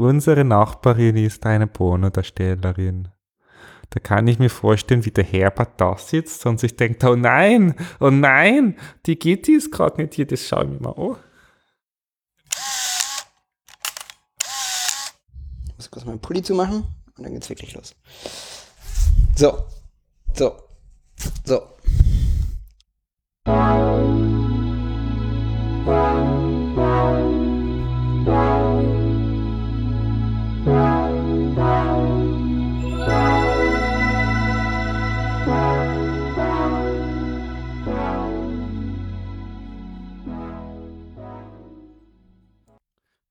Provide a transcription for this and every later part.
unsere Nachbarin ist eine Pornodarstellerin. Da kann ich mir vorstellen, wie der Herbert da sitzt und sich denkt, oh nein, oh nein, die Gitti ist gerade nicht hier, das schaue ich mir mal an. Ich muss kurz meinen Pulli zumachen und dann geht's wirklich los. So, so, so.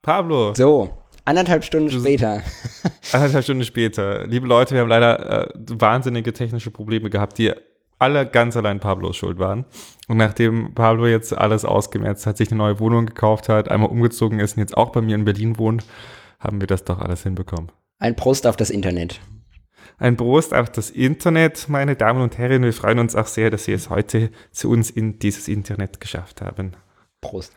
Pablo. So, anderthalb Stunden später. Anderthalb Stunden später. Liebe Leute, wir haben leider äh, wahnsinnige technische Probleme gehabt, die alle ganz allein Pablos Schuld waren. Und nachdem Pablo jetzt alles ausgemerzt hat, sich eine neue Wohnung gekauft hat, einmal umgezogen ist und jetzt auch bei mir in Berlin wohnt, haben wir das doch alles hinbekommen. Ein Prost auf das Internet. Ein Prost auf das Internet, meine Damen und Herren. Wir freuen uns auch sehr, dass Sie es heute zu uns in dieses Internet geschafft haben. Prost.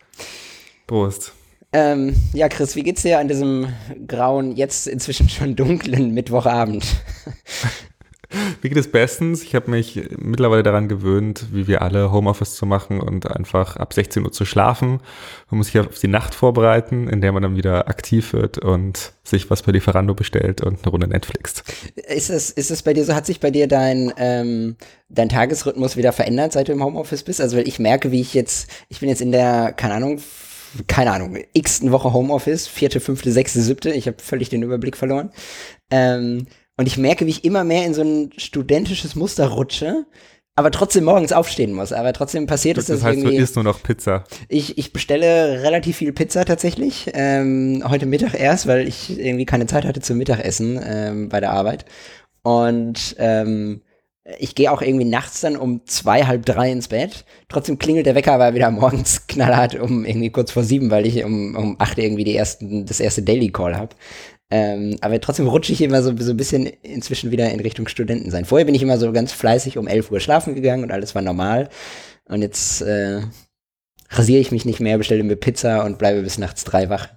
Prost. Ähm, ja, Chris, wie geht's dir an diesem grauen, jetzt inzwischen schon dunklen Mittwochabend? Mir geht es bestens. Ich habe mich mittlerweile daran gewöhnt, wie wir alle Homeoffice zu machen und einfach ab 16 Uhr zu schlafen. Man muss sich auf die Nacht vorbereiten, in der man dann wieder aktiv wird und sich was bei Lieferando bestellt und eine Runde Netflix. Ist es, ist es bei dir so, hat sich bei dir dein, ähm, dein Tagesrhythmus wieder verändert, seit du im Homeoffice bist? Also weil ich merke, wie ich jetzt, ich bin jetzt in der, keine Ahnung, keine Ahnung, x Woche Homeoffice, vierte, fünfte, sechste, siebte, ich habe völlig den Überblick verloren. Ähm, und ich merke, wie ich immer mehr in so ein studentisches Muster rutsche, aber trotzdem morgens aufstehen muss. Aber trotzdem passiert es, Das dass heißt, ich du irgendwie. isst nur noch Pizza. Ich, ich bestelle relativ viel Pizza tatsächlich. Ähm, heute Mittag erst, weil ich irgendwie keine Zeit hatte zum Mittagessen ähm, bei der Arbeit. Und ähm, ich gehe auch irgendwie nachts dann um zwei, halb drei ins Bett. Trotzdem klingelt der Wecker aber wieder morgens knallhart um irgendwie kurz vor sieben, weil ich um, um acht irgendwie die ersten, das erste Daily Call habe. Ähm, aber trotzdem rutsche ich immer so, so ein bisschen inzwischen wieder in Richtung Studenten sein. Vorher bin ich immer so ganz fleißig um 11 Uhr schlafen gegangen und alles war normal. Und jetzt äh, rasiere ich mich nicht mehr, bestelle mir Pizza und bleibe bis nachts drei wach.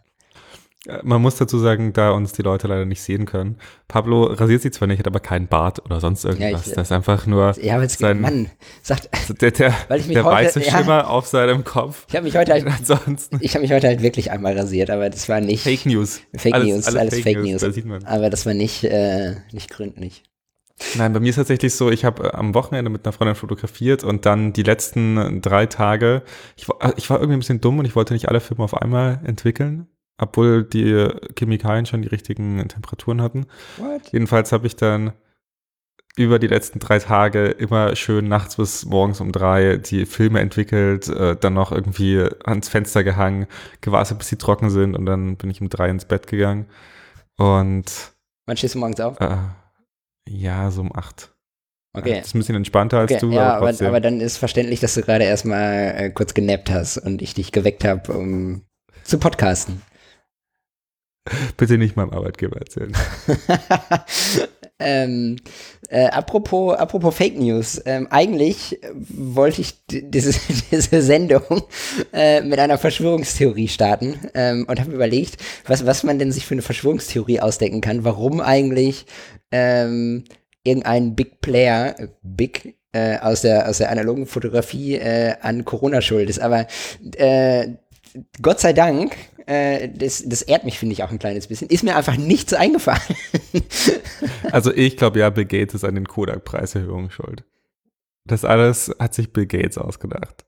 Äh, Man muss dazu sagen, da uns die Leute leider nicht sehen können. Pablo rasiert sich zwar nicht, hat aber keinen Bart oder sonst irgendwas. ich- das ist einfach nur Ja, aber jetzt, sein, Mann, sagt, der, der, Weil ich mich der heute- weiße ja. Schimmer auf seinem Kopf. ich habe mich heute halt, Ansonsten ich habe mich heute halt wirklich einmal rasiert, aber das war nicht Fake News. Fake News, alles Fake News. Da sieht man. aber das war nicht, äh, nicht gründlich. Nein, bei mir ist tatsächlich so, ich habe äh, am Wochenende mit einer Freundin fotografiert und dann die letzten drei Tage, ich, war- ich war irgendwie ein bisschen dumm und ich wollte nicht alle Filme auf einmal entwickeln, obwohl die Chemikalien schon die richtigen Temperaturen hatten. What? Jedenfalls habe ich dann über die letzten drei Tage immer schön nachts bis morgens um drei die Filme entwickelt, äh, dann noch irgendwie ans Fenster gehangen, gewartet, bis sie trocken sind und dann bin ich um drei ins Bett gegangen. Und Wann stehst du morgens auf? äh, ja, so um acht. Okay. Das ist ein bisschen entspannter als Okay, du, ja, aber aber, aber dann ist verständlich, dass du gerade erstmal äh, kurz genappt hast und ich dich geweckt habe, um zu podcasten. Bitte nicht meinem Arbeitgeber erzählen. ähm, äh, apropos, apropos Fake News, ähm, eigentlich wollte ich diese, diese Sendung äh, mit einer Verschwörungstheorie starten ähm, und habe überlegt, was, was man denn sich für eine Verschwörungstheorie ausdenken kann, warum eigentlich ähm, irgendein Big Player, Big äh, aus der aus der analogen Fotografie äh, an Corona schuld ist. Aber äh, Gott sei Dank, äh, das, das ehrt mich, finde ich, auch ein kleines bisschen, ist mir einfach nichts eingefallen. Also ich glaube ja, Bill Gates ist an den Kodak-Preiserhöhungen schuld. Das alles hat sich Bill Gates ausgedacht.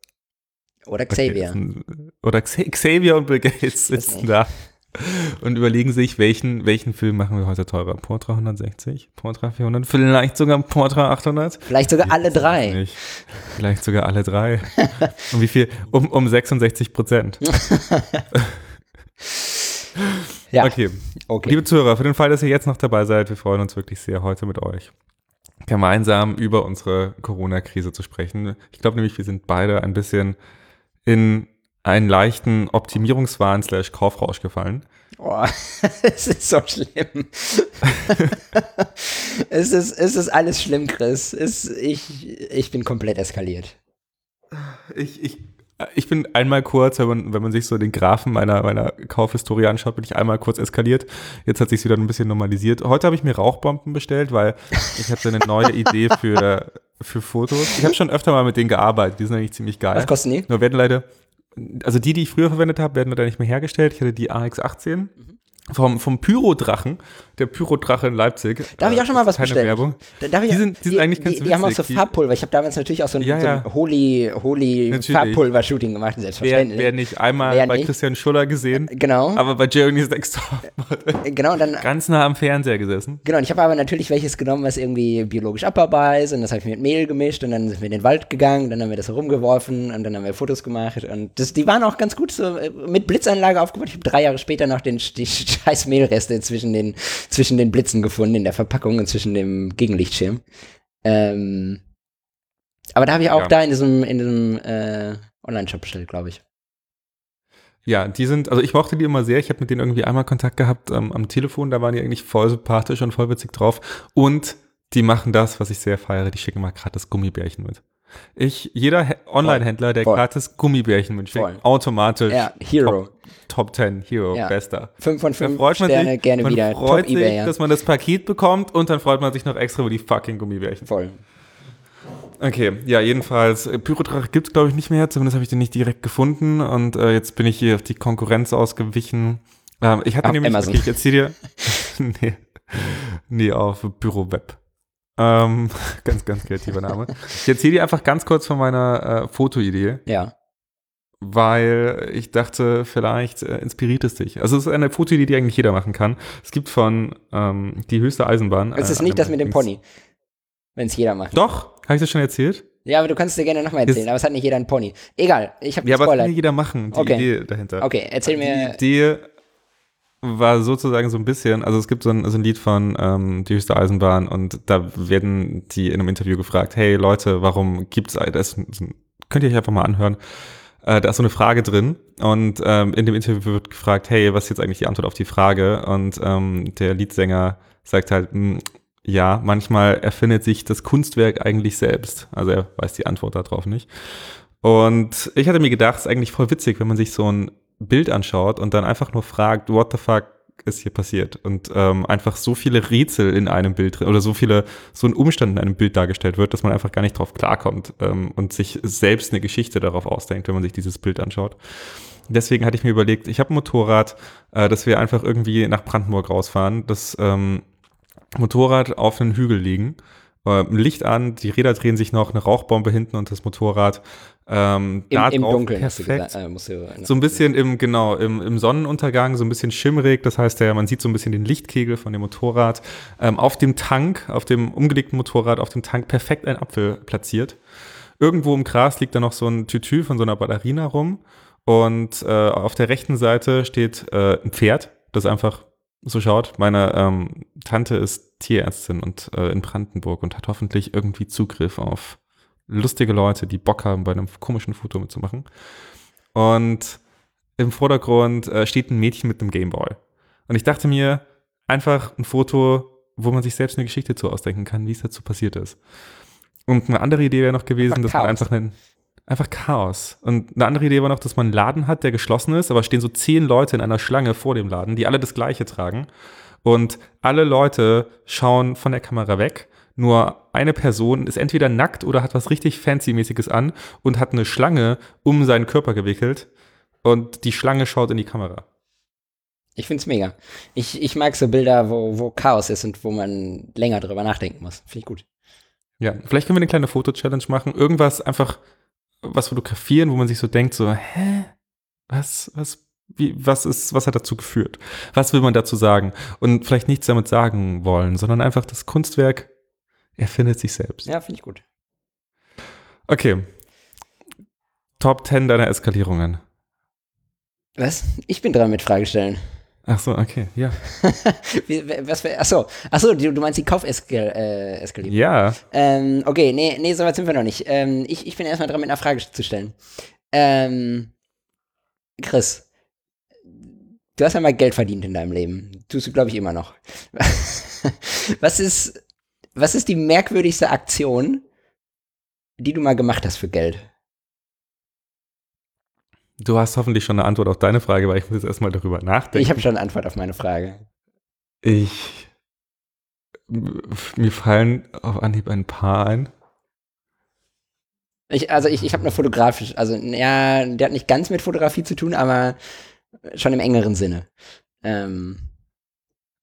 Oder Xavier. Oder Xa- Xavier und Bill Gates sitzen da und überlegen sich, welchen, welchen Film machen wir heute teurer? Portra 160? Portra 400? Vielleicht sogar Portra 800? Vielleicht sogar alle drei. Nicht. Vielleicht sogar alle drei. um wie viel? Um, um 66 Prozent. Ja, Okay. okay. Liebe Zuhörer, für den Fall, dass ihr jetzt noch dabei seid, wir freuen uns wirklich sehr, heute mit euch gemeinsam über unsere Corona-Krise zu sprechen. Ich glaube nämlich, wir sind beide ein bisschen in einen leichten Optimierungswahn slash Kaufrausch gefallen. Oh, es ist so schlimm. es, ist, es ist alles schlimm, Chris. Es, ich, ich bin komplett eskaliert. Ich, ich, Ich bin einmal kurz, wenn man, wenn man sich so den Graphen meiner, meiner Kaufhistorie anschaut, bin ich einmal kurz eskaliert. Jetzt hat sich wieder ein bisschen normalisiert. Heute habe ich mir Rauchbomben bestellt, weil ich hatte eine neue Idee für, für Fotos. Ich habe schon öfter mal mit denen gearbeitet. Die sind eigentlich ziemlich geil. Was kosten die? Nur werden leider, also die, die ich früher verwendet habe, werden leider nicht mehr hergestellt. Ich hatte die AX18 Mhm. vom, vom Pyrodrachen, der Pyrodrache in Leipzig. Darf ich auch schon mal Äh, was keine bestellen? Werbung. Da- Darf ich, Die sind- die sind eigentlich ganz die, die haben auch so witzig. Farbpulver. Ich habe damals natürlich auch so ein, Ja, so ja. ein Holy, Holy Natürlich. Farbpulver-Shooting gemacht, Wer, selbstverständlich. wer nicht einmal Wer bei nicht? Christian Schuller gesehen, Genau, aber bei Jeremy's Next Top genau, dann ganz nah am Fernseher gesessen. Genau, und ich habe aber natürlich welches genommen, was irgendwie biologisch abbaubar ist und das habe ich mit Mehl gemischt und dann sind wir in den Wald gegangen, dann haben wir das herumgeworfen und dann haben wir Fotos gemacht und das, die waren auch ganz gut so äh, mit Blitzanlage aufgebaut. Ich habe drei Jahre später noch den, die scheiß Mehlreste zwischen den, zwischen den Blitzen gefunden in der Verpackung und zwischen dem Gegenlichtschirm. Ähm, aber da habe ich auch Ja. da in diesem, in diesem äh, Online-Shop bestellt, glaube ich. Ja, die sind, also ich mochte die immer sehr. Ich habe mit denen irgendwie einmal Kontakt gehabt ähm, am Telefon. Da waren die eigentlich voll sympathisch und voll witzig drauf. Und die machen das, was ich sehr feiere. Die schicken mal gratis Gummibärchen mit. Ich, jeder Online-Händler, der Voll. gratis Gummibärchen mitschickt, automatisch Ja, Hero. Top, Top 10 Hero, Ja. bester. Fünf von Da fünf freut man Sterne sich, gerne man wieder. freut Top sich, eBay, ja. dass man das Paket bekommt und dann freut man sich noch extra über die fucking Gummibärchen. Voll. Okay, ja, jedenfalls, äh, Pyrodrache gibt's glaube ich nicht mehr, zumindest habe ich den nicht direkt gefunden und äh, jetzt bin ich hier auf die Konkurrenz ausgewichen. Ähm, ich hatte Auf nämlich, Amazon. okay, ich erzähle dir, nee, nee, auf Büroweb. Ähm, ganz, ganz kreativer Name. Ich erzähle dir einfach ganz kurz von meiner äh, Fotoidee, Ja. Weil ich dachte, vielleicht äh, inspiriert es dich. Also es ist eine Fotoidee, die eigentlich jeder machen kann. Es gibt von ähm, die höchste Eisenbahn. Es äh, ist nicht einem das mit dem Pony. Wenn es jeder macht. Doch, habe ich das schon erzählt? Ja, aber du kannst dir gerne nochmal erzählen, Ist- aber es hat nicht jeder einen Pony. Egal, ich habe Ja, aber das kann jeder machen, die Okay. Idee dahinter. Okay, erzähl mir. Die Idee war sozusagen so ein bisschen, also es gibt so ein, so ein Lied von ähm, Die höchste Eisenbahn und da werden die in einem Interview gefragt, hey Leute, warum gibt's das? Könnt ihr euch einfach mal anhören. Äh, da ist so eine Frage drin und ähm, in dem Interview wird gefragt, hey, was ist jetzt eigentlich die Antwort auf die Frage? Und ähm, der Liedsänger sagt halt, "Hm, ja, manchmal erfindet sich das Kunstwerk eigentlich selbst. Also er weiß die Antwort darauf nicht. Und ich hatte mir gedacht, es ist eigentlich voll witzig, wenn man sich so ein Bild anschaut und dann einfach nur fragt, what the fuck ist hier passiert? Und ähm, einfach so viele Rätsel in einem Bild oder so viele, so ein Umstand in einem Bild dargestellt wird, dass man einfach gar nicht drauf klarkommt ähm, und sich selbst eine Geschichte darauf ausdenkt, wenn man sich dieses Bild anschaut. Deswegen hatte ich mir überlegt, ich habe ein Motorrad, äh, dass wir einfach irgendwie nach Brandenburg rausfahren, das ähm, Motorrad auf einen Hügel liegen, äh, Licht an, die Räder drehen sich noch, eine Rauchbombe hinten und das Motorrad. Ähm, Im, da im Dunkeln perfekt. gesagt. Äh, So ein bisschen im, genau, im, im Sonnenuntergang, so ein bisschen schimmerig. Das heißt, ja, man sieht so ein bisschen den Lichtkegel von dem Motorrad. Ähm, auf dem Tank, auf dem umgelegten Motorrad, auf dem Tank perfekt ein Apfel platziert. Irgendwo im Gras liegt da noch so ein Tütü von so einer Batterina rum. Und äh, auf der rechten Seite steht äh, ein Pferd, das einfach so schaut. Meine ähm, Tante ist Tierärztin und äh, in Brandenburg und hat hoffentlich irgendwie Zugriff auf lustige Leute, die Bock haben, bei einem komischen Foto mitzumachen. Und im Vordergrund äh, steht ein Mädchen mit einem Gameboy. Und ich dachte mir, einfach ein Foto, wo man sich selbst eine Geschichte zu ausdenken kann, wie es dazu passiert ist. Und eine andere Idee wäre noch gewesen, Einfach dass man einfach einen, einfach Chaos. Und eine andere Idee war noch, dass man einen Laden hat, der geschlossen ist, aber stehen so zehn Leute in einer Schlange vor dem Laden, die alle das Gleiche tragen. Und alle Leute schauen von der Kamera weg. Nur eine Person ist entweder nackt oder hat was richtig Fancy-mäßiges an und hat eine Schlange um seinen Körper gewickelt. Und die Schlange schaut in die Kamera. Ich find's mega. Ich, ich mag so Bilder, wo, wo Chaos ist und wo man länger drüber nachdenken muss. Finde ich gut. Ja, vielleicht können wir eine kleine Foto-Challenge machen. Irgendwas einfach, was fotografieren, wo man sich so denkt, so, hä? Was, was, wie, was ist, was hat dazu geführt? Was will man dazu sagen? Und vielleicht nichts damit sagen wollen, sondern einfach das Kunstwerk erfindet sich selbst. Ja, finde ich gut. Okay. Top 10 deiner Eskalierungen. Was? Ich bin dran mit Fragestellen. Ach so, okay, ja. Was für, achso, achso, du, du meinst die Kaufeskalierung. Äh, Eskalierung. Ja, Ähm, okay, nee, nee, so weit sind wir noch nicht. Ähm, ich, ich bin erstmal dran, mit einer Frage zu stellen. Ähm, Chris, du hast ja mal Geld verdient in deinem Leben. Tust du, glaube ich, immer noch. was ist, was ist die merkwürdigste Aktion, die du mal gemacht hast für Geld? Du hast hoffentlich schon eine Antwort auf deine Frage, weil ich muss jetzt erstmal darüber nachdenken. Ich habe schon eine Antwort auf meine Frage. Ich. Mir fallen auf Anhieb ein paar ein. Ich, also ich, ich habe eine fotografisch, also ja, der hat nicht ganz mit Fotografie zu tun, aber schon im engeren Sinne. Ähm,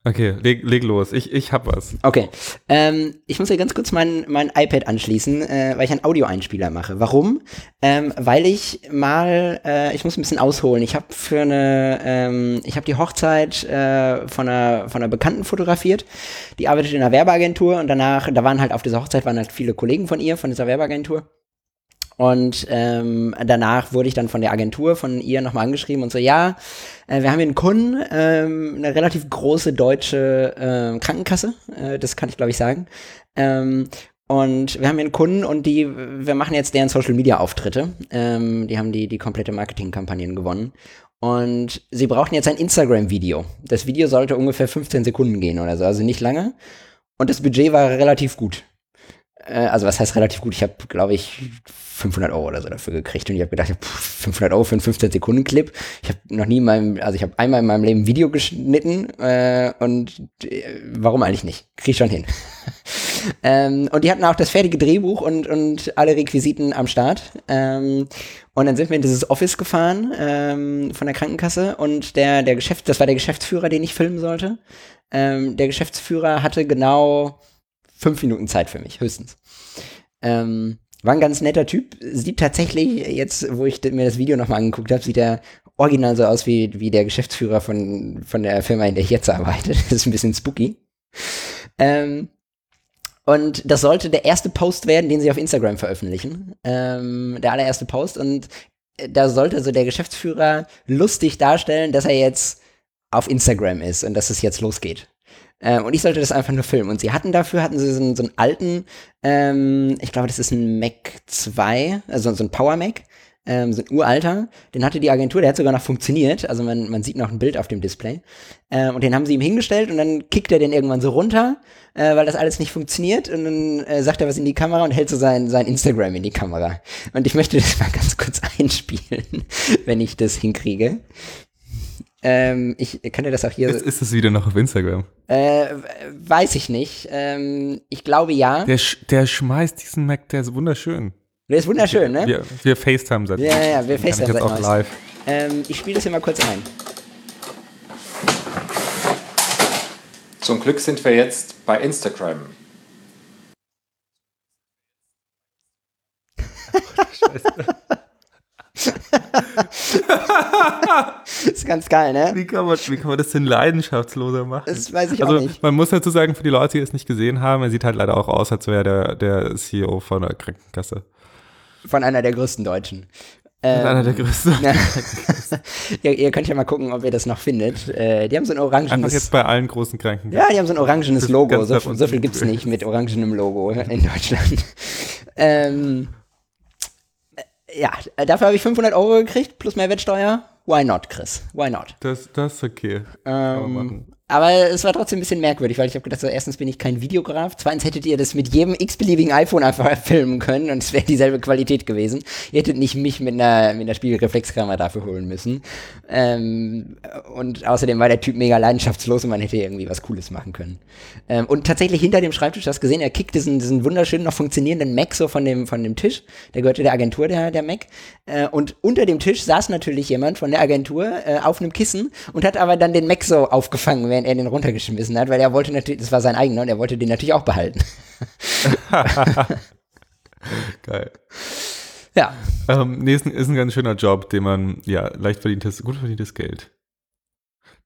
Okay, leg, leg los. Ich, ich hab was. Okay. Ähm, ich muss hier ganz kurz mein, mein iPad anschließen, äh, weil ich einen Audioeinspieler mache. Warum? Ähm, weil ich mal, äh, ich muss ein bisschen ausholen. Ich habe für eine, ähm, ich habe die Hochzeit äh, von, einer, von einer Bekannten fotografiert. Die arbeitet in einer Werbeagentur und danach, da waren halt auf dieser Hochzeit waren halt viele Kollegen von ihr, von dieser Werbeagentur. Und ähm, danach wurde ich dann von der Agentur, von ihr nochmal angeschrieben und so, ja, äh, wir haben hier einen Kunden, ähm, eine relativ große deutsche äh, Krankenkasse, äh, das kann ich glaube ich sagen. Ähm, und wir haben hier einen Kunden und die, wir machen jetzt deren Social Media Auftritte. Ähm, die haben die, die komplette Marketingkampagnen gewonnen. Und sie brauchten jetzt ein Instagram-Video. Das Video sollte ungefähr 15 Sekunden gehen oder so, also nicht lange. Und das Budget war relativ gut. Äh, also was heißt relativ gut? Ich habe, glaube ich, 500 Euro oder so dafür gekriegt und ich habe gedacht, pff, 500 Euro für einen 15 Sekunden Clip. Ich habe noch nie in meinem, also ich habe einmal in meinem Leben ein Video geschnitten äh, und äh, warum eigentlich nicht? Krieg ich schon hin. ähm, und die hatten auch das fertige Drehbuch und und alle Requisiten am Start. Ähm, und dann sind wir in dieses Office gefahren ähm, von der Krankenkasse und der der Geschäft, das war der Geschäftsführer, den ich filmen sollte. Ähm, der Geschäftsführer hatte genau fünf Minuten Zeit für mich, höchstens. Ähm, war ein ganz netter Typ. Sieht tatsächlich, jetzt, wo ich mir das Video nochmal angeguckt habe, sieht er original so aus wie, wie der Geschäftsführer von, von der Firma, in der ich jetzt arbeite. Das ist ein bisschen spooky. Ähm, und das sollte der erste Post werden, den sie auf Instagram veröffentlichen. Ähm, der allererste Post. Und da sollte so der Geschäftsführer lustig darstellen, dass er jetzt auf Instagram ist und dass es jetzt losgeht. Ähm, und ich sollte das einfach nur filmen. Und sie hatten dafür, hatten sie so einen, so einen alten, ähm, ich glaube, das ist ein Mac 2, also so ein Power Mac, ähm, so ein uralter. Den hatte die Agentur, der hat sogar noch funktioniert. Also man, man sieht noch ein Bild auf dem Display. Ähm, und den haben sie ihm hingestellt und dann kickt er den irgendwann so runter, äh, weil das alles nicht funktioniert. Und dann äh, sagt er was in die Kamera und hält so sein, sein Instagram in die Kamera. Und ich möchte das mal ganz kurz einspielen, wenn ich das hinkriege. Ähm, ich kann dir das auch hier. Jetzt ist es wieder noch auf Instagram. Äh, weiß ich nicht. Ähm, ich glaube ja. Der, sch der schmeißt diesen Mac, der ist wunderschön. Der ist wunderschön, ne? Wir, wir FaceTime seit Ja, ja, wir FaceTime jetzt seit auch live. Ähm, ich spiele das hier mal kurz ein. Zum Glück sind wir jetzt bei Instagram. ist ganz geil, ne? Wie kann, man, wie kann man das denn leidenschaftsloser machen? Das weiß ich also, auch nicht. man muss dazu sagen, für die Leute, die es nicht gesehen haben, er sieht halt leider auch aus, als wäre der, der CEO von der Krankenkasse. Von einer der größten Deutschen. Ähm, Ähm, einer der größten. ihr, ihr könnt ja mal gucken, ob ihr das noch findet. Äh, die haben so ein Einfach orangenes. jetzt bei allen großen Krankenkassen. Ja, die haben so ein orangenes Das Logo. So, so viel sind wir. nicht mit orangenem Logo in Deutschland. ähm, äh, ja, dafür habe ich 500 Euro gekriegt, plus Mehrwertsteuer. Why not, Chris? Why not? Das, das ist okay. Ähm. Aber es war trotzdem ein bisschen merkwürdig, weil ich habe gedacht, so, erstens bin ich kein Videograf, zweitens hättet ihr das mit jedem x-beliebigen iPhone einfach filmen können und es wäre dieselbe Qualität gewesen. Ihr hättet nicht mich mit einer, mit einer Spiegelreflexkamera dafür holen müssen. Ähm, und außerdem war der Typ mega leidenschaftslos und man hätte irgendwie was Cooles machen können. Ähm, und tatsächlich hinter dem Schreibtisch, hast gesehen, er kickt diesen, diesen wunderschönen, noch funktionierenden Mac so von dem, von dem Tisch. Der gehörte der Agentur, der, der Mac. Äh, und unter dem Tisch saß natürlich jemand von der Agentur äh, auf einem Kissen und hat aber dann den Mac so aufgefangen, während er den runtergeschmissen hat, weil er wollte natürlich, das war sein eigener und er wollte den natürlich auch behalten. Geil. Ja. Ähm, nee, ist ein, ist ein ganz schöner Job, den man, ja, leicht verdientes, gut verdientes Geld.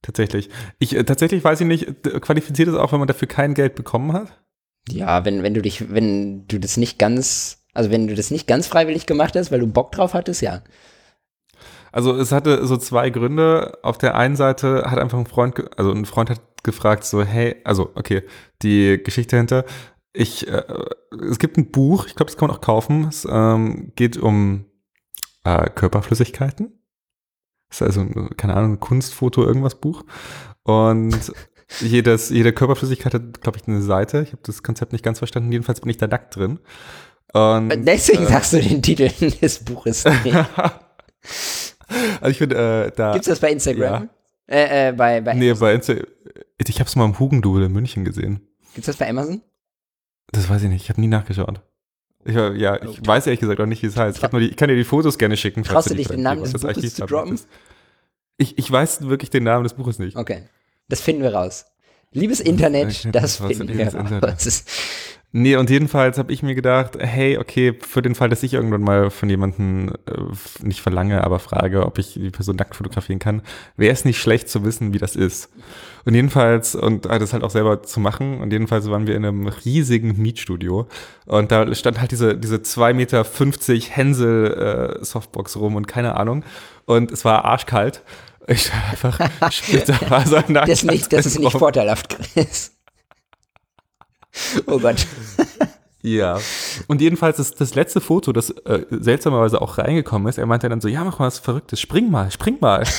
Tatsächlich. Ich, äh, tatsächlich weiß ich nicht, qualifiziert es auch, wenn man dafür kein Geld bekommen hat? Ja, wenn, wenn du dich, wenn du das nicht ganz, also wenn du das nicht ganz freiwillig gemacht hast, weil du Bock drauf hattest, ja. Also es hatte so zwei Gründe. Auf der einen Seite hat einfach ein Freund, also ein Freund hat gefragt so, hey, also okay, die Geschichte dahinter. Ich, äh, es gibt ein Buch, ich glaube, das kann man auch kaufen. Es ähm, geht um äh, Körperflüssigkeiten. Das ist also, ein, keine Ahnung, ein Kunstfoto, irgendwas Buch. Und jedes, jede Körperflüssigkeit hat, glaube ich, eine Seite. Ich habe das Konzept nicht ganz verstanden. Jedenfalls bin ich da nackt drin. Und, Deswegen äh, sagst du den Titel des Buches nicht. Also ich finde, äh, da. Gibt's das bei Instagram? Äh, äh, bei, bei Nee, bei Insta ich habe es mal im Hugendubel in München gesehen. Gibt's das bei Amazon? Das weiß ich nicht, ich habe nie nachgeschaut. Ich, war- ja, ich Oh. weiß ehrlich gesagt auch nicht, wie es heißt. Ich, die, ich kann dir die Fotos gerne schicken. Traust du dich, den Namen des Buches zu droppen? Ich, ich weiß wirklich den Namen des Buches nicht. Okay. Das finden wir raus. Liebes Internet, Ja, das das finden wir raus. Nee, und jedenfalls habe ich mir gedacht, hey, okay, für den Fall, dass ich irgendwann mal von jemandem äh, nicht verlange, aber frage, ob ich die Person nackt fotografieren kann, wäre es nicht schlecht zu wissen, wie das ist. Und jedenfalls, und äh, das halt auch selber zu machen, und jedenfalls waren wir in einem riesigen Mietstudio und da stand halt diese, diese 2,50 Meter Hänsel äh, Softbox rum und keine Ahnung. Und es war arschkalt. Ich einfach splitterfasernackt. Das, ist nicht, das ist nicht vorteilhaft, Chris. Oh Gott. Ja. Und jedenfalls ist das letzte Foto, das äh, seltsamerweise auch reingekommen ist, er meinte dann so, ja, mach mal was Verrücktes, spring mal, spring mal.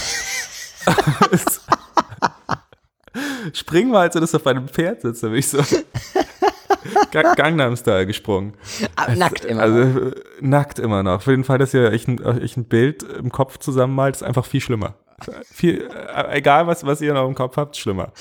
spring mal, als würdest du auf einem Pferd sitzt, da bin ich so Ga- Gangnam-Style gesprungen. Ah, nackt immer. Also äh, nackt immer noch. Für den Fall, dass ihr euch ein, euch ein Bild im Kopf zusammenmalt, ist einfach viel schlimmer. Viel, äh, egal, was, was ihr noch im Kopf habt, schlimmer.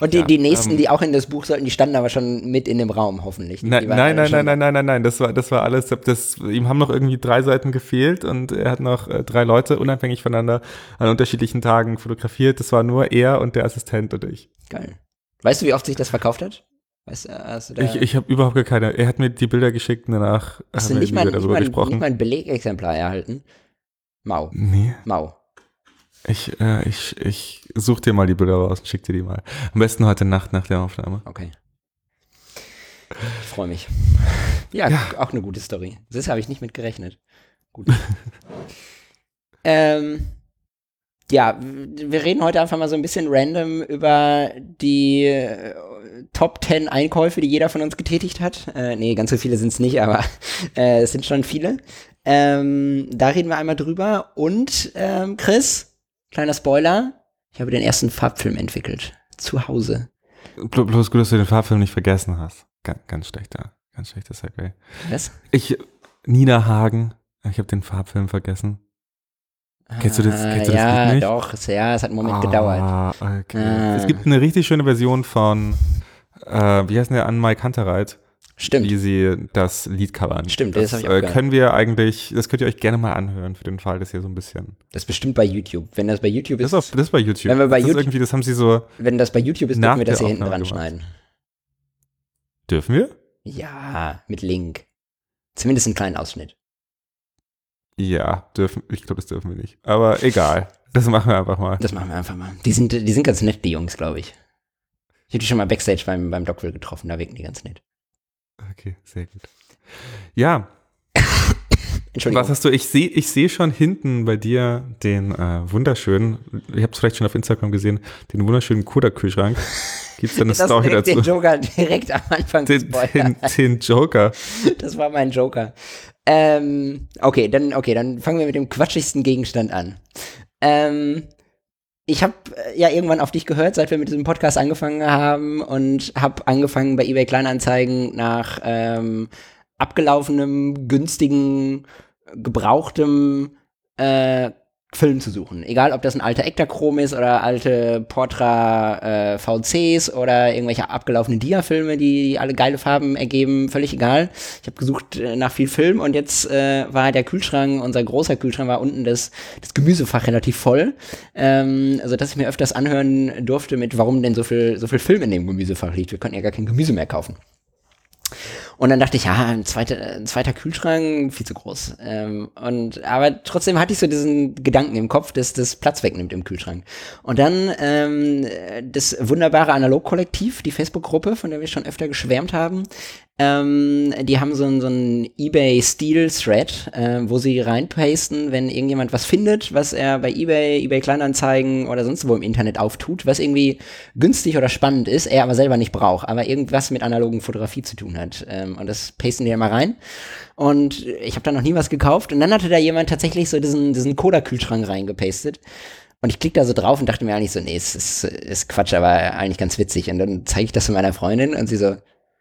Und die, ja, die nächsten, ähm, die auch in das Buch sollten, die standen aber schon mit in dem Raum, hoffentlich. Die, Nein, die nein, nein, nein, nein, nein, nein, nein, das war, das war alles, das, ihm haben noch irgendwie drei Seiten gefehlt und er hat noch äh, drei Leute unabhängig voneinander an unterschiedlichen Tagen fotografiert. Das war nur er und der Assistent und ich. Geil. Weißt du, wie oft sich das verkauft hat? Weißt du, hast du da, Ich, ich habe überhaupt gar keine, er hat mir die Bilder geschickt und danach hast du nicht mal, nicht, mal, nicht mal ein Belegexemplar erhalten? Mau. nee, Mau. Ich, äh, ich, ich such dir mal die Bilder raus und schick dir die mal. Am besten heute Nacht nach der Aufnahme. Okay. Ich freue mich. Ja, auch eine gute Story. Das habe ich nicht mit gerechnet. Gut. ähm, ja, wir reden heute einfach mal so ein bisschen random über die äh, Top 10 Einkäufe, die jeder von uns getätigt hat. Äh, nee, ganz so viele sind es nicht, aber äh, es sind schon viele. Ähm, da reden wir einmal drüber. Und ähm, Chris, kleiner Spoiler, ich habe den ersten Farbfilm entwickelt. Zu Hause. Blo- Bloß gut, dass du den Farbfilm nicht vergessen hast. Ganz, ganz schlechter, ganz schlechter Segway. Was? Ich, Nina Hagen, ich habe den Farbfilm vergessen. Kennst du das- Ah, kennst du das ja, Lied nicht? doch. es- Ja, es hat einen Moment gedauert. Ah, okay. Ah. Es gibt eine richtig schöne Version von, äh, wie heißt der, an Mike Hunterreit, Stimmt. wie sie das Lied covern. Stimmt, das das hab ich auch äh, können wir eigentlich, das könnt ihr euch gerne mal anhören, für den Fall, dass ihr so ein bisschen. Das ist bestimmt bei YouTube. Wenn das bei YouTube Das ist, ist, auf, das ist bei YouTube. Wenn wir bei das YouTube- ist irgendwie, das haben sie so, wenn das bei YouTube ist, dürfen wir das hier hinten dran gemacht. schneiden. dürfen wir? Ja, mit Link. Zumindest einen kleinen Ausschnitt. Ja, dürfen, ich glaube, das dürfen wir nicht. Aber egal. Das machen wir einfach mal. Das machen wir einfach mal. Die sind, die sind ganz nett, die Jungs, glaube ich. Ich habe die schon mal Backstage beim, beim Dockville getroffen, da wirken die ganz nett. Okay, sehr gut. Ja, Entschuldigung. Was hast du? Ich sehe ich seh schon hinten bei dir den äh, wunderschönen, ihr habt es vielleicht schon auf Instagram gesehen, den wunderschönen Koda-Kühlschrank. Gibt es eine das Story dazu? den Joker direkt am Anfang Den, den, den Joker. Das war mein Joker. Ähm, okay, dann, okay, dann fangen wir mit dem quatschigsten Gegenstand an. Ähm, ich habe ja irgendwann auf dich gehört, seit wir mit diesem Podcast angefangen haben und habe angefangen bei eBay Kleinanzeigen nach ähm, abgelaufenem, günstigen, gebrauchtem äh, Film zu suchen. Egal, ob das ein alter Ektachrom ist oder alte Portra äh, VCs oder irgendwelche abgelaufenen Dia-Filme, die, die alle geile Farben ergeben, völlig egal. Ich habe gesucht äh, nach viel Film und jetzt äh, war der Kühlschrank, unser großer Kühlschrank war unten das, das Gemüsefach relativ voll, ähm, also dass ich mir öfters anhören durfte mit, warum denn so viel, so viel Film in dem Gemüsefach liegt. Wir konnten ja gar kein Gemüse mehr kaufen. Und dann dachte ich, ja, ein zweiter, ein zweiter Kühlschrank, viel zu groß. Ähm, und, aber trotzdem hatte ich so diesen Gedanken im Kopf, dass das Platz wegnimmt im Kühlschrank. Und dann ähm, das wunderbare Analog-Kollektiv, die Facebook-Gruppe, von der wir schon öfter geschwärmt haben, ähm, die haben so einen so einen eBay-Steal-Thread, äh, wo sie reinpasten, wenn irgendjemand was findet, was er bei eBay, eBay Kleinanzeigen oder sonst wo im Internet auftut, was irgendwie günstig oder spannend ist, er aber selber nicht braucht, aber irgendwas mit analogen Fotografie zu tun hat. Ähm, und das pasten die mal rein. Und ich habe da noch nie was gekauft. Und dann hatte da jemand tatsächlich so diesen, diesen Coda-Kühlschrank reingepastet. Und ich klicke da so drauf und dachte mir eigentlich so, nee, es ist, ist Quatsch, aber eigentlich ganz witzig. Und dann zeige ich das zu meiner Freundin und sie so,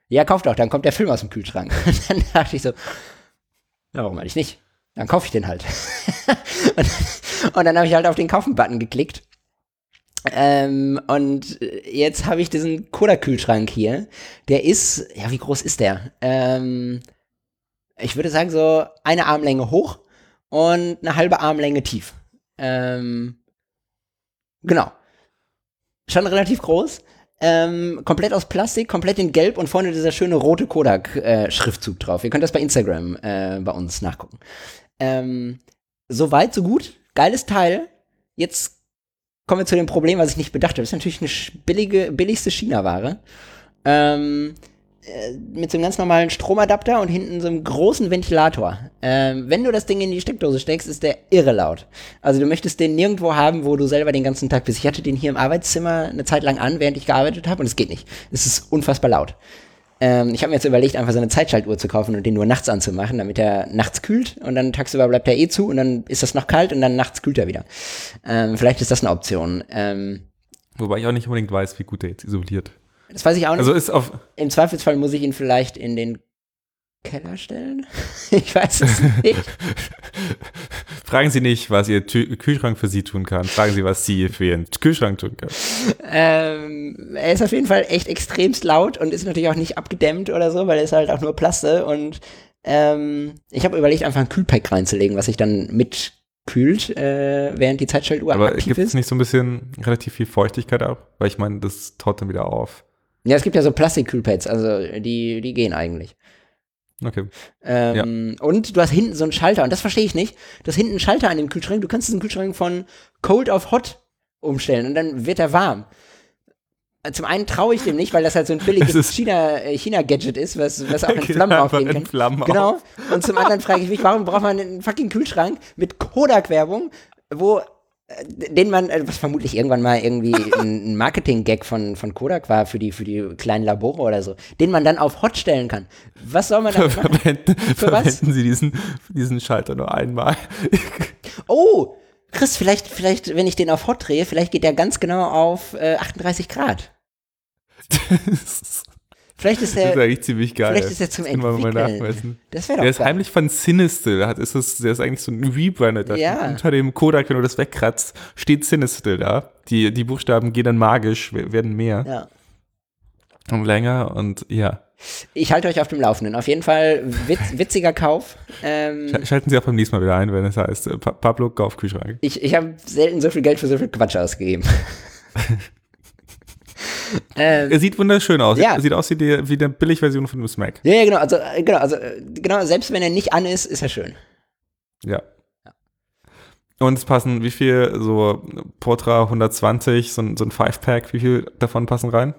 ja, kauf doch, dann kommt der Film aus dem Kühlschrank. Und dann dachte ich so, ja, warum eigentlich nicht? dann kaufe ich den halt. und, und, dann habe ich halt auf den Kaufen-Button geklickt. Ähm, und jetzt habe ich diesen Kodak-Kühlschrank hier. Der ist, ja, wie groß ist der? Ähm, ich würde sagen, so eine Armlänge hoch und eine halbe Armlänge tief. Ähm, genau. Schon relativ groß. Ähm, komplett aus Plastik, komplett in Gelb und vorne dieser schöne rote Kodak-Schriftzug äh, drauf. Ihr könnt das bei Instagram äh, bei uns nachgucken. Ähm, so weit, so gut. Geiles Teil. Jetzt kommen wir zu dem Problem, was ich nicht bedacht habe. Das ist natürlich eine billige, billigste China-Ware. Ähm, äh, mit so einem ganz normalen Stromadapter und hinten so einem großen Ventilator. Ähm, wenn du das Ding in die Steckdose steckst, ist der irre laut. Also du möchtest den nirgendwo haben, wo du selber den ganzen Tag bist. Ich hatte den hier im Arbeitszimmer eine Zeit lang an, während ich gearbeitet habe und es geht nicht. Es ist unfassbar laut. Ähm, ich habe mir jetzt überlegt, einfach so eine Zeitschaltuhr zu kaufen und den nur nachts anzumachen, damit er nachts kühlt und dann tagsüber bleibt er eh zu und dann ist das noch kalt und dann nachts kühlt er wieder. Ähm, vielleicht ist das eine Option. Ähm, Wobei ich auch nicht unbedingt weiß, wie gut der jetzt isoliert. Das weiß ich auch nicht. Also ist auf Im Zweifelsfall muss ich ihn vielleicht in den Keller stellen? ich weiß es nicht. Fragen Sie nicht, was Ihr Tü Kühlschrank für Sie tun kann. Fragen Sie, was Sie für Ihren Kühlschrank tun können. Ähm, er ist auf jeden Fall echt extremst laut und ist natürlich auch nicht abgedämmt oder so, weil er ist halt auch nur Plaste und ähm, ich habe überlegt, einfach ein Kühlpack reinzulegen, was sich dann mitkühlt, äh, während die Zeitschaltuhr Aber aktiv gibt ist. es nicht so ein bisschen relativ viel Feuchtigkeit ab? Weil ich meine, das taut dann wieder auf. Ja, es gibt ja so Plastikkühlpads, also die, die gehen eigentlich. Okay. Ähm, Und du hast hinten so einen Schalter, und das verstehe ich nicht. Du hast hinten einen Schalter an dem Kühlschrank, du kannst diesen Kühlschrank von Cold auf Hot umstellen und dann wird er warm. Zum einen traue ich dem nicht, weil das halt so ein Es billiges China, äh, China-Gadget ist, was, was auch in Flammen aufgehen kann. Flammen auf. Genau. Und zum anderen frage ich mich, warum braucht man einen fucking Kühlschrank mit Kodak-Werbung, wo äh, den man, äh, was vermutlich irgendwann mal irgendwie ein Marketing-Gag von, von Kodak war für die, für die kleinen Labore oder so, den man dann auf Hot stellen kann. Was soll man machen? Verwenden, Für was? verwenden Sie diesen, diesen Schalter nur einmal. Oh, Chris, vielleicht, vielleicht, wenn ich den auf Hot drehe, vielleicht geht der ganz genau auf äh, 38 Grad. das Vielleicht ist ist der, eigentlich ziemlich geil. vielleicht ist er zum das mal nachmessen. das wäre doch Der ist geil. heimlich von. Da hat- ist es, der ist eigentlich so ein Rebranded. Da Ja. Unter dem Kodak, wenn du das wegkratzt, steht Cinestill da. Die, die Buchstaben gehen dann magisch, we- werden mehr Ja. und länger und ja. Ich halte euch auf dem Laufenden. Auf jeden Fall witz, witziger Kauf. Ähm, Sch- Schalten Sie auch beim nächsten Mal wieder ein, wenn es heißt, äh, Pa- Pablo, kauf Kühlschrank. ich ich habe selten so viel Geld für so viel Quatsch ausgegeben. ähm, Er sieht wunderschön aus. Ja. Er sieht aus wie die, wie die Billigversion von dem Smack. ja, ja, genau. Also, äh, genau, also, äh, genau, selbst wenn er nicht an ist, ist er schön. Ja. Und es passen, wie viel, so Portra 120, so ein, so ein Five-Pack, wie viel davon passen rein?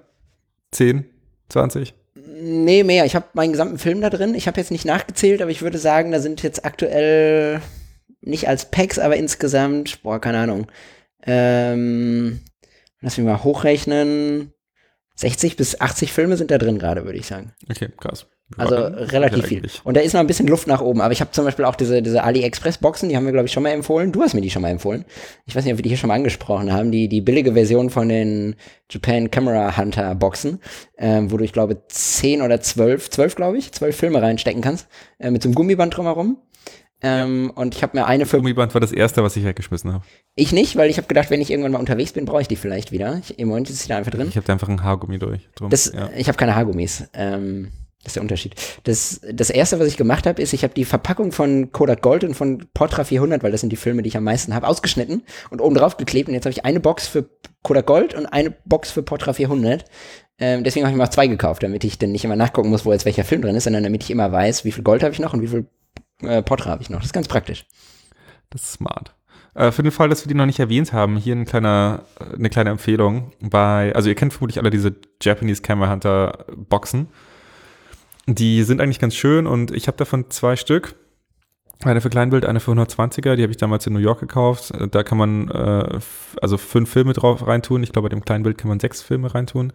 10? 20? Nee, mehr. Ich habe meinen gesamten Film da drin. Ich habe jetzt nicht nachgezählt, aber ich würde sagen, da sind jetzt aktuell nicht als Packs, aber insgesamt, boah, keine Ahnung. Ähm, lass mich mal hochrechnen. 60 bis 80 Filme sind da drin gerade, würde ich sagen. Okay, krass. Also Ja, relativ viel. Und da ist noch ein bisschen Luft nach oben. Aber ich habe zum Beispiel auch diese, diese AliExpress-Boxen, die haben wir, glaube ich, schon mal empfohlen. Du hast mir die schon mal empfohlen. Ich weiß nicht, ob wir die hier schon mal angesprochen haben. Die, die billige Version von den Japan Camera Hunter Boxen, ähm, wo du, ich glaube, 10 oder 12, 12, glaube ich, 12 Filme reinstecken kannst. Äh, mit so einem Gummiband drumherum. Ähm, Und ich habe mir eine für Gummiband war das erste, was ich weggeschmissen habe. ich nicht, weil ich habe gedacht, wenn ich irgendwann mal unterwegs bin, brauche ich die vielleicht wieder. Ich, Im Moment ist sie da einfach drin. Ich habe da einfach ein Haargummi durch. Drum, Das, ja. Ich habe keine Haargummis. Ähm, das ist der Unterschied. Das, das erste, was ich gemacht habe, ist, ich habe die Verpackung von Kodak Gold und von Portra 400, weil das sind die Filme, die ich am meisten habe, ausgeschnitten und oben drauf geklebt. Und jetzt habe ich eine Box für Kodak Gold und eine Box für Portra 400. Ähm, deswegen habe ich mir auch zwei gekauft, damit ich dann nicht immer nachgucken muss, wo jetzt welcher Film drin ist, sondern damit ich immer weiß, wie viel Gold habe ich noch und wie viel äh, Portra habe ich noch. Das ist ganz praktisch. Das ist smart. Äh, für den Fall, dass wir die noch nicht erwähnt haben, hier ein kleiner, äh, eine kleine Empfehlung. Bei, also ihr kennt vermutlich alle diese Japanese Camera Hunter Boxen. Die sind eigentlich ganz schön und ich habe davon zwei Stück. Eine für Kleinbild, eine für 120er, die habe ich damals in New York gekauft. Da kann man äh, also fünf Filme drauf reintun. Ich glaube, bei dem Kleinbild kann man sechs Filme reintun.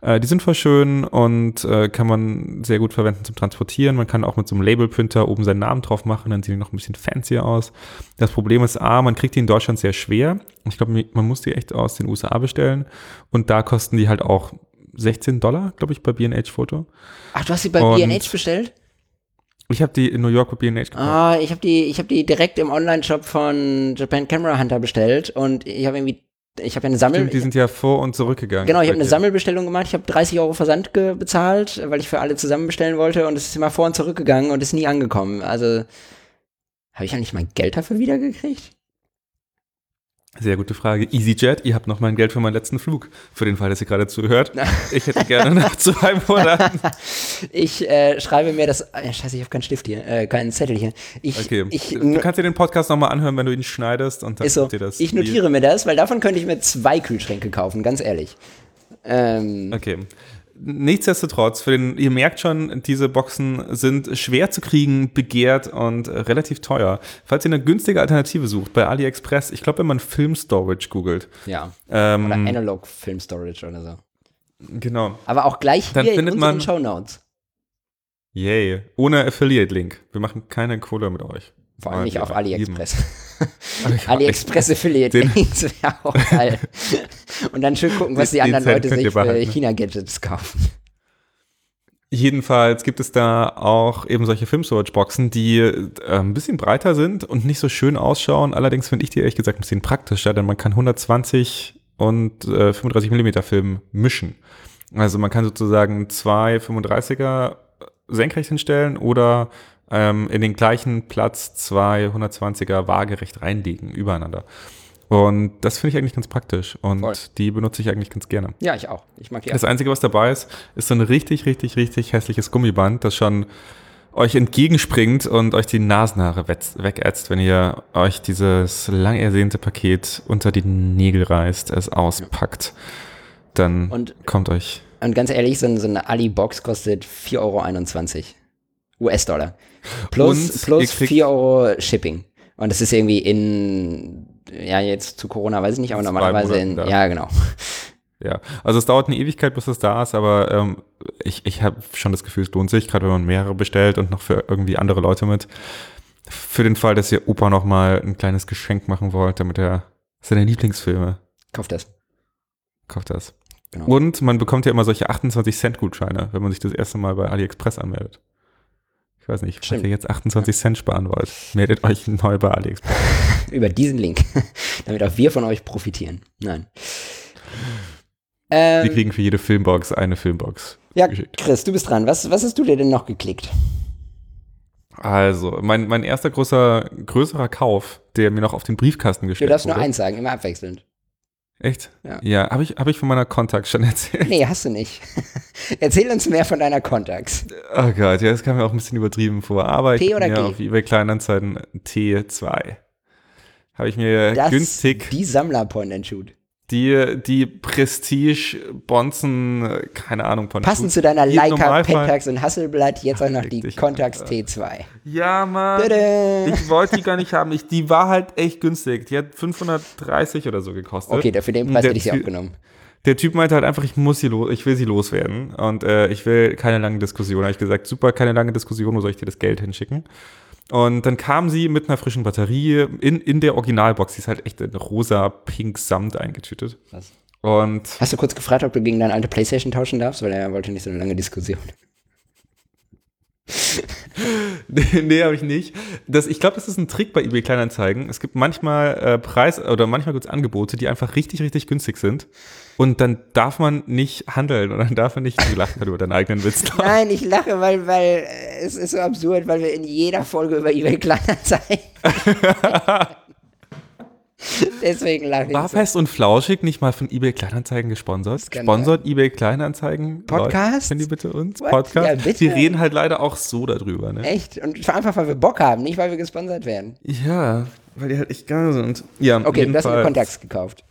Äh, die sind voll schön und äh, kann man sehr gut verwenden zum Transportieren. Man kann auch mit so einem Labelprinter oben seinen Namen drauf machen, dann sehen die noch ein bisschen fancier aus. Das Problem ist, A, man kriegt die in Deutschland sehr schwer. Ich glaube, man muss die echt aus den USA bestellen. Und da kosten die halt auch 16 Dollar, glaube ich, bei B&H Foto. Ach, du hast sie bei B&H bestellt? Ich habe die in New York bei B&H gekauft. Ah, ich habe die, ich habe die direkt im Online-Shop von Japan Camera Hunter bestellt und ich habe irgendwie, ich habe ja eine Sammel, Stimmt, die sind ja vor und zurückgegangen. genau, ich habe eine. Sammelbestellung gemacht. Ich habe 30 Euro Versand bezahlt, weil ich für alle zusammen bestellen wollte und es ist immer vor und zurückgegangen und ist nie angekommen. Also habe ich eigentlich mein Geld dafür wiedergekriegt? Sehr gute Frage. EasyJet, ihr habt noch mein Geld für meinen letzten Flug. Für den Fall, dass ihr gerade zuhört. Ich hätte gerne nach zwei Monaten. Ich äh, schreibe mir das. Äh, scheiße, ich habe keinen Stift hier, äh, keinen Zettel hier. Ich, Okay. ich, du kannst dir den Podcast nochmal anhören, wenn du ihn schneidest und dann ist so, dir das. ich notiere mir das, weil davon könnte ich mir zwei Kühlschränke kaufen, ganz ehrlich. Ähm, Okay. Nichtsdestotrotz, für den, ihr merkt schon, diese Boxen sind schwer zu kriegen, begehrt und relativ teuer. Falls ihr eine günstige Alternative sucht, bei AliExpress, ich glaube, wenn man Film Storage googelt, ja. ähm, Oder Analog Film Storage oder so. genau, Aber auch gleich Dann hier in findet unseren man- Shownotes. yay, ohne Affiliate-Link. Wir machen keine Kohle mit euch. Vor allem nicht auf. AliExpress. AliExpress Affiliate Links wäre auch geil. Und dann schön gucken, was die anderen Leute sich für. China-Gadgets kaufen. Jedenfalls gibt es da auch eben solche Film-Storage-Boxen, die äh, ein bisschen breiter sind und nicht so schön ausschauen. Allerdings finde ich die ehrlich gesagt ein bisschen praktischer, denn man kann 120 und äh, 35 Millimeter Film mischen. Also man kann sozusagen zwei 35er senkrecht hinstellen oder ähm, in den gleichen Platz zwei 120er waagerecht reinlegen, übereinander. Und das finde ich eigentlich ganz praktisch und Voll. die benutze ich eigentlich ganz gerne. Ja, ich auch. Ich mag die Das. Einzige, was dabei ist, ist so ein richtig, richtig, richtig hässliches Gummiband, das schon euch entgegenspringt und euch die Nasenhaare wegätzt, wenn ihr euch dieses lang ersehnte Paket unter die Nägel reißt, es auspackt. Dann Und- kommt euch. Und ganz ehrlich, so, so eine Ali-Box kostet 4,21 Euro. US-Dollar. Plus, Und plus kriegt- 4 Euro Shipping. Und das ist irgendwie in, ja, jetzt zu Corona weiß ich nicht, aber normalerweise in, da. ja, genau. Ja, also es dauert eine Ewigkeit, bis es da ist, aber ähm, ich, ich habe schon das Gefühl, es lohnt sich, gerade wenn man mehrere bestellt und noch für irgendwie andere Leute mit. Für den Fall, dass ihr Opa noch mal ein kleines Geschenk machen wollt, damit er seine Lieblingsfilme Kauft das. kauft das. Genau. Und man bekommt ja immer solche 28 Cent Gutscheine, wenn man sich das erste Mal bei AliExpress anmeldet. Ich weiß nicht, falls ihr jetzt 28 Cent sparen wollt, meldet euch neu bei AliExpress. Über diesen Link. Damit auch wir von euch profitieren. Nein. Ähm, Wir kriegen für jede Filmbox eine Filmbox ja, geschickt. Chris, du bist dran. Was, was hast du dir denn noch geklickt? Also, mein, mein erster großer, größerer Kauf, der mir noch auf den Briefkasten Du gestellt darfst nur wurde. eins sagen, immer abwechselnd. Echt? Ja. Ja, habe ich, hab ich von meiner Kontakt schon erzählt. Nee, hast du nicht. Erzähl uns mehr von deiner Kontax. Oh Gott, ja, das kam mir auch ein bisschen übertrieben vor. Aber T ich oder mir G? auf eBay Kleinanzeigen T2. Habe ich mir Das, günstig Die Sammler Point and Shoot. Die, die Prestige Bonzen, äh, keine Ahnung, von Passend zu deiner Leica Pentax und Hasselblatt jetzt auch noch die Contax Alter. T2. Ja, Mann. Tada! Ich wollte die gar nicht haben. Ich, die war halt echt günstig. Die hat 530 oder so gekostet. Okay, dafür den Preis Der hätte ich sie auch genommen. Der Typ meinte halt einfach, ich muss sie los, ich will sie loswerden und äh, ich will keine lange Diskussion. Habe ich gesagt, super, keine lange Diskussion, wo soll ich dir das Geld hinschicken? Und dann kam sie mit einer frischen Batterie in, in der Originalbox. Die ist halt echt in rosa, pink Samt eingetütet. Was? Und Hast du kurz gefragt, ob du gegen deine alte Playstation tauschen darfst? Weil er wollte nicht so eine lange Diskussion. nee, nee habe ich nicht. Das, ich glaube, das ist ein Trick bei eBay Kleinanzeigen. Es gibt manchmal äh, Preis oder manchmal gibt's Angebote, die einfach richtig, richtig günstig sind. Und dann darf man nicht handeln und dann darf man nicht gerade über deinen eigenen Witz. Nein, ich lache, weil, weil äh, es ist so absurd, weil wir in jeder Folge über eBay Kleinanzeigen. Deswegen lache ich. War So. fest und flauschig nicht mal von eBay Kleinanzeigen gesponsert? Skandal. Sponsert eBay Kleinanzeigen? Podcast? Können die bitte uns? What? Podcast? Ja, bitte. Die reden halt leider auch so darüber, ne? Echt? Und einfach, weil wir Bock haben, nicht weil wir gesponsert werden. Ja, weil die halt echt geil sind. Ja, Okay, du hast mir Kontakts gekauft.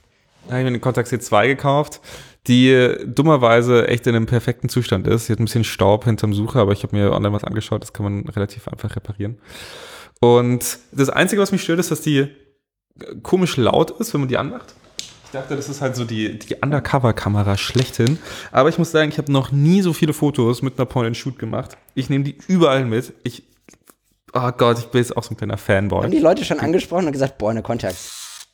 habe ich mir eine Contax C2 gekauft, die dummerweise echt in einem perfekten Zustand ist. Sie hat ein bisschen Staub hinterm Sucher, aber ich habe mir online was angeschaut, das kann man relativ einfach reparieren. Und das Einzige, was mich stört, ist, dass die komisch laut ist, wenn man die anmacht. Ich dachte, das ist halt so die, die Undercover-Kamera schlechthin. Aber ich muss sagen, ich habe noch nie so viele Fotos mit einer Point-and-Shoot gemacht. Ich nehme die überall mit. Ich, oh Gott, ich bin jetzt auch so ein kleiner Fanboy. Haben die Leute schon angesprochen und gesagt, boah, eine Kontakts.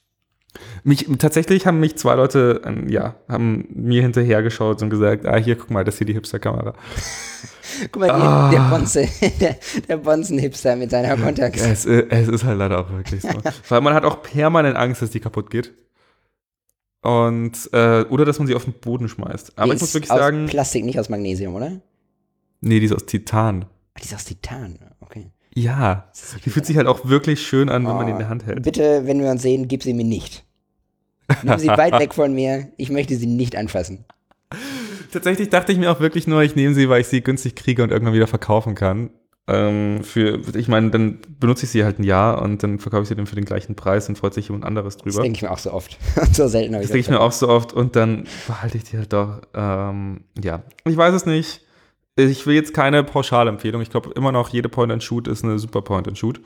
Mich, tatsächlich haben mich zwei Leute, ähm, ja, haben mir hinterhergeschaut und gesagt, ah, hier, guck mal, das ist hier die Hipster-Kamera. Guck mal, Ah. der Bonze, der, der Bonzen-Hipster mit seiner Kontax. Es, äh, es ist halt leider auch wirklich so. Weil man hat auch permanent Angst, dass die kaputt geht. Und, äh, oder dass man sie auf den Boden schmeißt. Aber Die ich muss ist wirklich aus sagen, Plastik, nicht aus Magnesium, oder? nee, die ist aus Titan. Ah, Die ist aus Titan, okay. Ja, die fühlt sich halt auch wirklich schön an, wenn man die in der Hand hält. Bitte, wenn wir uns sehen, gib sie mir nicht. Nimm sie weit weg von mir. Ich möchte sie nicht anfassen. Tatsächlich dachte ich mir auch wirklich nur, ich nehme sie, weil ich sie günstig kriege und irgendwann wieder verkaufen kann. Ähm, für, ich meine, dann benutze ich sie halt ein Jahr und dann verkaufe ich sie dann für den gleichen Preis und freut sich jemand anderes Das drüber. denke ich mir auch so oft. So selten habe Das ich denke ich mir auch so oft und dann behalte ich die halt doch. Ähm, ja, ich weiß es nicht. Ich will jetzt keine pauschale Empfehlung. Ich glaube immer noch, jede Point-and-Shoot ist eine super Point-and-Shoot.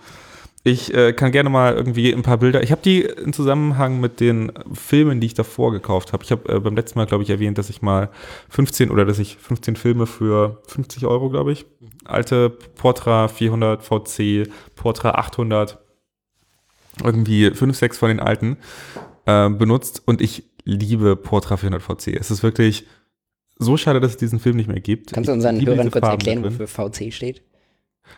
Ich äh, kann gerne mal irgendwie ein paar Bilder. Ich habe die im Zusammenhang mit den Filmen, die ich davor gekauft habe. Ich habe äh, beim letzten Mal, glaube ich, erwähnt, dass ich mal 15 oder dass ich 15 Filme für 50 Euro, glaube ich, alte Portra 400 VC, Portra 800, irgendwie 5, 6 von den alten äh, benutzt und ich liebe Portra 400 VC. Es ist wirklich so schade, dass es diesen Film nicht mehr gibt. Kannst du unseren Hörern kurz erklären, drin. wofür VC steht?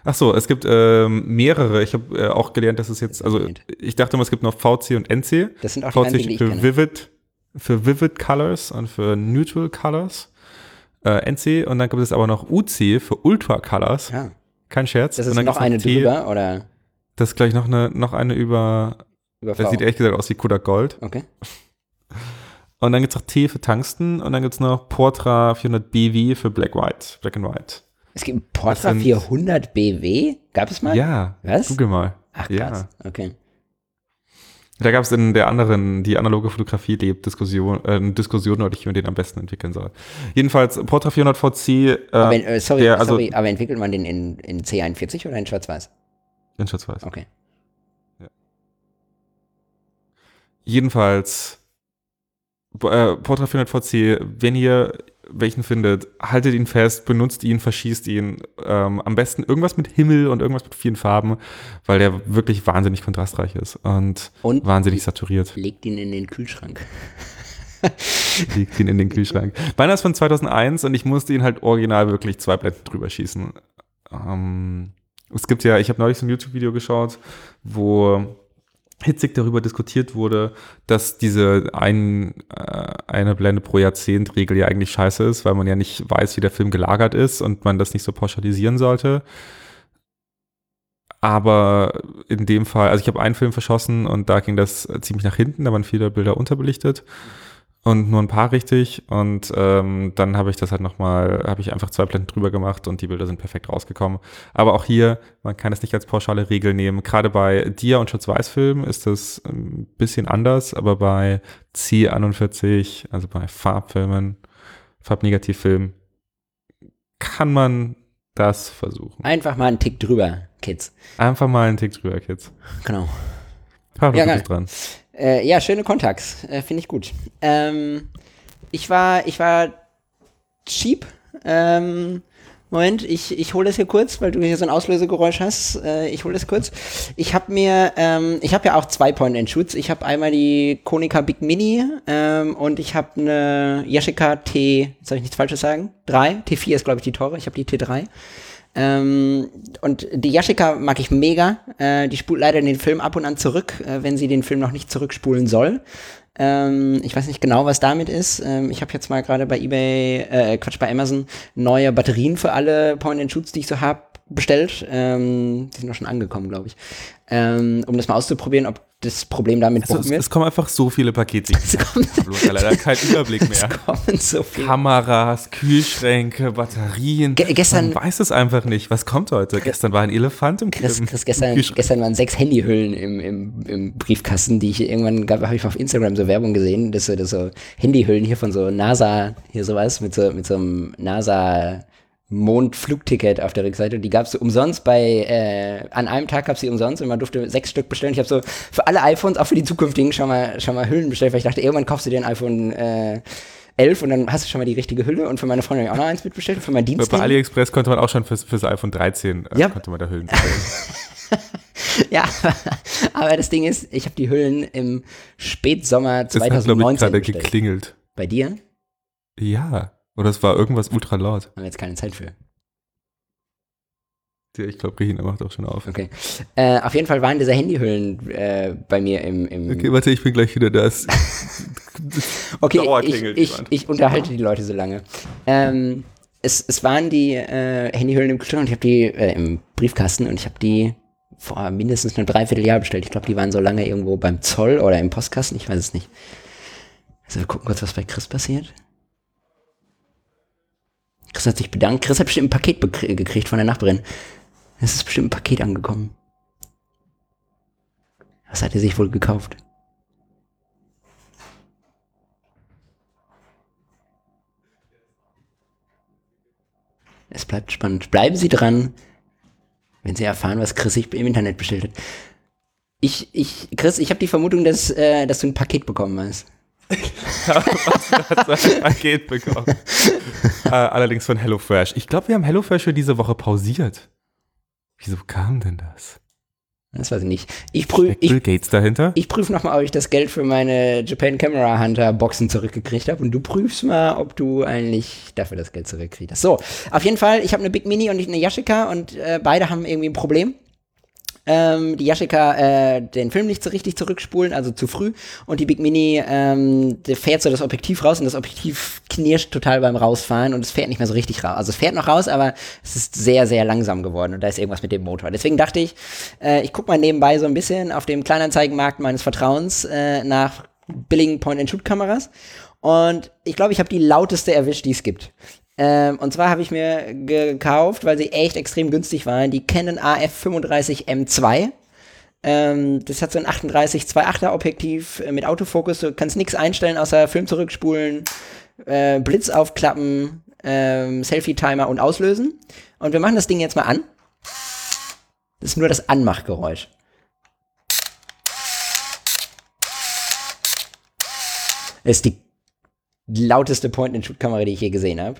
Ach so, es gibt ähm, mehrere. Ich habe äh, auch gelernt, dass es jetzt, also ich dachte immer, es gibt noch VC und NC. Das sind auch VC die für kenne. Vivid, für Vivid Colors und für Neutral Colors. Äh, NC und dann gibt es aber noch UC für Ultra Colors. Ja. Kein Scherz. Das ist noch eine T. drüber oder Das ist gleich noch eine, noch eine über, über das sieht ehrlich gesagt aus wie Kodak Gold. Okay. Und dann gibt es noch T für Tungsten und dann gibt es noch Portra 400 BV für Black White, Black and White. Es gibt einen Portra sind- 400 BW. Gab es mal? Ja, Was? google mal. Ach Ja. krass. Okay. Da gab es in der anderen, die analoge Fotografie lebt, Diskussion, äh, Diskussion, ob ich mir den am besten entwickeln soll. Jedenfalls, Portra 400 VC, äh, Aber, äh, sorry, der, also- sorry, aber entwickelt man den in, in C41 oder in Schwarz-Weiß? in Schwarz-Weiß. Okay. Jedenfalls, äh, Portra 400 VC, wenn ihr welchen findet, haltet ihn fest, benutzt ihn, verschießt ihn. Ähm, am besten irgendwas mit Himmel und irgendwas mit vielen Farben, weil der wirklich wahnsinnig kontrastreich ist und, Und wahnsinnig saturiert. legt ihn in den Kühlschrank. Legt ihn in den Kühlschrank. Meiner ist von 2001 und ich musste ihn halt original wirklich zwei Blenden drüber schießen. Ähm, es gibt ja, ich habe neulich so ein YouTube-Video geschaut, wo hitzig darüber diskutiert wurde, dass diese ein, äh, eine Blende pro Jahrzehnt Regel ja eigentlich scheiße ist, weil man ja nicht weiß, wie der Film gelagert ist und man das nicht so pauschalisieren sollte. Aber in dem Fall, also ich habe einen Film verschossen und da ging das ziemlich nach hinten, da waren viele Bilder unterbelichtet und nur ein paar richtig. Und ähm, dann habe ich das halt nochmal, habe ich einfach zwei Blenden drüber gemacht und die Bilder sind perfekt rausgekommen. Aber auch hier, man kann es nicht als pauschale Regel nehmen. Gerade bei Dia- und Schwarz-Weiß-Filmen ist das ein bisschen anders, aber bei C41, also bei Farbfilmen, Farbnegativfilmen, kann man das versuchen. Einfach mal einen Tick drüber, Kids. Einfach mal einen Tick drüber, Kids. Genau. Pablo, Ja, du bist dran. Äh, ja, schöne Kontakts. Äh, Finde ich gut. Ähm, ich war, ich war cheap. Ähm, Moment, ich, ich hole das hier kurz, weil du hier so ein Auslösegeräusch hast. Äh, ich hole das kurz. Ich habe mir, ähm, ich habe ja auch zwei Point-and-Shoots. Ich habe einmal die Konica Big Mini ähm, und ich habe eine Yashica T, soll ich nichts Falsches sagen? 3. T4 ist, glaube ich, die teure. Ich habe die T3. Ähm, und die Yashica mag ich mega. Äh, die spult leider den Film ab und an zurück, äh, wenn sie den Film noch nicht zurückspulen soll. Ähm, ich weiß nicht genau, was damit ist. Ähm, ich habe jetzt mal gerade bei eBay, äh, Quatsch, bei Amazon neue Batterien für alle Point-and-Shoots, die ich so habe, bestellt. Ähm, die sind auch schon angekommen, glaube ich. Ähm, um das mal auszuprobieren, ob das Problem damit Also, es, wird. es kommen einfach so viele Pakete. Es kommen, Pablo hat leider keinen Überblick es mehr. kommen so viele. Kameras, Kühlschränke, Batterien. Ge- gestern- Man weiß es einfach nicht. Was kommt heute? Gestern war ein Elefant im, Chris, im Chris gestern, Kühlschrank. gestern waren sechs Handyhüllen im, im, im Briefkasten, die ich irgendwann habe ich auf Instagram so Werbung gesehen, dass so, dass so Handyhüllen hier von so NASA, hier sowas, mit so, mit so einem NASA Mondflugticket auf der Rückseite. Die gab es so umsonst bei, äh, an einem Tag gab es sie umsonst und man durfte sechs Stück bestellen. Ich habe so für alle iPhones, auch für die zukünftigen, schon mal, schon mal Hüllen bestellt, weil ich dachte, irgendwann kaufst du dir ein iPhone äh, 11 und dann hast du schon mal die richtige Hülle und für meine Freundin habe ich auch noch eins mitbestellt und für mein Bei Dienst. AliExpress konnte man auch schon fürs, fürs iPhone 13 äh, Ja. konnte man da Hüllen bestellen. ja, aber das Ding ist, ich habe die Hüllen im Spätsommer Das hat, ich, 2019 bestellt. geklingelt. Bei dir? Ja. Oder es war irgendwas ultra laut. wir jetzt keine Zeit für. Ja, Ich glaube, Regina macht auch schon auf. Okay. Äh, auf jeden Fall waren diese Handyhüllen äh, bei mir im, im Okay, warte, ich bin gleich wieder da. Okay, ich, ich, ich unterhalte die Leute so lange. Ähm, es, es waren die äh, Handyhüllen im Kühlschrank und ich habe die äh, im Briefkasten und ich habe die vor mindestens einem Dreivierteljahr bestellt. Ich glaube, die waren so lange irgendwo beim Zoll oder im Postkasten, ich weiß es nicht. Also wir gucken kurz, was bei Chris passiert. Chris hat sich bedankt. Chris hat bestimmt ein Paket bekr- gekriegt von der Nachbarin. Es ist bestimmt ein Paket angekommen. Was hat er sich wohl gekauft? Es bleibt spannend. Bleiben Sie dran, wenn Sie erfahren, was Chris sich im Internet bestellt hat. Ich, ich, Chris, ich habe die Vermutung, dass, äh, dass du ein Paket bekommen hast. Hat sein Paket bekommen. äh, allerdings von HelloFresh. Ich glaube, wir haben HelloFresh für diese Woche pausiert. Wieso kam denn das? Das weiß ich nicht. Ich, prüf, Steckt ich, Bill Gates dahinter? ich prüfe nochmal, ob ich das Geld für meine Japan Camera Hunter Boxen zurückgekriegt habe. Und du prüfst mal, ob du eigentlich dafür das Geld zurückkriegst. hast. So, auf jeden Fall, ich habe eine Big Mini und eine Yashica und äh, beide haben irgendwie ein Problem. Ähm, die Yashica äh, den Film nicht so richtig zurückspulen, also zu früh. Und die Big Mini, ähm, fährt so das Objektiv raus und das Objektiv knirscht total beim Rausfahren und es fährt nicht mehr so richtig raus. Also es fährt noch raus, aber es ist sehr, sehr langsam geworden und da ist irgendwas mit dem Motor. Deswegen dachte ich, äh, ich gucke mal nebenbei so ein bisschen auf dem Kleinanzeigenmarkt meines Vertrauens äh, nach billigen Point-and-Shoot-Kameras. Und ich glaube, ich habe die lauteste erwischt, die es gibt. Ähm, und zwar habe ich mir gekauft, weil sie echt extrem günstig waren, die Canon AF35 M2. Ähm, das hat so ein 38 2.8er Objektiv äh, mit Autofokus. Du kannst nichts einstellen außer Film zurückspulen, äh, Blitz aufklappen, ähm, Selfie-Timer und auslösen. Und wir machen das Ding jetzt mal an. Das ist nur das Anmachgeräusch. Das ist die lauteste Point-and-Shoot-Kamera, die ich je gesehen habe.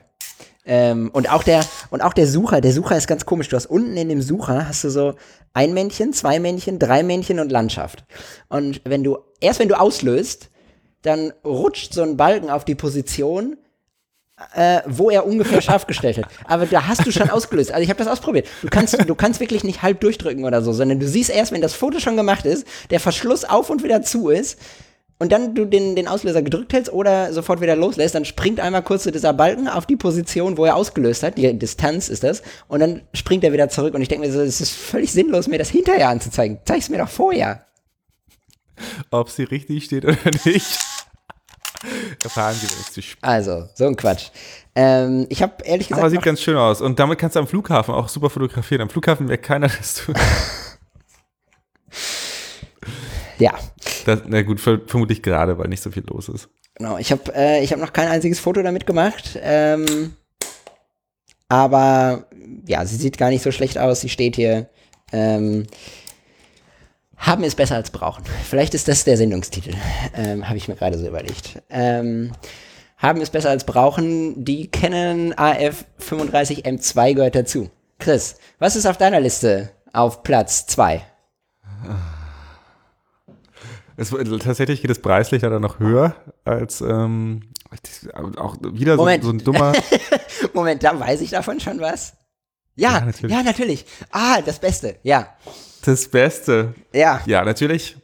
Ähm, und auch der und auch der Sucher, der Sucher ist ganz komisch. Du hast unten in dem Sucher hast du so ein Männchen, zwei Männchen, drei Männchen und Landschaft. Und wenn du erst wenn du auslöst, dann rutscht so ein Balken auf die Position, äh, wo er ungefähr scharf gestellt hat. Aber da hast du schon ausgelöst. Also ich habe das ausprobiert. Du kannst, du kannst wirklich nicht halb durchdrücken oder so, sondern du siehst erst, wenn das Foto schon gemacht ist, der Verschluss auf und wieder zu ist und dann du den, den Auslöser gedrückt hältst oder sofort wieder loslässt, dann springt einmal kurz so dieser Balken auf die Position, wo er ausgelöst hat, die Distanz ist das, und dann springt er wieder zurück und ich denke mir so, es ist völlig sinnlos, mir das hinterher anzuzeigen. Zeig's mir doch vorher. Ob sie richtig steht oder nicht. Erfahren wenn es zu. Also, so ein Quatsch. Ähm, ich habe ehrlich gesagt Aber sieht ganz schön aus. Und damit kannst du am Flughafen auch super fotografieren. Am Flughafen wäre keiner das tun. ja, Das, na gut, ver vermutlich gerade, weil nicht so viel los ist. Genau, ich habe äh, ich hab noch kein einziges Foto damit gemacht. Ähm, aber ja, sie sieht gar nicht so schlecht aus. Sie steht hier. Ähm, haben ist besser als brauchen. Vielleicht ist das der Sendungstitel. Ähm, habe ich mir gerade so überlegt. Ähm, haben ist besser als brauchen. Die Canon AF35 M2 gehört dazu. Chris, was ist auf deiner Liste auf Platz 2? Es, tatsächlich geht das preislich leider noch höher als ähm, auch wieder so, so ein dummer. Moment, da weiß ich davon schon was. Ja, Ja, natürlich. ja, natürlich. Ah, das Beste. Ja, Das Beste. ja. Ja, natürlich.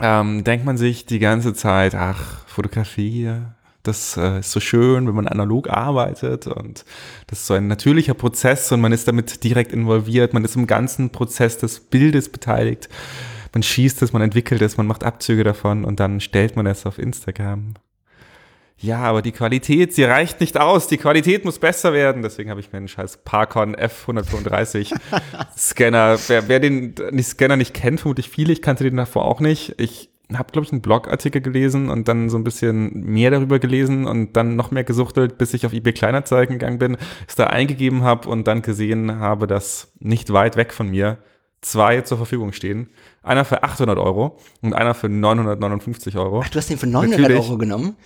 Ähm, denkt man sich die ganze Zeit, ach, Fotografie, das äh, ist so schön, wenn man analog arbeitet und das ist so ein natürlicher Prozess und man ist damit direkt involviert, man ist im ganzen Prozess des Bildes beteiligt. Man schießt es, man entwickelt es, man macht Abzüge davon und dann stellt man es auf Instagram. Ja, aber die Qualität, sie reicht nicht aus. Die Qualität muss besser werden. Deswegen habe ich mir einen scheiß Parcon F135 Scanner. Wer, wer den nicht Scanner nicht kennt, vermutlich viele. Ich kannte den davor auch nicht. Ich habe, glaube ich, einen Blogartikel gelesen und dann so ein bisschen mehr darüber gelesen und dann noch mehr gesuchtelt, bis ich auf eBay Kleinanzeigen gegangen bin, es da eingegeben habe und dann gesehen habe, dass nicht weit weg von mir zwei zur Verfügung stehen. Einer für 800 Euro und einer für 959 Euro. Ach, du hast den für 900 Natürlich. Euro genommen?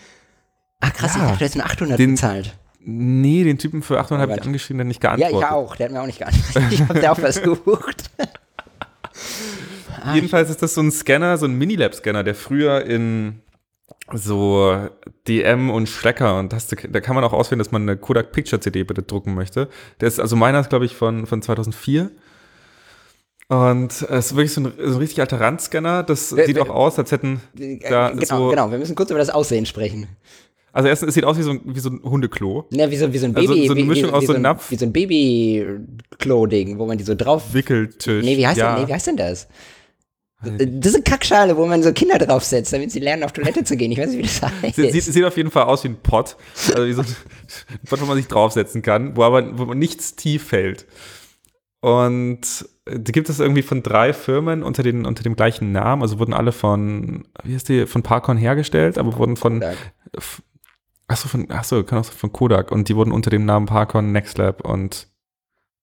Ach krass, Ja. ich dachte, du nur 800 Den- bezahlt. Nee, den Typen für 800 habe ich angeschrieben, der nicht Ja, geantwortet. ich auch. Der hat mir auch nicht geantwortet. Ich habe der auch versucht. Ah, Jedenfalls ist das so ein Scanner, so ein Minilab-Scanner, der früher in so DM und Schlecker und das, da kann man auch auswählen, dass man eine Kodak Picture CD bitte drucken möchte. Der ist, also meiner ist, glaube ich, von, von 2004. Und es ist wirklich so ein, so ein richtig alter Randscanner. Das Wer- sieht wer- auch aus, als hätten Äh, da genau, so, genau, wir müssen kurz über das Aussehen sprechen. also erstens, es sieht aus wie so ein, wie so ein Hundeklo. Ja, wie so, wie so ein Also Baby, so eine Mischung wie, aus wie so so ein Napf. Wie so ein Baby-Klo-Ding, wo man die so drauf. Wickeltisch. Nee, wie heißt, ja. denn, nee, wie heißt denn das? Das ist eine Kackschale, wo man so Kinder draufsetzt, damit sie lernen, auf Toilette zu gehen. Ich weiß nicht, wie das heißt. Sieht, sieht, sieht auf jeden Fall aus wie ein Pott. Also wie so ein Pott, wo man sich draufsetzen kann, wo aber wo man nichts tief fällt. Und die gibt es irgendwie von drei Firmen unter, den, unter dem gleichen Namen. Also wurden alle von, wie heißt die, von Parkon hergestellt, aber wurden von, Kodak. achso, von, achso, kann auch von Kodak. Und die wurden unter dem Namen Parkon, Nextlab und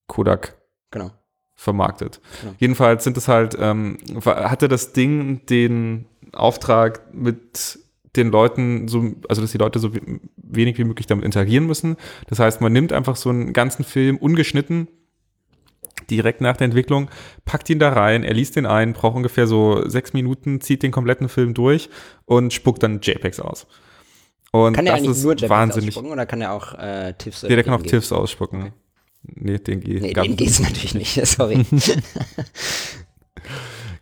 Kodak Genau. vermarktet. Genau. Jedenfalls sind es halt, ähm, hatte das Ding den Auftrag mit den Leuten so, also dass die Leute so we- wenig wie möglich damit interagieren müssen. Das heißt, man nimmt einfach so einen ganzen Film ungeschnitten direkt nach der Entwicklung, packt ihn da rein, er liest den ein, braucht ungefähr so sechs Minuten, zieht den kompletten Film durch und spuckt dann JPEGs aus. Und Kann das eigentlich ist nur JPEGs wahnsinnig. ausspucken oder kann er auch äh, TIFFs? Ja, der kann auch? TIFFs ausspucken. Okay. Nee, den geht Nee, den geht's natürlich nicht, sorry.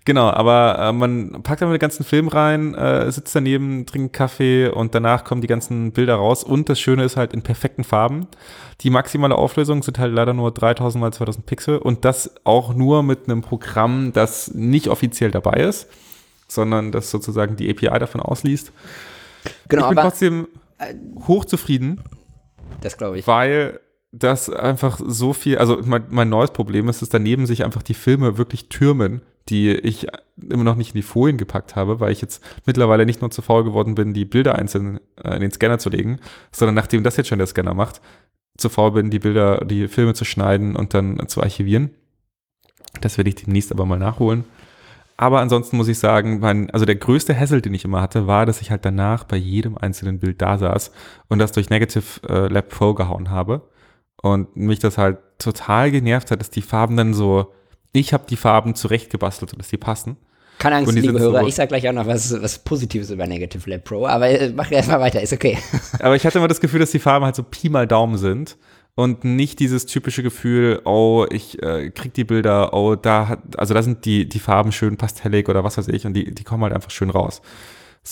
Genau, aber äh, man packt einfach den ganzen Film rein, äh, sitzt daneben, trinkt Kaffee und danach kommen die ganzen Bilder raus. Und das Schöne ist halt in perfekten Farben. Die maximale Auflösung sind halt leider nur 3000 mal 2000 Pixel und das auch nur mit einem Programm, das nicht offiziell dabei ist, sondern das sozusagen die API davon ausliest. genau, ich bin aber äh, trotzdem hochzufrieden, das glaube ich. weil das einfach so viel, also mein, mein neues Problem ist, dass daneben sich einfach die Filme wirklich türmen, die ich immer noch nicht in die Folien gepackt habe, weil ich jetzt mittlerweile nicht nur zu faul geworden bin, die Bilder einzeln äh, in den Scanner zu legen, sondern nachdem das jetzt schon der Scanner macht, zu faul bin, die Bilder, die Filme zu schneiden und dann äh, zu archivieren. Das werde ich demnächst aber mal nachholen. Aber ansonsten muss ich sagen, mein, also der größte Hassel, den ich immer hatte, war, dass ich halt danach bei jedem einzelnen Bild da saß und das durch Negative äh, Lab Pro gehauen habe. Und mich das halt total genervt hat, dass die Farben dann so, ich habe die Farben zurechtgebastelt, sodass die passen. Keine Angst, liebe sind so- Hörer, ich sag gleich auch noch was, was Positives über Negative Lab Pro, aber äh, mach erst mal weiter, ist okay. Aber ich hatte immer das Gefühl, dass die Farben halt so Pi mal Daumen sind und nicht dieses typische Gefühl, oh, ich äh, krieg die Bilder, oh, da hat, also da sind die, die Farben schön pastellig oder was weiß ich und die, die kommen halt einfach schön raus.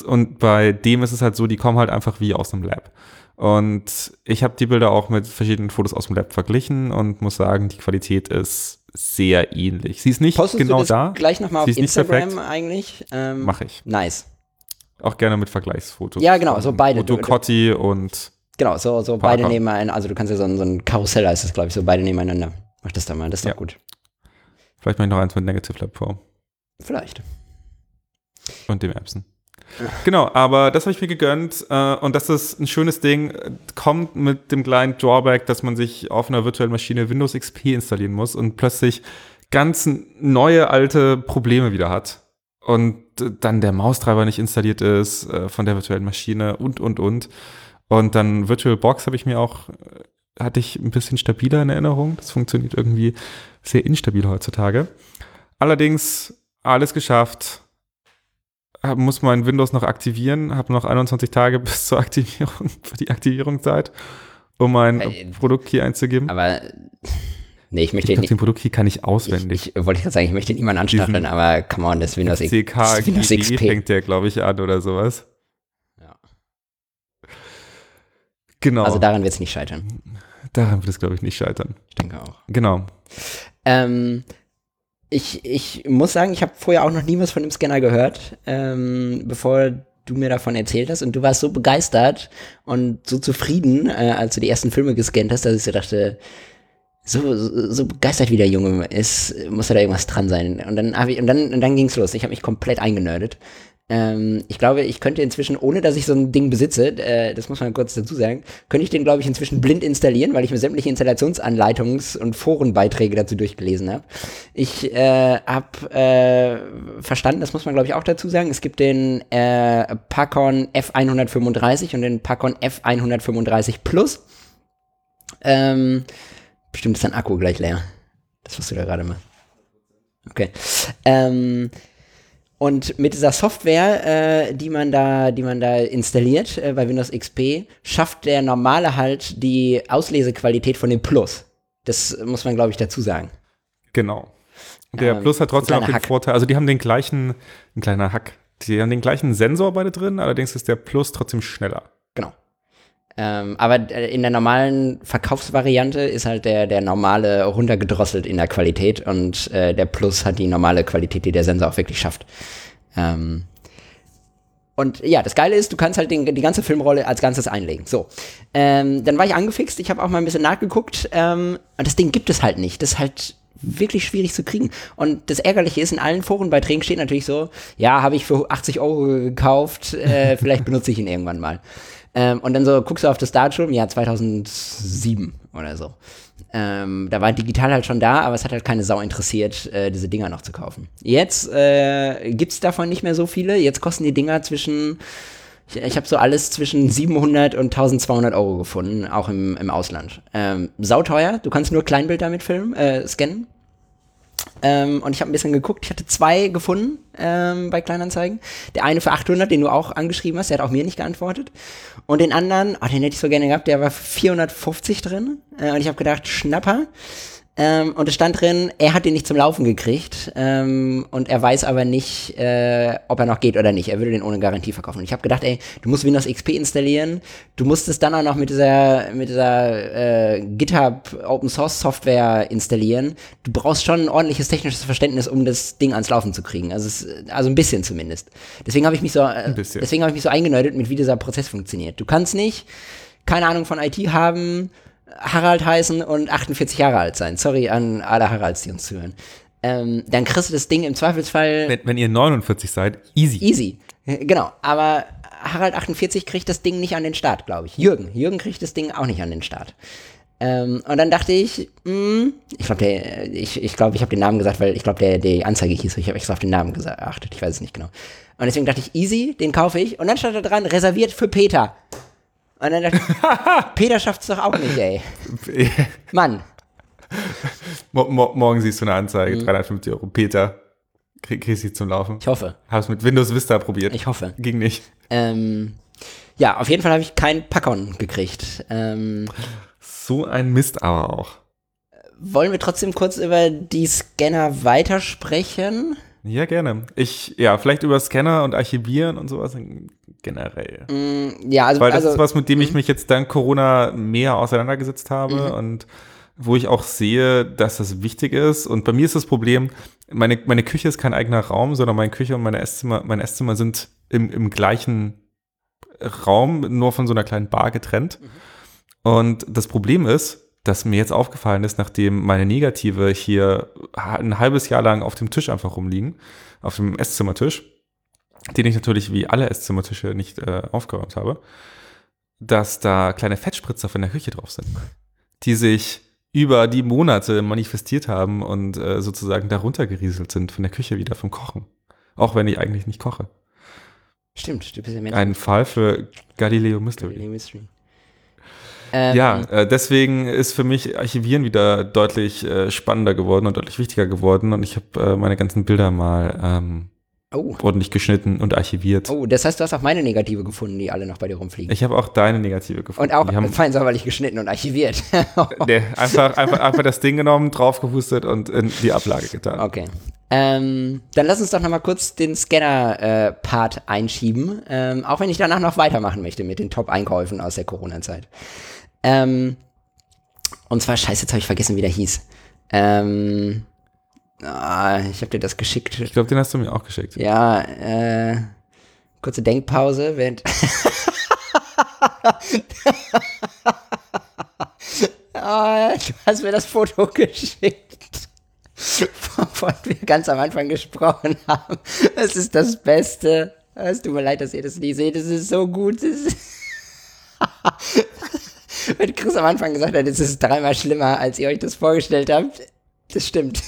Und bei dem ist es halt so, die kommen halt einfach wie aus dem Lab. Und ich habe die Bilder auch mit verschiedenen Fotos aus dem Lab verglichen und muss sagen, die Qualität ist sehr ähnlich. Sie ist nicht Postest genau du das da, gleich nochmal auf Instagram eigentlich? Ähm, mache ich. Nice. Auch gerne mit Vergleichsfotos. Ja, genau, so beide. Otto Cotti und Genau, so, so beide nebeneinander, also du kannst ja so ein, so ein Karussell heißt das, glaube ich, so beide nebeneinander. Mach das doch mal, das ist Ja. doch gut. vielleicht mache ich noch eins mit Negative Lab Pro. Vielleicht. Und dem Epson. Genau, aber das habe ich mir gegönnt äh, und das ist ein schönes Ding. Kommt mit dem kleinen Drawback, dass man sich auf einer virtuellen Maschine Windows XP installieren muss und plötzlich ganz neue alte Probleme wieder hat. Und äh, dann der Maustreiber nicht installiert ist äh, von der virtuellen Maschine und, und, und. Und dann VirtualBox habe ich mir auch, äh, hatte ich ein bisschen stabiler in Erinnerung. Das funktioniert irgendwie sehr instabil heutzutage. Allerdings alles geschafft muss mein Windows noch aktivieren, habe noch 21 Tage bis zur Aktivierung, für die Aktivierungszeit, um mein Äh, Produkt hier einzugeben. Aber, nee, ich Ich möchte glaube, nicht, den Produkt hier kann ich ich, auswendig. ich wollte gerade sagen, ich möchte niemanden anstacheln, aber come on, das Windows, X- das CK Windows XP. fängt der, glaube ich, an oder sowas. Ja. Genau. Also daran wird es nicht scheitern. Daran wird es, glaube ich, nicht scheitern. Ich denke auch. Genau. Ähm, ich, ich muss sagen, ich habe vorher auch noch nie was von dem Scanner gehört, ähm, bevor du mir davon erzählt hast. Und du warst so begeistert und so zufrieden, äh, als du die ersten Filme gescannt hast, dass ich so dachte, so, so, so begeistert wie der Junge ist, muss da irgendwas dran sein. Und dann habe ich, und dann, und dann ging's los. Ich habe mich komplett eingenördet. Ähm, ich glaube, ich könnte inzwischen, ohne dass ich so ein Ding besitze, äh, das muss man kurz dazu sagen, könnte ich den, glaube ich, inzwischen blind installieren, weil ich mir sämtliche Installationsanleitungs- und Forenbeiträge dazu durchgelesen habe. Ich äh, habe äh, verstanden, das muss man, glaube ich, auch dazu sagen, es gibt den äh, Pacon F135 und den Pacon F135 Plus. Ähm, bestimmt ist dein Akku gleich leer. Das, was du da gerade machst. Okay. Ähm, Und mit dieser Software, äh, die man da, die man da installiert äh, bei Windows XP, schafft der normale halt die Auslesequalität von dem Plus. Das muss man, glaube ich, dazu sagen. Genau. Der Ähm, Plus hat trotzdem auch den Hack. Vorteil, also die haben den gleichen, ein kleiner Hack, die haben den gleichen Sensor beide drin, allerdings ist der Plus trotzdem schneller. Genau. Ähm, aber äh, in der normalen Verkaufsvariante ist halt der, der normale runtergedrosselt in der Qualität und äh, der Plus hat die normale Qualität, die der Sensor auch wirklich schafft. Ähm, und ja, das Geile ist, du kannst halt den, die ganze Filmrolle als Ganzes einlegen. So, ähm, dann war ich angefixt, ich habe auch mal ein bisschen nachgeguckt ähm, und das Ding gibt es halt nicht. Das ist halt wirklich schwierig zu kriegen. Und das Ärgerliche ist, in allen Forenbeiträgen steht natürlich so, ja, habe ich für 80 Euro gekauft, äh, vielleicht benutze ich ihn irgendwann mal. Ähm, und dann so guckst du auf das Datum, ja, 2007 oder so. Ähm, da war digital halt schon da, aber es hat halt keine Sau interessiert, äh, diese Dinger noch zu kaufen. Jetzt äh, gibt's davon nicht mehr so viele. Jetzt kosten die Dinger zwischen, ich, ich habe so alles zwischen 700 und 1200 Euro gefunden, auch im, im Ausland. Ähm, sauteuer, du kannst nur Kleinbild damit filmen, äh, scannen. Ähm, und ich habe ein bisschen geguckt. Ich hatte zwei gefunden ähm, bei Kleinanzeigen. Der eine für 800, den du auch angeschrieben hast, der hat auch mir nicht geantwortet. Und den anderen, oh, den hätte ich so gerne gehabt, der war für 450 drin. Äh, und ich habe gedacht, Schnapper. Ähm, und es stand drin, er hat den nicht zum Laufen gekriegt ähm, und er weiß aber nicht, äh, ob er noch geht oder nicht. Er würde den ohne Garantie verkaufen. Und ich habe gedacht, ey, du musst Windows XP installieren, du musst es dann auch noch mit dieser, mit dieser äh, GitHub Open Source Software installieren. Du brauchst schon ein ordentliches technisches Verständnis, um das Ding ans Laufen zu kriegen. Also, es, also ein bisschen zumindest. Deswegen habe ich mich so, äh, deswegen habe ich mich so eingenördet, mit wie dieser Prozess funktioniert. Du kannst nicht keine Ahnung von IT haben, Harald heißen und 48 Jahre alt sein. Sorry an alle Haralds, die uns zuhören. Ähm, dann kriegst du das Ding im Zweifelsfall Wenn, wenn ihr 49 seid, easy. easy. Genau, aber Harald 48 kriegt das Ding nicht an den Start, glaube ich. Jürgen, Jürgen kriegt das Ding auch nicht an den Start. Ähm, und dann dachte ich, mh, ich glaube, ich, ich glaube, ich habe den Namen gesagt, weil ich glaube, der die Anzeige hieß, so. ich habe extra auf den Namen geachtet, ich weiß es nicht genau. Und deswegen dachte ich, easy, den kaufe ich. Und dann stand da dran, reserviert für Peter. Und dann dachte ich, Peter schafft's doch auch nicht, ey. Mann, Mo mo morgen siehst du eine Anzeige, 350 Euro. Peter, krieg, kriegst du zum Laufen. ich hoffe, Hab's mit Windows Vista probiert. ich hoffe. Ging nicht. Ähm, ja, auf jeden Fall habe ich keinen Packon gekriegt. Ähm, So ein Mist aber auch. wollen wir trotzdem kurz über die Scanner weitersprechen? Ja, gerne. Ich, ja, vielleicht über Scanner und Archivieren und sowas generell. Mm, ja, also, Weil das also ist was, mit dem ich mich jetzt dank Corona mehr auseinandergesetzt habe und wo ich auch sehe, dass das wichtig ist. Und bei mir ist das Problem, meine, meine Küche ist kein eigener Raum, sondern meine Küche und meine Esszimmer, mein Esszimmer sind im, im gleichen Raum, nur von so einer kleinen Bar getrennt. Und das Problem ist, dass mir jetzt aufgefallen ist, nachdem meine Negative hier ein halbes Jahr lang auf dem Tisch einfach rumliegen, auf dem Esszimmertisch, den ich natürlich wie alle Esszimmertische nicht äh, aufgeräumt habe, dass da kleine Fettspritzer von der Küche drauf sind, die sich über die Monate manifestiert haben und äh, sozusagen darunter gerieselt sind von der Küche wieder vom Kochen. Auch wenn ich eigentlich nicht koche. stimmt, du bist ja Mensch. Ein Fall für Galileo Mystery. Mystery. Ähm, Ja, äh, deswegen ist für mich Archivieren wieder deutlich äh, spannender geworden und deutlich wichtiger geworden und ich habe äh, meine ganzen Bilder mal ähm, Oh. ordentlich geschnitten und archiviert. oh, das heißt, du hast auch meine Negative gefunden, die alle noch bei dir rumfliegen. Ich habe auch deine Negative gefunden. Und auch haben fein sauberlich geschnitten und archiviert. nee, einfach, einfach, einfach das Ding genommen, draufgehustet und in die Ablage getan. Okay. Ähm, dann lass uns doch noch mal kurz den Scanner-Part einschieben, ähm, auch wenn ich danach noch weitermachen möchte mit den Top-Einkäufen aus der Corona-Zeit. Ähm, und zwar, scheiße, jetzt habe ich vergessen, wie der hieß. Ähm, ah, ich habe dir das geschickt. Ich glaube, den hast du mir auch geschickt. Ja, äh, kurze Denkpause, während. Ah, du hast mir das Foto geschickt, wovon wir ganz am Anfang gesprochen haben. Es ist das Beste. Es tut mir leid, dass ihr das nie seht. Es ist so gut. Es ist Wenn Chris am Anfang gesagt hat, es ist dreimal schlimmer, als ihr euch das vorgestellt habt. Das stimmt.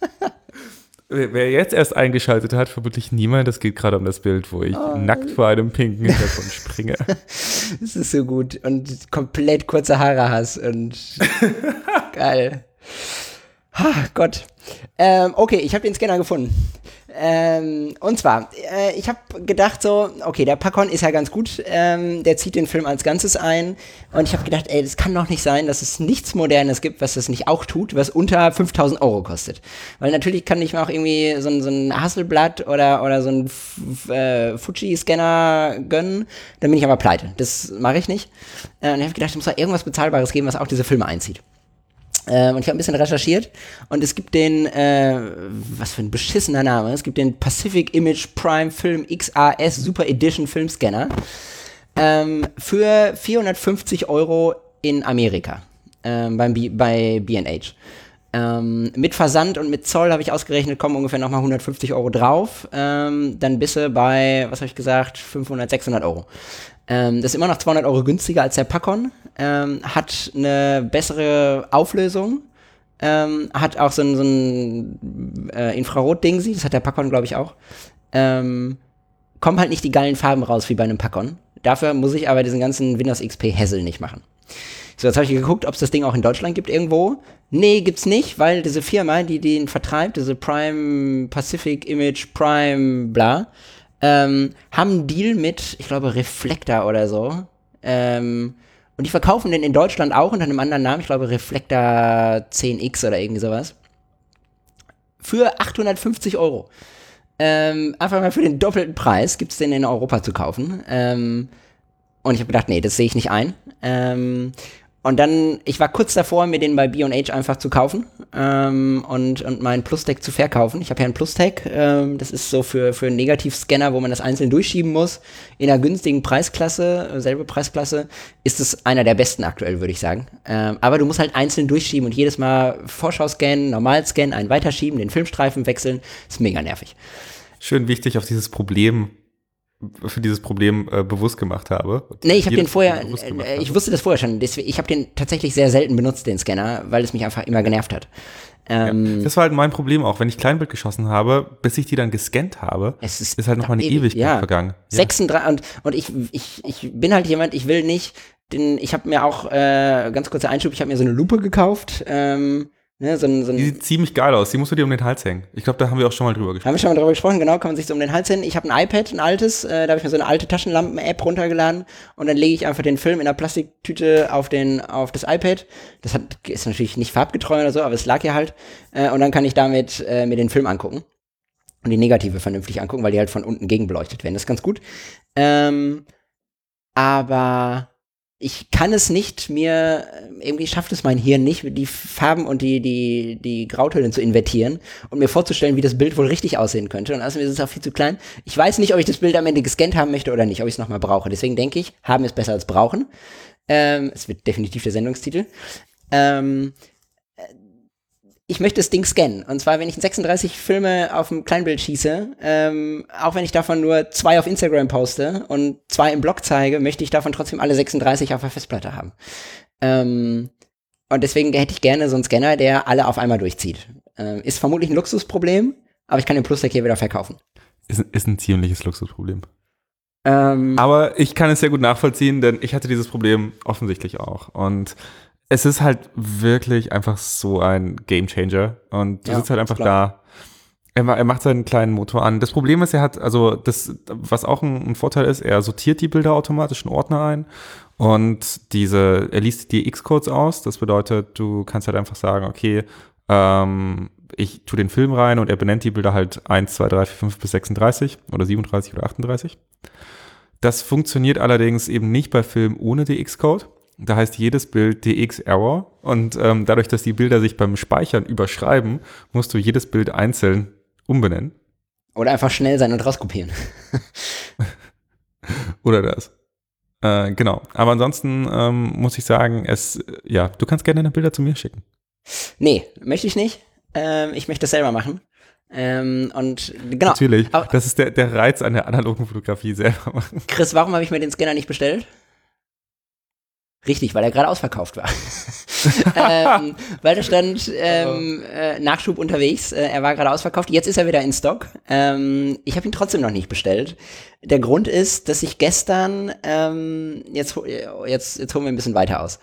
Wer jetzt erst eingeschaltet hat, vermutlich niemand. Es geht gerade um das Bild, wo ich nackt vor einem pinken Hintergrund springe. Es ist so gut und komplett kurze Haare hast und geil. Ha, Gott. Ähm, okay, ich habe den Scanner gefunden. Ähm, und zwar, äh, ich habe gedacht so, okay, der Pacon ist ja ganz gut, ähm, der zieht den Film als Ganzes ein. Und ich habe gedacht, ey, das kann doch nicht sein, dass es nichts Modernes gibt, was das nicht auch tut, was unter 5000 Euro kostet. Weil natürlich kann ich mir auch irgendwie so, ein so ein Hasselblatt oder, oder so ein äh, Fuji-Scanner gönnen, dann bin ich aber pleite. Das mache ich nicht. Äh, und ich habe gedacht, es muss da irgendwas Bezahlbares geben, was auch diese Filme einzieht. Ähm, und ich habe ein bisschen recherchiert und es gibt den, äh, was für ein beschissener Name, es gibt den Pacific Image Prime Film XAS Super Edition Filmscanner ähm, für 450 Euro in Amerika ähm, beim B bei B&H. Ähm, mit Versand und mit Zoll habe ich ausgerechnet, kommen ungefähr nochmal 150 Euro drauf. Ähm, dann bist du bei, was habe ich gesagt, 500, 600 Euro. Ähm, das ist immer noch 200 Euro günstiger als der Pacon. Ähm, hat eine bessere Auflösung. Ähm, hat auch so ein, so ein äh, Infrarot-Ding, das hat der Pacon, glaube ich, auch. Ähm, kommen halt nicht die geilen Farben raus wie bei einem Pacon. Dafür muss ich aber diesen ganzen Windows XP Hassel nicht machen. So, jetzt habe ich geguckt, ob es das Ding auch in Deutschland gibt irgendwo. Nee, gibt's nicht, weil diese Firma, die den vertreibt, diese Prime Pacific Image Prime bla, ähm, haben einen Deal mit, ich glaube, Reflector oder so. Ähm, und die verkaufen den in Deutschland auch unter einem anderen Namen, ich glaube Reflector 10X oder irgendwie sowas. Für 850 Euro. Ähm, einfach mal für den doppelten Preis gibt es den in Europa zu kaufen. Ähm, und ich habe gedacht, nee, das sehe ich nicht ein. Ähm, und dann, ich war kurz davor, mir den bei B&H einfach zu kaufen ähm, und, und meinen Plus-Tag zu verkaufen. Ich habe ja einen Plus-Tag, ähm, das ist so für, für einen Negativscanner, wo man das einzeln durchschieben muss. In einer günstigen Preisklasse, selbe Preisklasse, ist es einer der besten aktuell, würde ich sagen. Ähm, aber du musst halt einzeln durchschieben und jedes Mal Vorschau scannen, normal scannen, einen weiterschieben, den Filmstreifen wechseln. ist mega nervig. Schön wichtig, auf dieses Problem für dieses Problem äh, bewusst gemacht habe. Nee, ich habe den vorher, äh, ich wusste das vorher schon. Deswegen, ich habe den tatsächlich sehr selten benutzt, den Scanner, weil es mich einfach immer genervt hat. Ähm, ja, das war halt mein Problem auch. Wenn ich Kleinbild geschossen habe, bis ich die dann gescannt habe, es ist, ist halt noch mal eine ewig, Ewigkeit ja. vergangen. Ja. 36 und, und ich, ich, ich bin halt jemand, ich will nicht, den, ich habe mir auch, äh, ganz kurzer Einschub, ich habe mir so eine Lupe gekauft, ähm, Ne, so ein, so ein die sieht ziemlich geil aus. Die musst du dir um den Hals hängen. Ich glaube, da haben wir auch schon mal drüber gesprochen. Haben wir schon mal drüber gesprochen, genau, kann man sich so um den Hals hängen. Ich habe ein iPad, ein altes, äh, da habe ich mir so eine alte Taschenlampen-App runtergeladen und dann lege ich einfach den Film in der Plastiktüte auf, den, auf das iPad. Das hat, ist natürlich nicht farbgetreu oder so, aber es lag ja halt. Äh, und dann kann ich damit äh, mir den Film angucken. Und die Negative vernünftig angucken, weil die halt von unten gegenbeleuchtet werden. Das ist ganz gut. Ähm, aber ich kann es nicht mir, irgendwie schafft es mein Hirn nicht, die Farben und die, die, die Grautöne zu invertieren und mir vorzustellen, wie das Bild wohl richtig aussehen könnte. Und außerdem ist es auch viel zu klein. Ich weiß nicht, ob ich das Bild am Ende gescannt haben möchte oder nicht, ob ich es nochmal brauche. Deswegen denke ich, haben ist besser als brauchen. Ähm, es wird definitiv der Sendungstitel. Ähm, ich möchte das Ding scannen. Und zwar, wenn ich 36 Filme auf dem Kleinbild schieße, ähm, auch wenn ich davon nur zwei auf Instagram poste und zwei im Blog zeige, möchte ich davon trotzdem alle 36 auf der Festplatte haben. Ähm, und deswegen hätte ich gerne so einen Scanner, der alle auf einmal durchzieht. Ähm, ist vermutlich ein Luxusproblem, aber ich kann den Plus-Tag hier wieder verkaufen. Ist, ist ein ziemliches Luxusproblem. Ähm, aber ich kann es sehr gut nachvollziehen, denn ich hatte dieses Problem offensichtlich auch. Und es ist halt wirklich einfach so ein Game Changer und du ja, sitzt halt einfach da. Er, er, macht seinen kleinen Motor an. Das Problem ist, er hat, also das, was auch ein, ein, Vorteil ist, er sortiert die Bilder automatisch in Ordner ein und diese, er liest die X-Codes aus. Das bedeutet, du kannst halt einfach sagen, okay, ähm, ich tue den Film rein und er benennt die Bilder halt 1, 2, 3, 4, 5 bis 36 oder 37 oder 38. Das funktioniert allerdings eben nicht bei Filmen ohne DX-Code. Da heißt jedes Bild DX-Error und ähm, dadurch, dass die Bilder sich beim Speichern überschreiben, musst du jedes Bild einzeln umbenennen. Oder einfach schnell sein und rauskopieren. Oder das. Äh, genau. Aber ansonsten ähm, muss ich sagen, es, ja, du kannst gerne deine Bilder zu mir schicken. Nee, möchte ich nicht. Ähm, ich möchte das selber machen. Ähm, und genau. Natürlich. Aber, das ist der, der Reiz an der analogen Fotografie selber machen. Chris, warum habe ich mir den Scanner nicht bestellt? Richtig, weil er gerade ausverkauft war. ähm, weil da stand ähm, äh, Nachschub unterwegs. Äh, er war gerade ausverkauft. Jetzt ist er wieder in Stock. Ähm, ich habe ihn trotzdem noch nicht bestellt. Der Grund ist, dass ich gestern ähm, jetzt jetzt jetzt holen wir ein bisschen weiter aus.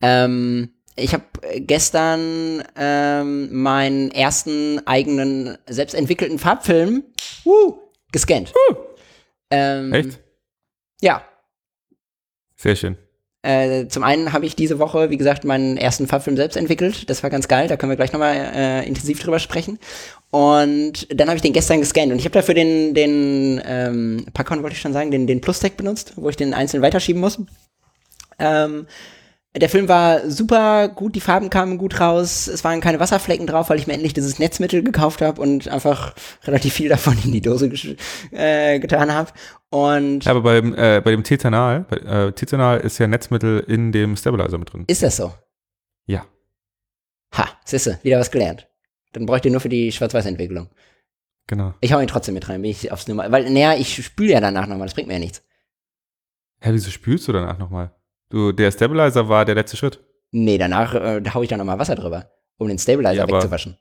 Ähm, ich habe gestern ähm, meinen ersten eigenen selbstentwickelten Farbfilm uh, gescannt. Ähm, Echt? Ja. Sehr schön. Äh, zum einen habe ich diese Woche, wie gesagt, meinen ersten Farbfilm selbst entwickelt. Das war ganz geil. Da können wir gleich nochmal äh, intensiv drüber sprechen. Und dann habe ich den gestern gescannt. Und ich habe dafür den, den ähm, Packon wollte ich schon sagen, den, den Plus-Tag benutzt, wo ich den einzeln weiterschieben muss. Ähm, der Film war super gut, die Farben kamen gut raus, es waren keine Wasserflecken drauf, weil ich mir endlich dieses Netzmittel gekauft habe und einfach relativ viel davon in die Dose äh, getan habe. Und Ja, aber beim, äh, bei dem Titanal, bei, äh, Titanal ist ja Netzmittel in dem Stabilizer mit drin. ist das so? Ja. Ha, siehste, wieder was gelernt. Dann bräuchte ich nur für die Schwarz-Weiß-Entwicklung. Genau. Ich hau ihn trotzdem mit rein, bin ich aufs Nummer. Weil, naja, ich spüle ja danach nochmal, das bringt mir ja nichts. Hä, wieso spülst du danach nochmal? Du, der Stabilizer war der letzte Schritt. Nee, danach äh, hau ich da nochmal Wasser drüber, um den Stabilizer Ja, wegzuwaschen.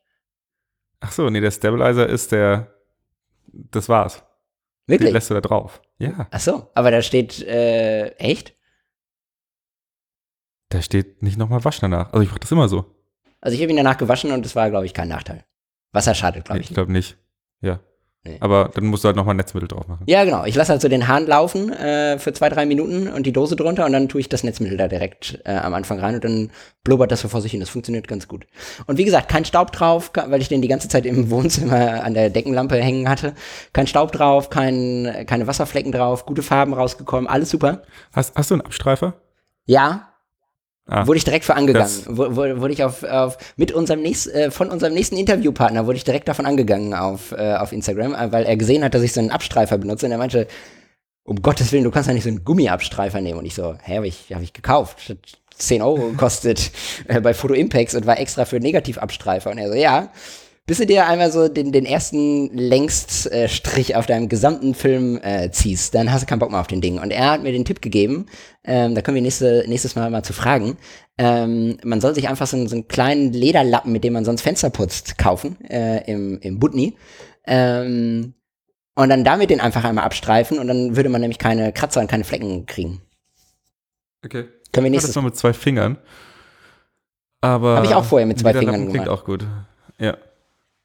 Ach so, nee, der Stabilizer ist der, das war's. Den Wirklich? lässt du da drauf. Ja. Ach so, aber da steht, äh, echt? Da steht nicht nochmal waschen danach. Also ich mach das immer so. Also ich habe ihn danach gewaschen und es war, glaube ich, kein Nachteil. Wasser schadet, glaube Nee, ich. ich glaube nicht. Ja. Nee. Aber dann musst du halt nochmal Netzmittel drauf machen. Ja, genau. Ich lasse halt so den Hahn laufen äh, für zwei, drei Minuten und die Dose drunter und dann tue ich das Netzmittel da direkt äh, am Anfang rein und dann blubbert das so vor sich hin. Das funktioniert ganz gut. Und wie gesagt, kein Staub drauf, weil ich den die ganze Zeit im Wohnzimmer an der Deckenlampe hängen hatte. Kein Staub drauf, kein, keine Wasserflecken drauf, gute Farben rausgekommen, alles super. Hast, hast du einen Abstreifer? Ja, Ah, wurde ich direkt für angegangen. wo- Wurde ich auf, auf mit unserem nächsten, äh, von unserem nächsten Interviewpartner wurde ich direkt davon angegangen auf, äh, auf Instagram, äh, weil er gesehen hat, dass ich so einen Abstreifer benutze und er meinte, um Gottes Willen, du kannst ja nicht so einen Gummiabstreifer nehmen. Und ich so, hä, habe ich, hab ich gekauft. Hat 10 Euro gekostet äh, bei Photo Impacts und war extra für Negativabstreifer. Und er so, ja, bis du dir einmal so den, den ersten Längststrich auf deinem gesamten Film äh, ziehst, dann hast du keinen Bock mehr auf den Ding. Und er hat mir den Tipp gegeben, ähm, da können wir nächste, nächstes Mal mal zu fragen, ähm, man soll sich einfach so, einen- so einen kleinen Lederlappen, mit dem man sonst Fenster putzt, kaufen, äh, im, im Butni. Ähm, und dann damit den einfach einmal abstreifen und dann würde man nämlich keine Kratzer und keine Flecken kriegen. okay. Können wir nächstes mal mit zwei Fingern. Aber. Hab ich auch vorher mit zwei Fingern klingt gemacht. auch gut. Ja.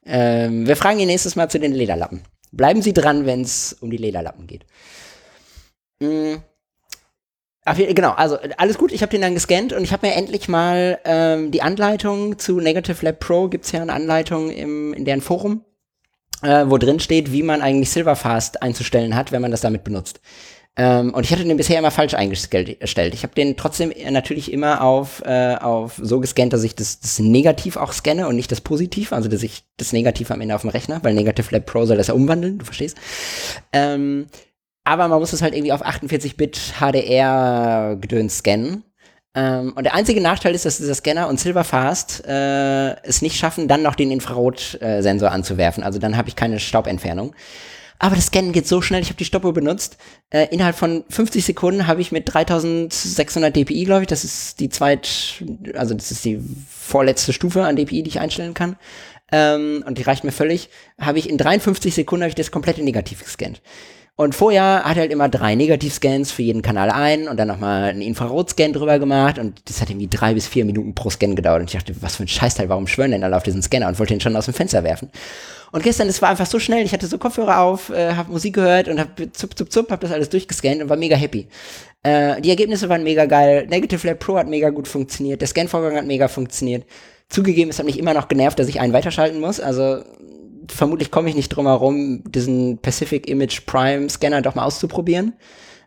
Ähm, wir fragen ihn nächstes Mal zu den Lederlappen. Bleiben Sie dran, wenn es um die Lederlappen geht. Mm. Ach, genau, also alles gut, ich habe den dann gescannt und ich habe mir endlich mal ähm, die Anleitung zu Negative Lab Pro, gibt es ja eine Anleitung im, in deren Forum, äh, wo drin steht, wie man eigentlich Silverfast einzustellen hat, wenn man das damit benutzt. Ähm, und ich hatte den bisher immer falsch eingestellt. Ich habe den trotzdem natürlich immer auf, äh, auf so gescannt, dass ich das, das Negativ auch scanne und nicht das Positiv, also dass ich das Negativ am Ende auf dem Rechner, weil Negative Lab Pro soll das ja umwandeln, du verstehst. Ähm, aber man muss es halt irgendwie auf 48-Bit HDR-Gedöns scannen. Ähm, und der einzige Nachteil ist, dass dieser Scanner und Silverfast äh, es nicht schaffen, dann noch den Infrarotsensor anzuwerfen. Also dann habe ich keine Staubentfernung. Aber das Scannen geht so schnell, ich habe die Stoppuhr benutzt. Äh, innerhalb von 50 Sekunden habe ich mit 3600 dpi, glaube ich, das ist die zweit, also das ist die vorletzte Stufe an dpi, die ich einstellen kann. Ähm, und die reicht mir völlig. Habe ich in 53 Sekunden habe ich das komplette Negativ gescannt. Und vorher hat er halt immer drei Negativscans für jeden Kanal ein und dann nochmal einen Infrarotscan drüber gemacht und das hat irgendwie drei bis vier Minuten pro Scan gedauert und ich dachte, was für ein Scheißteil, warum schwören denn alle auf diesen Scanner und wollte ihn schon aus dem Fenster werfen. Und gestern, das war einfach so schnell, ich hatte so Kopfhörer auf, äh, habe Musik gehört und habe zup, zup, zup, hab das alles durchgescannt und war mega happy. Äh, die Ergebnisse waren mega geil, Negative Lab Pro hat mega gut funktioniert, der Scanvorgang hat mega funktioniert. Zugegeben, es hat mich immer noch genervt, dass ich einen weiterschalten muss, also vermutlich komme ich nicht drum herum, diesen Pacific Image Prime Scanner doch mal auszuprobieren.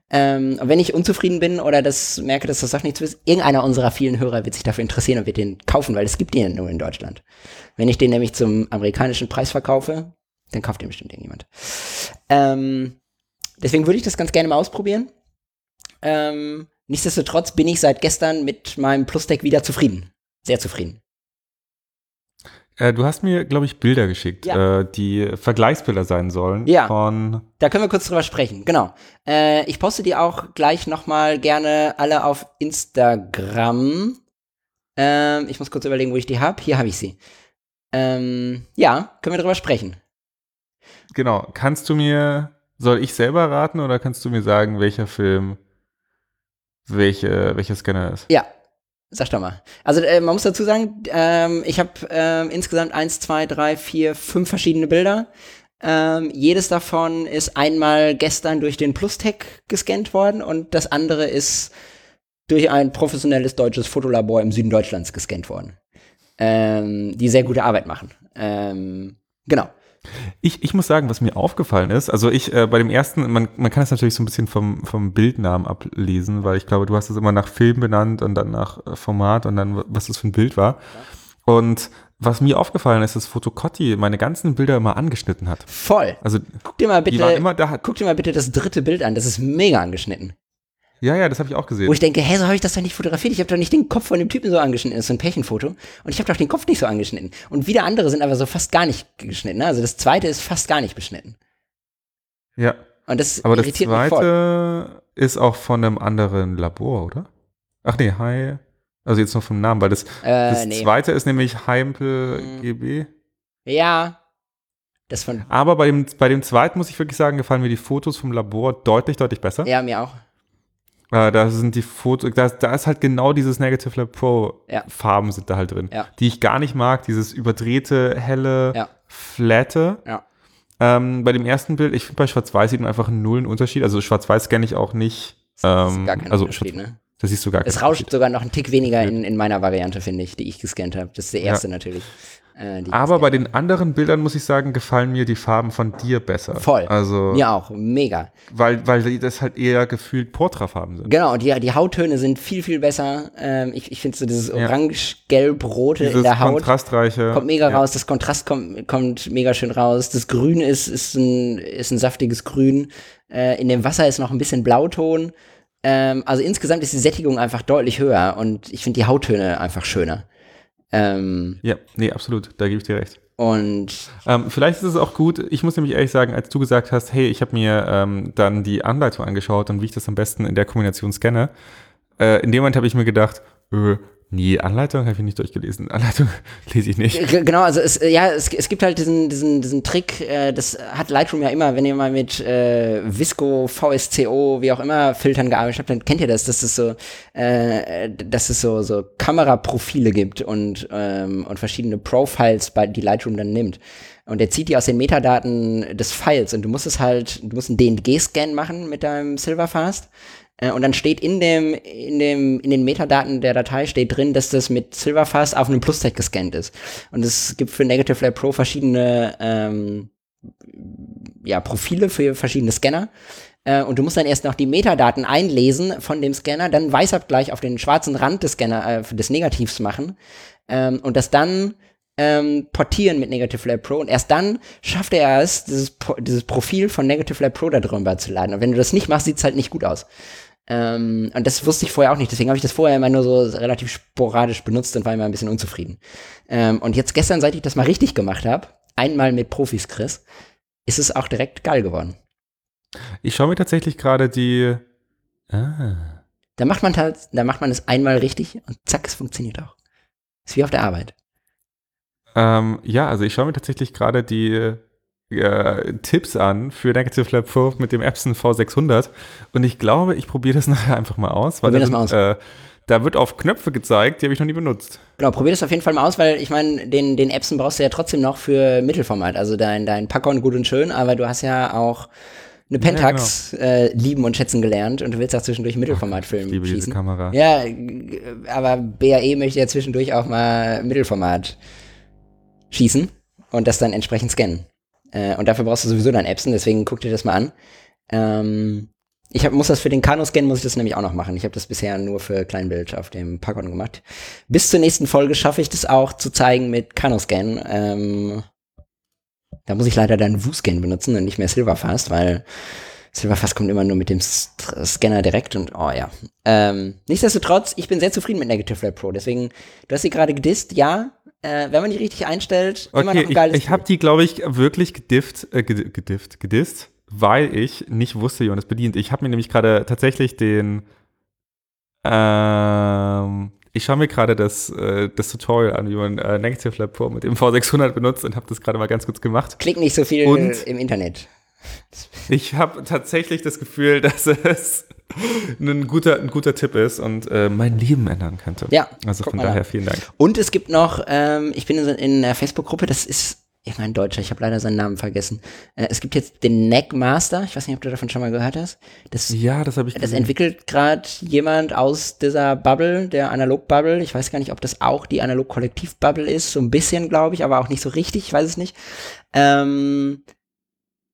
Ähm, und wenn ich unzufrieden bin oder das merke, dass das doch nichts ist, irgendeiner unserer vielen Hörer wird sich dafür interessieren und wird den kaufen, weil es gibt den nur in Deutschland. Wenn ich den nämlich zum amerikanischen Preis verkaufe, dann kauft den bestimmt irgendjemand. Ähm, deswegen würde ich das ganz gerne mal ausprobieren. Ähm, nichtsdestotrotz bin ich seit gestern mit meinem Plus-Deck wieder zufrieden. Sehr zufrieden. Äh, du hast mir, glaube ich, Bilder geschickt, Ja. äh, die Vergleichsbilder sein sollen. Ja. Von. Da können wir kurz drüber sprechen, genau. Äh, ich poste die auch gleich nochmal gerne alle auf Instagram. Ähm, ich muss kurz überlegen, wo ich die habe. Hier habe ich sie. Ähm, ja, können wir drüber sprechen. Genau. Kannst du mir. Soll ich selber raten oder kannst du mir sagen, welcher Film welche, welcher Scanner ist? Ja. Sag doch mal. Also äh, man muss dazu sagen, ähm, ich habe ähm, insgesamt eins, zwei, drei, vier, fünf verschiedene Bilder. Ähm, jedes davon ist einmal gestern durch den Plus-Tech gescannt worden und das andere ist durch ein professionelles deutsches Fotolabor im Süden Deutschlands gescannt worden. Ähm, die sehr gute Arbeit machen. Ähm, genau. Ich, ich muss sagen, was mir aufgefallen ist, also ich äh, bei dem ersten, man, man kann es natürlich so ein bisschen vom, vom Bildnamen ablesen, weil ich glaube, du hast es immer nach Film benannt und dann nach äh, Format und dann, was das für ein Bild war. Und was mir aufgefallen ist, dass Fotocotti meine ganzen Bilder immer angeschnitten hat. Voll. Also Guck dir mal bitte, immer da. guck dir mal bitte das dritte Bild an. Das ist mega angeschnitten. Ja, ja, das habe ich auch gesehen. Wo ich denke, hä, so habe ich das doch nicht fotografiert. Ich habe doch nicht den Kopf von dem Typen so angeschnitten. Das ist so ein Pärchenfoto. Und ich habe doch den Kopf nicht so angeschnitten. Und wieder andere sind aber so fast gar nicht geschnitten. Ne? Also das zweite ist fast gar nicht beschnitten. ja, Und das aber das irritiert mich voll. zweite ist auch von einem anderen Labor, oder? Ach nee, Hi. Also jetzt nur vom Namen, weil das, Äh, das nee. zweite ist nämlich Heimpel Mhm. GB. Ja. Das von. Aber bei dem, bei dem zweiten muss ich wirklich sagen, gefallen mir die Fotos vom Labor deutlich, deutlich besser. Ja, mir auch. Äh, da sind die Fotos, da, da ist halt genau dieses Negative Lab Pro Ja. Farben sind da halt drin, Ja. die ich gar nicht mag, dieses überdrehte, helle, Ja. flatte. Ja. Ähm, bei dem ersten Bild, ich finde bei Schwarz-Weiß sieht man einfach einen nullen Unterschied. Also Schwarz-Weiß scanne ich auch nicht. Das ist Ähm, gar kein also Unterschied, ne? da siehst du gar Es rauscht sogar noch einen Tick weniger in, in meiner Variante, finde ich, die ich gescannt habe. Das ist der Ja. erste natürlich. Äh, Aber bei den anderen Bildern muss ich sagen, gefallen mir die Farben von dir besser. Voll. Also. Mir auch, mega. weil, weil das halt eher gefühlt Portra-Farben sind. Genau, und die, die Hauttöne sind viel, viel besser. Ähm, ich ich finde so dieses orange-gelb-rote in der Haut. kontrastreiche. Kommt mega ja. raus, das Kontrast kommt, kommt mega schön raus. Das Grün ist, ist, ein, ist ein saftiges Grün. Äh, in dem Wasser ist noch ein bisschen Blauton. Ähm, also insgesamt ist die Sättigung einfach deutlich höher und ich finde die Hauttöne einfach schöner. Ähm, Ja, nee, absolut, da gebe ich dir recht. und Ähm, vielleicht ist es auch gut, ich muss nämlich ehrlich sagen, als du gesagt hast, hey, ich habe mir ähm, dann die Anleitung angeschaut und wie ich das am besten in der Kombination scanne, äh, in dem Moment habe ich mir gedacht, äh, nee, Anleitung habe ich nicht durchgelesen. Anleitung lese ich nicht. Genau, also es, äh, ja, es, es gibt halt diesen, diesen, diesen Trick, äh, das hat Lightroom ja immer, wenn ihr mal mit äh, Visco, VSCO, wie auch immer Filtern gearbeitet habt, dann kennt ihr das, dass es so, äh, dass es so, so Kameraprofile gibt und, ähm, und verschiedene Profiles, die Lightroom dann nimmt. Und er zieht die aus den Metadaten des Files und du musst es halt, du musst einen DNG-Scan machen mit deinem Silverfast. Äh, Und dann steht in dem, in dem, in den Metadaten der Datei steht drin, dass das mit Silverfast auf einem Plus-Tech gescannt ist. Und es gibt für Negative Lab Pro verschiedene, ähm, ja, Profile für verschiedene Scanner. Äh, und du musst dann erst noch die Metadaten einlesen von dem Scanner, dann Weißabgleich auf den schwarzen Rand des Scanner, äh, des Negativs machen. Ähm, und das dann ähm, portieren mit Negative Lab Pro und erst dann schafft er es, dieses, dieses Profil von Negative Lab Pro da drüber zu laden. Und wenn du das nicht machst, sieht's halt nicht gut aus. Ähm, und das wusste ich vorher auch nicht, deswegen habe ich das vorher immer nur so relativ sporadisch benutzt und war immer ein bisschen unzufrieden. Ähm, und jetzt gestern, seit ich das mal richtig gemacht habe, einmal mit Profis, Chris, ist es auch direkt geil geworden. Ich schaue mir tatsächlich gerade die. Ah. Da macht man halt, da macht man es einmal richtig und zack, es funktioniert auch. Ist wie auf der Arbeit. Ähm, ja, also ich schaue mir tatsächlich gerade die äh, Tipps an für Negative Lab Pro mit dem Epson V600 und ich glaube, ich probiere das nachher einfach mal aus, weil da, sind, mal Äh, da wird auf Knöpfe gezeigt, die habe ich noch nie benutzt. Genau, probier das auf jeden Fall mal aus, weil ich meine, den, den Epson brauchst du ja trotzdem noch für Mittelformat. Also dein, dein Pacon gut und schön, aber du hast ja auch eine Pentax äh, lieben und schätzen gelernt und du willst auch zwischendurch Mittelformatfilm Ich liebe diese schießen. Kamera. Ja, aber BAE möchte ja zwischendurch auch mal Mittelformat schießen und das dann entsprechend scannen. Äh, und dafür brauchst du sowieso dein Epson, deswegen guck dir das mal an. Ähm, ich hab, muss das für den Kano-Scan, muss ich das nämlich auch noch machen. Ich habe das bisher nur für Kleinbild auf dem Pacon gemacht. Bis zur nächsten Folge schaffe ich das auch zu zeigen mit Kano-Scan. Ähm, da muss ich leider dann VU-Scan benutzen und nicht mehr Silverfast, weil Silverfast kommt immer nur mit dem Scanner direkt und oh ja. Ähm, nichtsdestotrotz, ich bin sehr zufrieden mit Negative Lab Pro. Deswegen, du hast sie gerade gedisst, ja. Äh, wenn man die richtig einstellt, immer noch Okay, ein ich, geiles ich habe die, glaube ich, wirklich gedifft, äh, ged- gedifft, gedisst, weil ich nicht wusste, wie man das bedient. Ich habe mir nämlich gerade tatsächlich den, ähm, ich schaue mir gerade das, äh, das Tutorial an, wie man äh, Negative Lab Pro mit dem V600 benutzt und habe das gerade mal ganz kurz gemacht. Klick nicht so viel Und- im Internet. Ich habe tatsächlich das Gefühl, dass es ein guter, ein guter Tipp ist und äh, mein Leben ändern könnte. Ja. Also von daher vielen Dank. Und es gibt noch, ähm, ich bin in, in einer Facebook-Gruppe, das ist ich mein Deutscher, ich habe leider seinen Namen vergessen. Äh, es gibt jetzt den Neckmaster, ich weiß nicht, ob du davon schon mal gehört hast. Das, ja, das habe ich gesehen. Das entwickelt gerade jemand aus dieser Bubble, der Analog-Bubble. Ich weiß gar nicht, ob das auch die Analog-Kollektiv-Bubble ist, so ein bisschen, glaube ich, aber auch nicht so richtig, ich weiß es nicht. Ähm,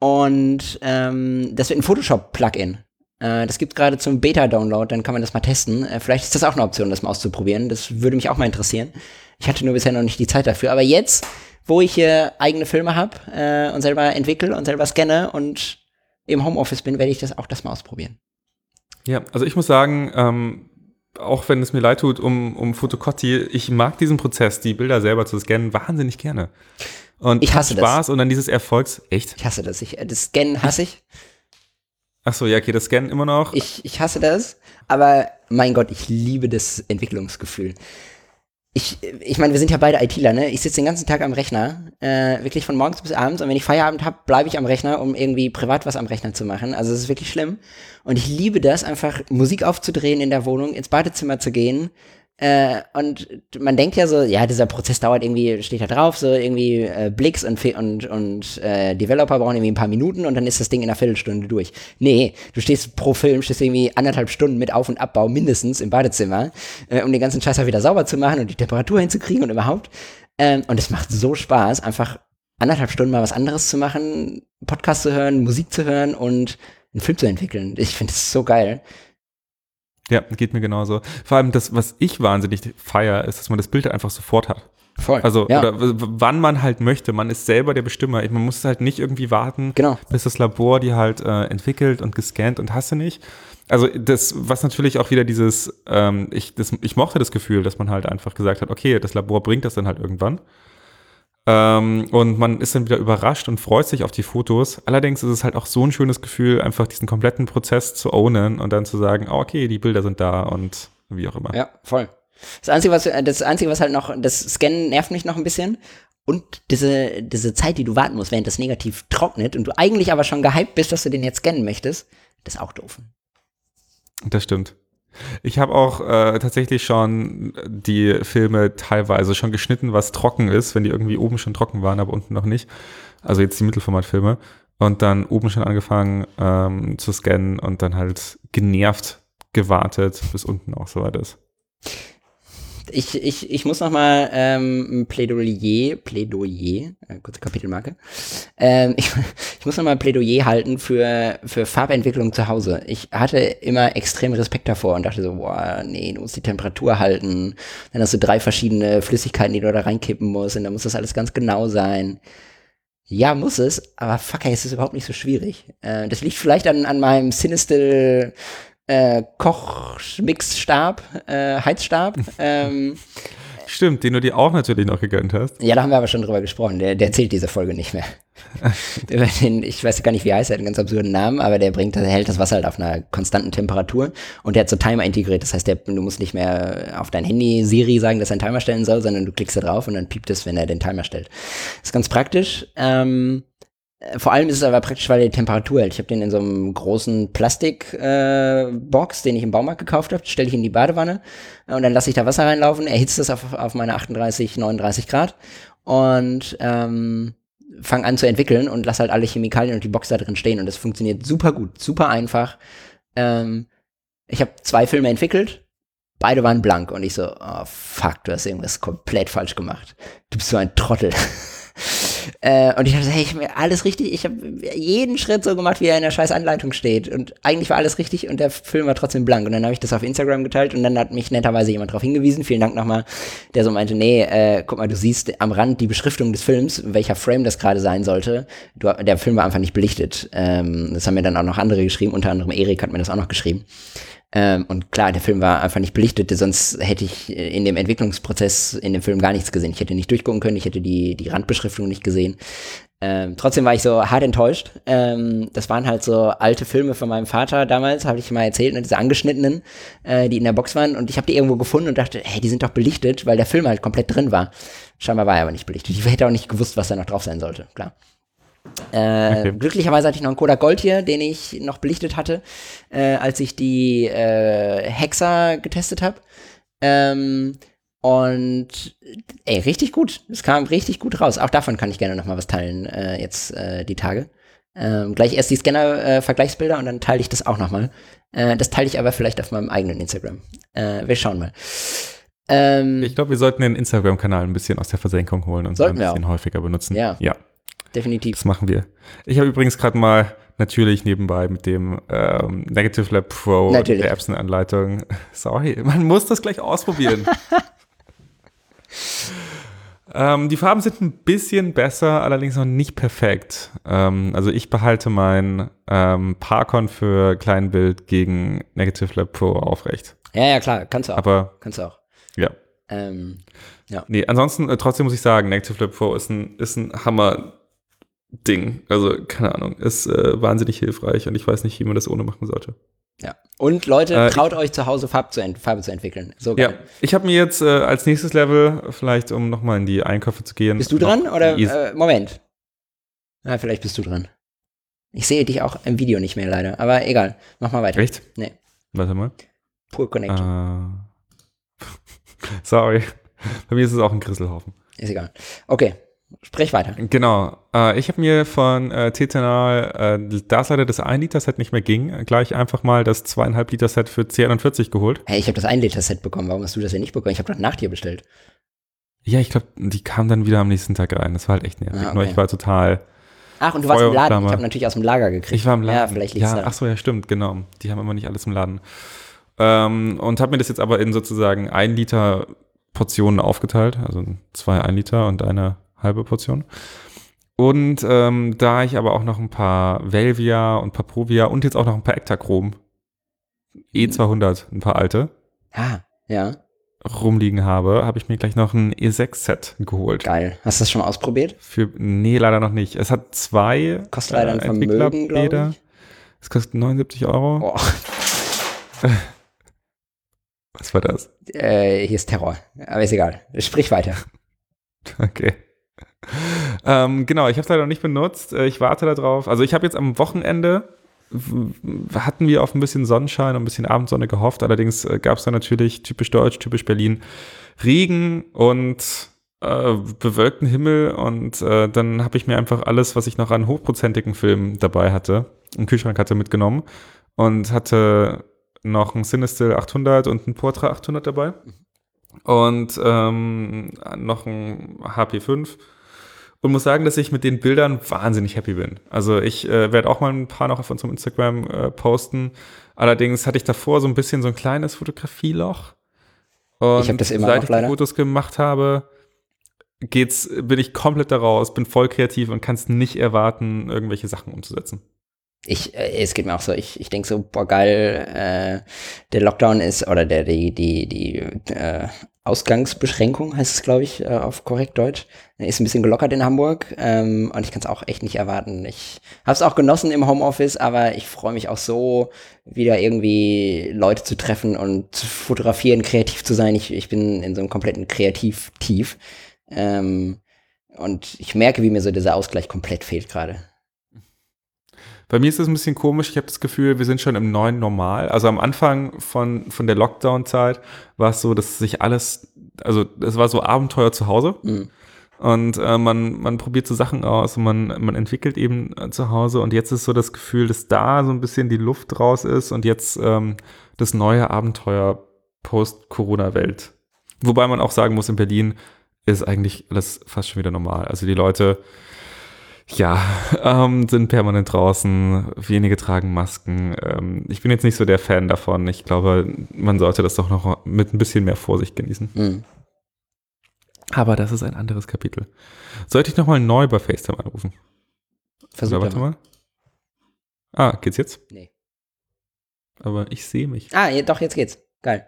und ähm, das wird ein Photoshop-Plugin. Äh, das gibt gerade zum Beta-Download, dann kann man das mal testen. Äh, vielleicht ist das auch eine Option, das mal auszuprobieren. Das würde mich auch mal interessieren. Ich hatte nur bisher noch nicht die Zeit dafür. Aber jetzt wo ich hier eigene Filme habe äh, und selber entwickle und selber scanne und im Homeoffice bin, werde ich das auch das mal ausprobieren. Ja, also ich muss sagen, ähm, auch wenn es mir leid tut um, um Fotocotti, ich mag diesen Prozess, die Bilder selber zu scannen, wahnsinnig gerne. Und ich hasse Spaß das. und dann dieses Erfolgs, echt? Ich hasse das. Ich, das Scannen hasse ich. Ach so, ja, okay, das Scannen immer noch. Ich, ich hasse das, aber mein Gott, ich liebe das Entwicklungsgefühl ich, ich meine, wir sind ja beide ITler, ne? Ich sitze den ganzen Tag am Rechner, äh, wirklich von morgens bis abends. Und wenn ich Feierabend habe, bleibe ich am Rechner, um irgendwie privat was am Rechner zu machen. Also es ist wirklich schlimm. Und ich liebe das, einfach Musik aufzudrehen in der Wohnung, ins Badezimmer zu gehen, äh, und man denkt ja so, ja, dieser Prozess dauert irgendwie, steht da drauf, so irgendwie äh, Blicks und, und, und äh, Developer brauchen irgendwie ein paar Minuten und dann ist das Ding in einer Viertelstunde durch. Nee, du stehst pro Film, stehst irgendwie anderthalb Stunden mit Auf- und Abbau mindestens im Badezimmer, äh, um den ganzen Scheiß wieder sauber zu machen und die Temperatur hinzukriegen und überhaupt. Ähm, und es macht so Spaß, einfach anderthalb Stunden mal was anderes zu machen, Podcast zu hören, Musik zu hören und einen Film zu entwickeln. Ich finde es so geil. Ja, geht mir genauso. Vor allem das, was ich wahnsinnig feier, ist, dass man das Bild einfach sofort hat. Voll. Also, ja. oder wann man halt möchte. Man ist selber der Bestimmer. Man muss halt nicht irgendwie warten, genau. bis das Labor die halt äh, entwickelt und gescannt und hast du nicht. Also, das, was natürlich auch wieder dieses, ähm, ich, das, ich mochte das Gefühl, dass man halt einfach gesagt hat, okay, das Labor bringt das dann halt irgendwann. Ähm, und man ist dann wieder überrascht und freut sich auf die Fotos. Allerdings ist es halt auch so ein schönes Gefühl, einfach diesen kompletten Prozess zu ownen und dann zu sagen, oh, okay, die Bilder sind da und wie auch immer. Ja, voll. Das Einzige, was, das Einzige, was halt noch, das Scannen nervt mich noch ein bisschen. Und diese, diese Zeit, die du warten musst, während das negativ trocknet und du eigentlich aber schon gehypt bist, dass du den jetzt scannen möchtest, das ist auch doof. Das stimmt. Ich habe auch äh, tatsächlich schon die Filme teilweise schon geschnitten, was trocken ist, wenn die irgendwie oben schon trocken waren, aber unten noch nicht. Also jetzt die Mittelformatfilme. Und dann oben schon angefangen ähm, zu scannen und dann halt genervt gewartet, bis unten auch soweit ist ich, ich, ich muss noch mal ähm, ein Plädoyer, Plädoyer, äh, kurze Kapitelmarke, ähm, ich, ich muss noch mal ein Plädoyer halten für, für Farbentwicklung zu Hause. Ich hatte immer extrem Respekt davor und dachte so, boah, nee, du musst die Temperatur halten, dann hast du drei verschiedene Flüssigkeiten, die du da reinkippen musst und dann muss das alles ganz genau sein. Ja, muss es, aber fuck, ey, es ist überhaupt nicht so schwierig. Äh, das liegt vielleicht an, an meinem Sinistel äh, Kochmixstab, äh, Heizstab. Ähm, Stimmt, den du dir auch natürlich noch gegönnt hast. Ja, da haben wir aber schon drüber gesprochen. Der, der zählt diese Folge nicht mehr. den, ich weiß gar nicht, wie er heißt, er hat einen ganz absurden Namen, aber der bringt, der hält das Wasser halt auf einer konstanten Temperatur und der hat so Timer integriert. Das heißt, der, du musst nicht mehr auf dein Handy Siri sagen, dass er einen Timer stellen soll, sondern du klickst da drauf und dann piept es, wenn er den Timer stellt. Das ist ganz praktisch. Ähm, äh, vor allem ist es aber praktisch, weil die Temperatur hält. Ich habe den in so einem großen Plastikbox, äh, den ich im Baumarkt gekauft habe, stelle ich in die Badewanne äh, und dann lasse ich da Wasser reinlaufen, erhitzt das auf, auf meine 38, 39 Grad und ähm, fange an zu entwickeln und lasse halt alle Chemikalien und die Box da drin stehen und das funktioniert super gut, super einfach. Ähm, ich habe zwei Filme entwickelt, beide waren blank und ich so, oh fuck, du hast irgendwas komplett falsch gemacht. Du bist so ein Trottel. Äh, und ich dachte, hey, ich habe alles richtig, ich habe jeden Schritt so gemacht, wie er in der scheiß Anleitung steht. Und eigentlich war alles richtig und der Film war trotzdem blank. Und dann habe ich das auf Instagram geteilt und dann hat mich netterweise jemand darauf hingewiesen. Vielen Dank nochmal, der so meinte, nee, äh, guck mal, du siehst am Rand die Beschriftung des Films, welcher Frame das gerade sein sollte. Du, der Film war einfach nicht belichtet. Ähm, das haben mir dann auch noch andere geschrieben, unter anderem Erik hat mir das auch noch geschrieben. Ähm, und klar, der Film war einfach nicht belichtet, sonst hätte ich in dem Entwicklungsprozess in dem Film gar nichts gesehen. Ich hätte nicht durchgucken können, ich hätte die, die Randbeschriftung nicht gesehen. Ähm, trotzdem war ich so hart enttäuscht. Ähm, das waren halt so alte Filme von meinem Vater damals, habe ich mal erzählt, ne, diese angeschnittenen, äh, die in der Box waren. Und ich habe die irgendwo gefunden und dachte, hey, die sind doch belichtet, weil der Film halt komplett drin war. Scheinbar war er aber nicht belichtet. Ich hätte auch nicht gewusst, was da noch drauf sein sollte, klar. Äh, Okay. Glücklicherweise hatte ich noch einen Kodak Gold hier, den ich noch belichtet hatte, äh, als ich die äh, Hexa getestet habe. Ähm, und ey, richtig gut. Es kam richtig gut raus. Auch davon kann ich gerne noch mal was teilen, äh, jetzt äh, die Tage. Ähm, gleich erst die Scanner-Vergleichsbilder und dann teile ich das auch noch mal. Äh, das teile ich aber vielleicht auf meinem eigenen Instagram. Äh, wir schauen mal. Ähm, Ich glaube, wir sollten den Instagram-Kanal ein bisschen aus der Versenkung holen und Sollten ein bisschen häufiger benutzen. Ja. ja. Definitiv. Das machen wir. Ich habe übrigens gerade mal natürlich nebenbei mit dem ähm, Negative Lab Pro Natürlich. der Epson-Anleitung. Sorry, man muss das gleich ausprobieren. ähm, die Farben sind ein bisschen besser, allerdings noch nicht perfekt. Ähm, also ich behalte mein ähm, Parcon für Kleinbild gegen Negative Lab Pro aufrecht. Ja, ja, klar, kannst du auch. Aber kannst du auch. ja. Ähm, Nee, ansonsten äh, trotzdem muss ich sagen, Negative Lab Pro ist ein, ist ein Hammer-Ding. Also, keine Ahnung, ist äh, wahnsinnig hilfreich und ich weiß nicht, wie man das ohne machen sollte. ja. Und Leute, Äh, traut euch zu Hause Farbe zu, ent Farbe zu entwickeln. So Ja, ich habe mir jetzt äh, als nächstes Level, vielleicht um nochmal in die Einkäufe zu gehen. Bist du dran oder äh, Moment? Ja, vielleicht bist du dran. Ich sehe dich auch im Video nicht mehr leider, aber egal. Mach mal weiter. Echt? Nee. Warte mal. Poor Connection. Äh, sorry. Bei mir ist es auch ein Grisselhaufen. Ist egal. Okay, sprich weiter. Genau. Äh, ich habe mir von äh, Tetanal, äh, da es leider das 1-Liter-Set nicht mehr ging, gleich einfach mal das 2,5 Liter-Set für C41 geholt. Hey, ich habe das 1-Liter-Set bekommen. Warum hast du das denn nicht bekommen? Ich habe doch nach dir bestellt. Ja, ich glaube, die kam dann wieder am nächsten Tag rein. Das war halt echt nervig. Ah, okay. Nur ich war total. Ach, und du warst im Laden. Flamme. Ich habe natürlich aus dem Lager gekriegt. Ich war im Laden. Ja, vielleicht liegt's ja, daran. Ach so, ja, stimmt, genau. Die haben immer nicht alles im Laden. Ähm, und habe mir das jetzt aber in sozusagen ein Liter Portionen aufgeteilt. Also zwei ein Liter und eine halbe Portion. Und ähm, da ich aber auch noch ein paar Velvia und ein paar Provia und jetzt auch noch ein paar Ektachrom E200, ein paar alte, Ah, ja, rumliegen habe, habe ich mir gleich noch ein E6-Set geholt. geil. Hast du das schon mal ausprobiert? Für, nee, leider noch nicht. Es hat zwei Kostet leider ein äh, Vermögen, Entwicklerbäder. glaube ich. Es kostet 79 Euro. Boah, Was war das? äh, hier ist Terror. Aber ist egal. Sprich weiter. Okay. Ähm, genau, ich habe es leider noch nicht benutzt. Äh, Ich warte darauf. Also ich habe jetzt am Wochenende hatten wir auf ein bisschen Sonnenschein und ein bisschen Abendsonne gehofft. Allerdings gab es da natürlich typisch deutsch, typisch Berlin Regen und äh, bewölkten Himmel. Und äh, dann habe ich mir einfach alles, was ich noch an hochprozentigen Filmen dabei hatte, im Kühlschrank hatte, mitgenommen und hatte noch ein Cinestill 800 und ein Portra 800 dabei und ähm, noch ein HP5 und muss sagen, dass ich mit den Bildern wahnsinnig happy bin. Also ich äh, werde auch mal ein paar noch auf unserem Instagram äh, posten. Allerdings hatte ich davor so ein bisschen so ein kleines Fotografieloch. Und Ich hab das immer seit ich die leider. Fotos gemacht habe, geht's, bin ich komplett daraus, bin voll kreativ und kann es nicht erwarten, irgendwelche Sachen umzusetzen. Ich, äh, es geht mir auch so, ich, ich denke so, boah, geil, äh, der Lockdown ist, oder der, die, die, die äh, Ausgangsbeschränkung heißt es, glaube ich, äh, auf korrekt Deutsch, ist ein bisschen gelockert in Hamburg ähm, und ich kann es auch echt nicht erwarten. Ich habe es auch genossen im Homeoffice, aber ich freue mich auch so, wieder irgendwie Leute zu treffen und zu fotografieren, kreativ zu sein. Ich, ich bin in so einem kompletten Kreativtief ähm, und ich merke, wie mir so dieser Ausgleich komplett fehlt gerade. Bei mir ist es ein bisschen komisch. Ich habe das Gefühl, wir sind schon im neuen Normal. Also am Anfang von, von der Lockdown-Zeit war es so, dass sich alles, also es war so Abenteuer zu Hause. Mhm. Und äh, man, man probiert so Sachen aus und man, man entwickelt eben äh, zu Hause. Und jetzt ist so das Gefühl, dass da so ein bisschen die Luft raus ist und jetzt ähm, das neue Abenteuer Post-Corona-Welt. Wobei man auch sagen muss, in Berlin ist eigentlich alles fast schon wieder normal. Also die Leute, ja, ähm, sind permanent draußen, wenige tragen Masken. Ähm, ich bin jetzt nicht so der Fan davon. Ich glaube, man sollte das doch noch mit ein bisschen mehr Vorsicht genießen. Mhm. Aber das ist ein anderes Kapitel. Sollte ich nochmal neu bei FaceTime anrufen? Versuch Oder warte mal. mal. Ah, geht's jetzt? Nee. Aber ich sehe mich. Ah, doch, jetzt geht's. Geil.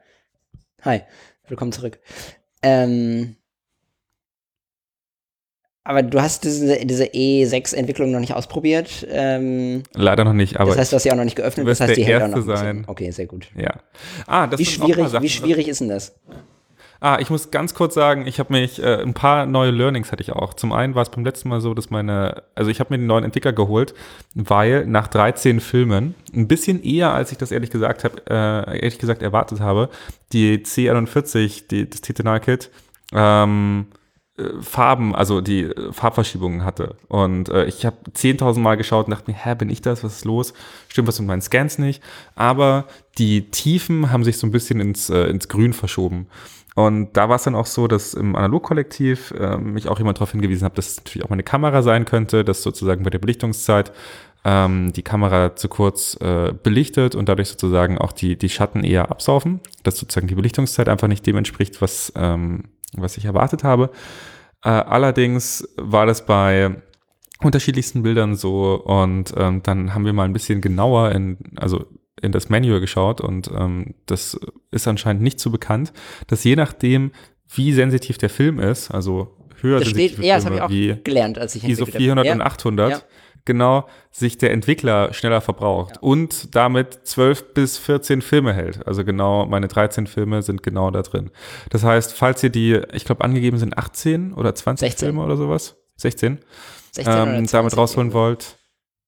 Hi, willkommen zurück. Ähm, aber du hast diese, diese E6-Entwicklung noch nicht ausprobiert. Ähm, Leider noch nicht, aber das heißt, du hast sie auch noch nicht geöffnet. Das heißt, die hält auch noch sein. Okay, sehr gut. ja. Ah, das Wie schwierig, Sachen, wie schwierig ist denn das? Ah, ich muss ganz kurz sagen, ich habe mich, äh, ein paar neue Learnings hatte ich auch. Zum einen war es beim letzten Mal so, dass meine, also ich habe mir den neuen Entwickler geholt, weil nach 13 Filmen, ein bisschen eher, als ich das ehrlich gesagt habe, äh, ehrlich gesagt erwartet habe, die C41, die, das Titanal-Kit, ähm, äh, Farben, also die äh, Farbverschiebungen hatte. Und äh, ich habe 10.000 Mal geschaut und dachte mir, hä, bin ich das? Was ist los? Stimmt was mit meinen Scans nicht? Aber die Tiefen haben sich so ein bisschen ins, äh, ins Grün verschoben. Und da war es dann auch so, dass im Analogkollektiv äh, mich auch jemand darauf hingewiesen hat, dass es natürlich auch meine Kamera sein könnte, dass sozusagen bei der Belichtungszeit ähm, die Kamera zu kurz äh, belichtet und dadurch sozusagen auch die, die Schatten eher absaufen, dass sozusagen die Belichtungszeit einfach nicht dem entspricht, was, ähm, was ich erwartet habe. Äh, allerdings war das bei unterschiedlichsten Bildern so und ähm, dann haben wir mal ein bisschen genauer in, also in das Manual geschaut und ähm, das ist anscheinend nicht so bekannt, dass je nachdem, wie sensitiv der Film ist, also höher Das steht, ja, das habe ich auch wie gelernt, als ich ISO entwickelt habe. 400 ja. und 800, Ja. Genau, sich der Entwickler schneller verbraucht und damit 12 bis 14 Filme hält. Also genau, meine 13 Filme sind genau da drin. Das heißt, falls ihr die, ich glaube angegeben sind 18 oder 20 16. Filme oder sowas, 16, 16 oder ähm, 20 damit rausholen wollt,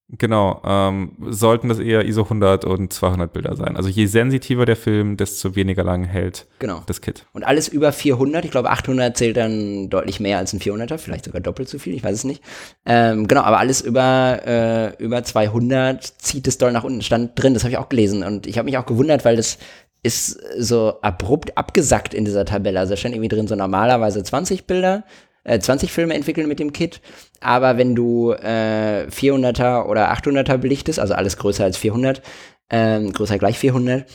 genau, ähm, sollten das eher ISO 100 und 200 Bilder sein. Also je sensitiver der Film, desto weniger lang hält Genau. das Kit. Und alles über 400, ich glaube 800 zählt dann deutlich mehr als ein 400er, vielleicht sogar doppelt so viel, ich weiß es nicht. Ähm, genau, aber alles über, äh, über 200 zieht es doll nach unten, stand drin, das habe ich auch gelesen und ich habe mich auch gewundert, weil das ist so abrupt abgesackt in dieser Tabelle. Also da stand irgendwie drin so normalerweise 20 Bilder, äh, 20 Filme entwickeln mit dem Kit, aber wenn du äh, 400er oder 800er belichtest, also alles größer als 400, ähm, größer gleich 400,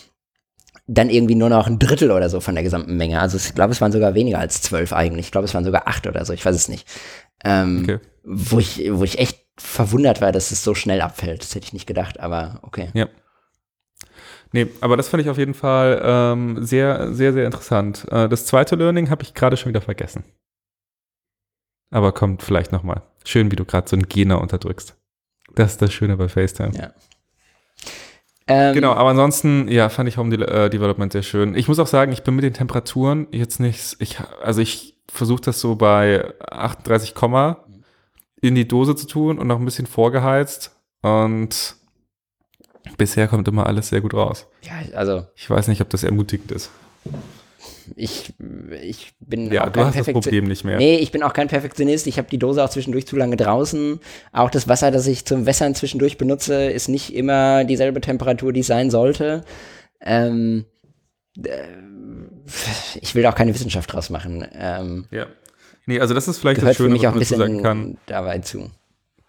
dann irgendwie nur noch ein Drittel oder so von der gesamten Menge. Also ich glaube, es waren sogar weniger als zwölf eigentlich. Ich glaube, es waren sogar acht oder so. Ich weiß es nicht. Ähm, Okay. wo, ich, wo ich echt verwundert war, dass es so schnell abfällt. Das hätte ich nicht gedacht, aber okay. Ja. Nee, aber das fand ich auf jeden Fall ähm, sehr, sehr, sehr interessant. Äh, das zweite Learning habe ich gerade schon wieder vergessen. Aber kommt vielleicht nochmal. Schön, wie du gerade so einen Gena unterdrückst. Das ist das Schöne bei FaceTime. Ja. Ähm, Genau, aber ansonsten, ja, fand ich Home äh, Development sehr schön. Ich muss auch sagen, ich bin mit den Temperaturen jetzt nicht, ich, also ich versuche das so bei 38, Komma in die Dose zu tun und noch ein bisschen vorgeheizt und bisher kommt immer alles sehr gut raus. Ja, also Ich weiß nicht, ob das ermutigend ist. Ich, ich bin Ja, auch du kein hast das Perfektion- Problem nicht mehr. Nee, ich bin auch kein Perfektionist. Ich habe die Dose auch zwischendurch zu lange draußen. Auch das Wasser, das ich zum Wässern zwischendurch benutze, ist nicht immer dieselbe Temperatur, die es sein sollte. Ähm, äh, ich will auch keine Wissenschaft draus machen. Ähm, Ja. Nee, also das ist vielleicht gehört das für Schöne, mich auch was ein bisschen dabei zu.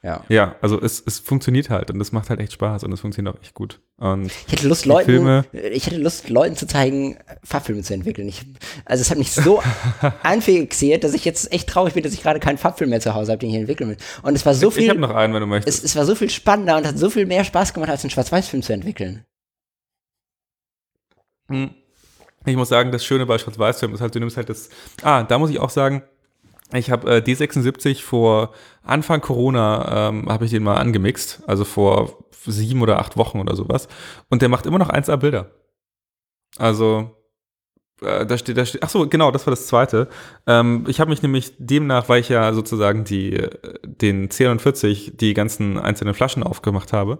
Ja. Ja, also es, es funktioniert halt und das macht halt echt Spaß und es funktioniert auch echt gut. Und Ich hätte Lust, Leuten, Filme- ich hätte Lust, Leuten zu zeigen, Farbfilme zu entwickeln. Ich, also es hat mich so anfixiert, dass ich jetzt echt traurig bin, dass ich gerade keinen Farbfilm mehr zu Hause habe, den ich entwickeln will. Und es war so ich viel, habe noch einen, wenn du möchtest. es, es war so viel spannender und hat so viel mehr Spaß gemacht, als einen Schwarz-Weiß-Film zu entwickeln. Hm. Ich muss sagen, das Schöne bei Schwarz-Weiß-Film ist halt, du nimmst halt das. Ah, da muss ich auch sagen, ich habe äh, D76 vor Anfang Corona ähm, habe ich den mal angemixt, also vor sieben oder acht Wochen oder sowas. Und der macht immer noch 1A Bilder. Also äh, da steht, da steht, ach so, genau, das war das zweite. Ähm, ich habe mich nämlich demnach, weil ich ja sozusagen die, äh, den C41, die ganzen einzelnen Flaschen aufgemacht habe,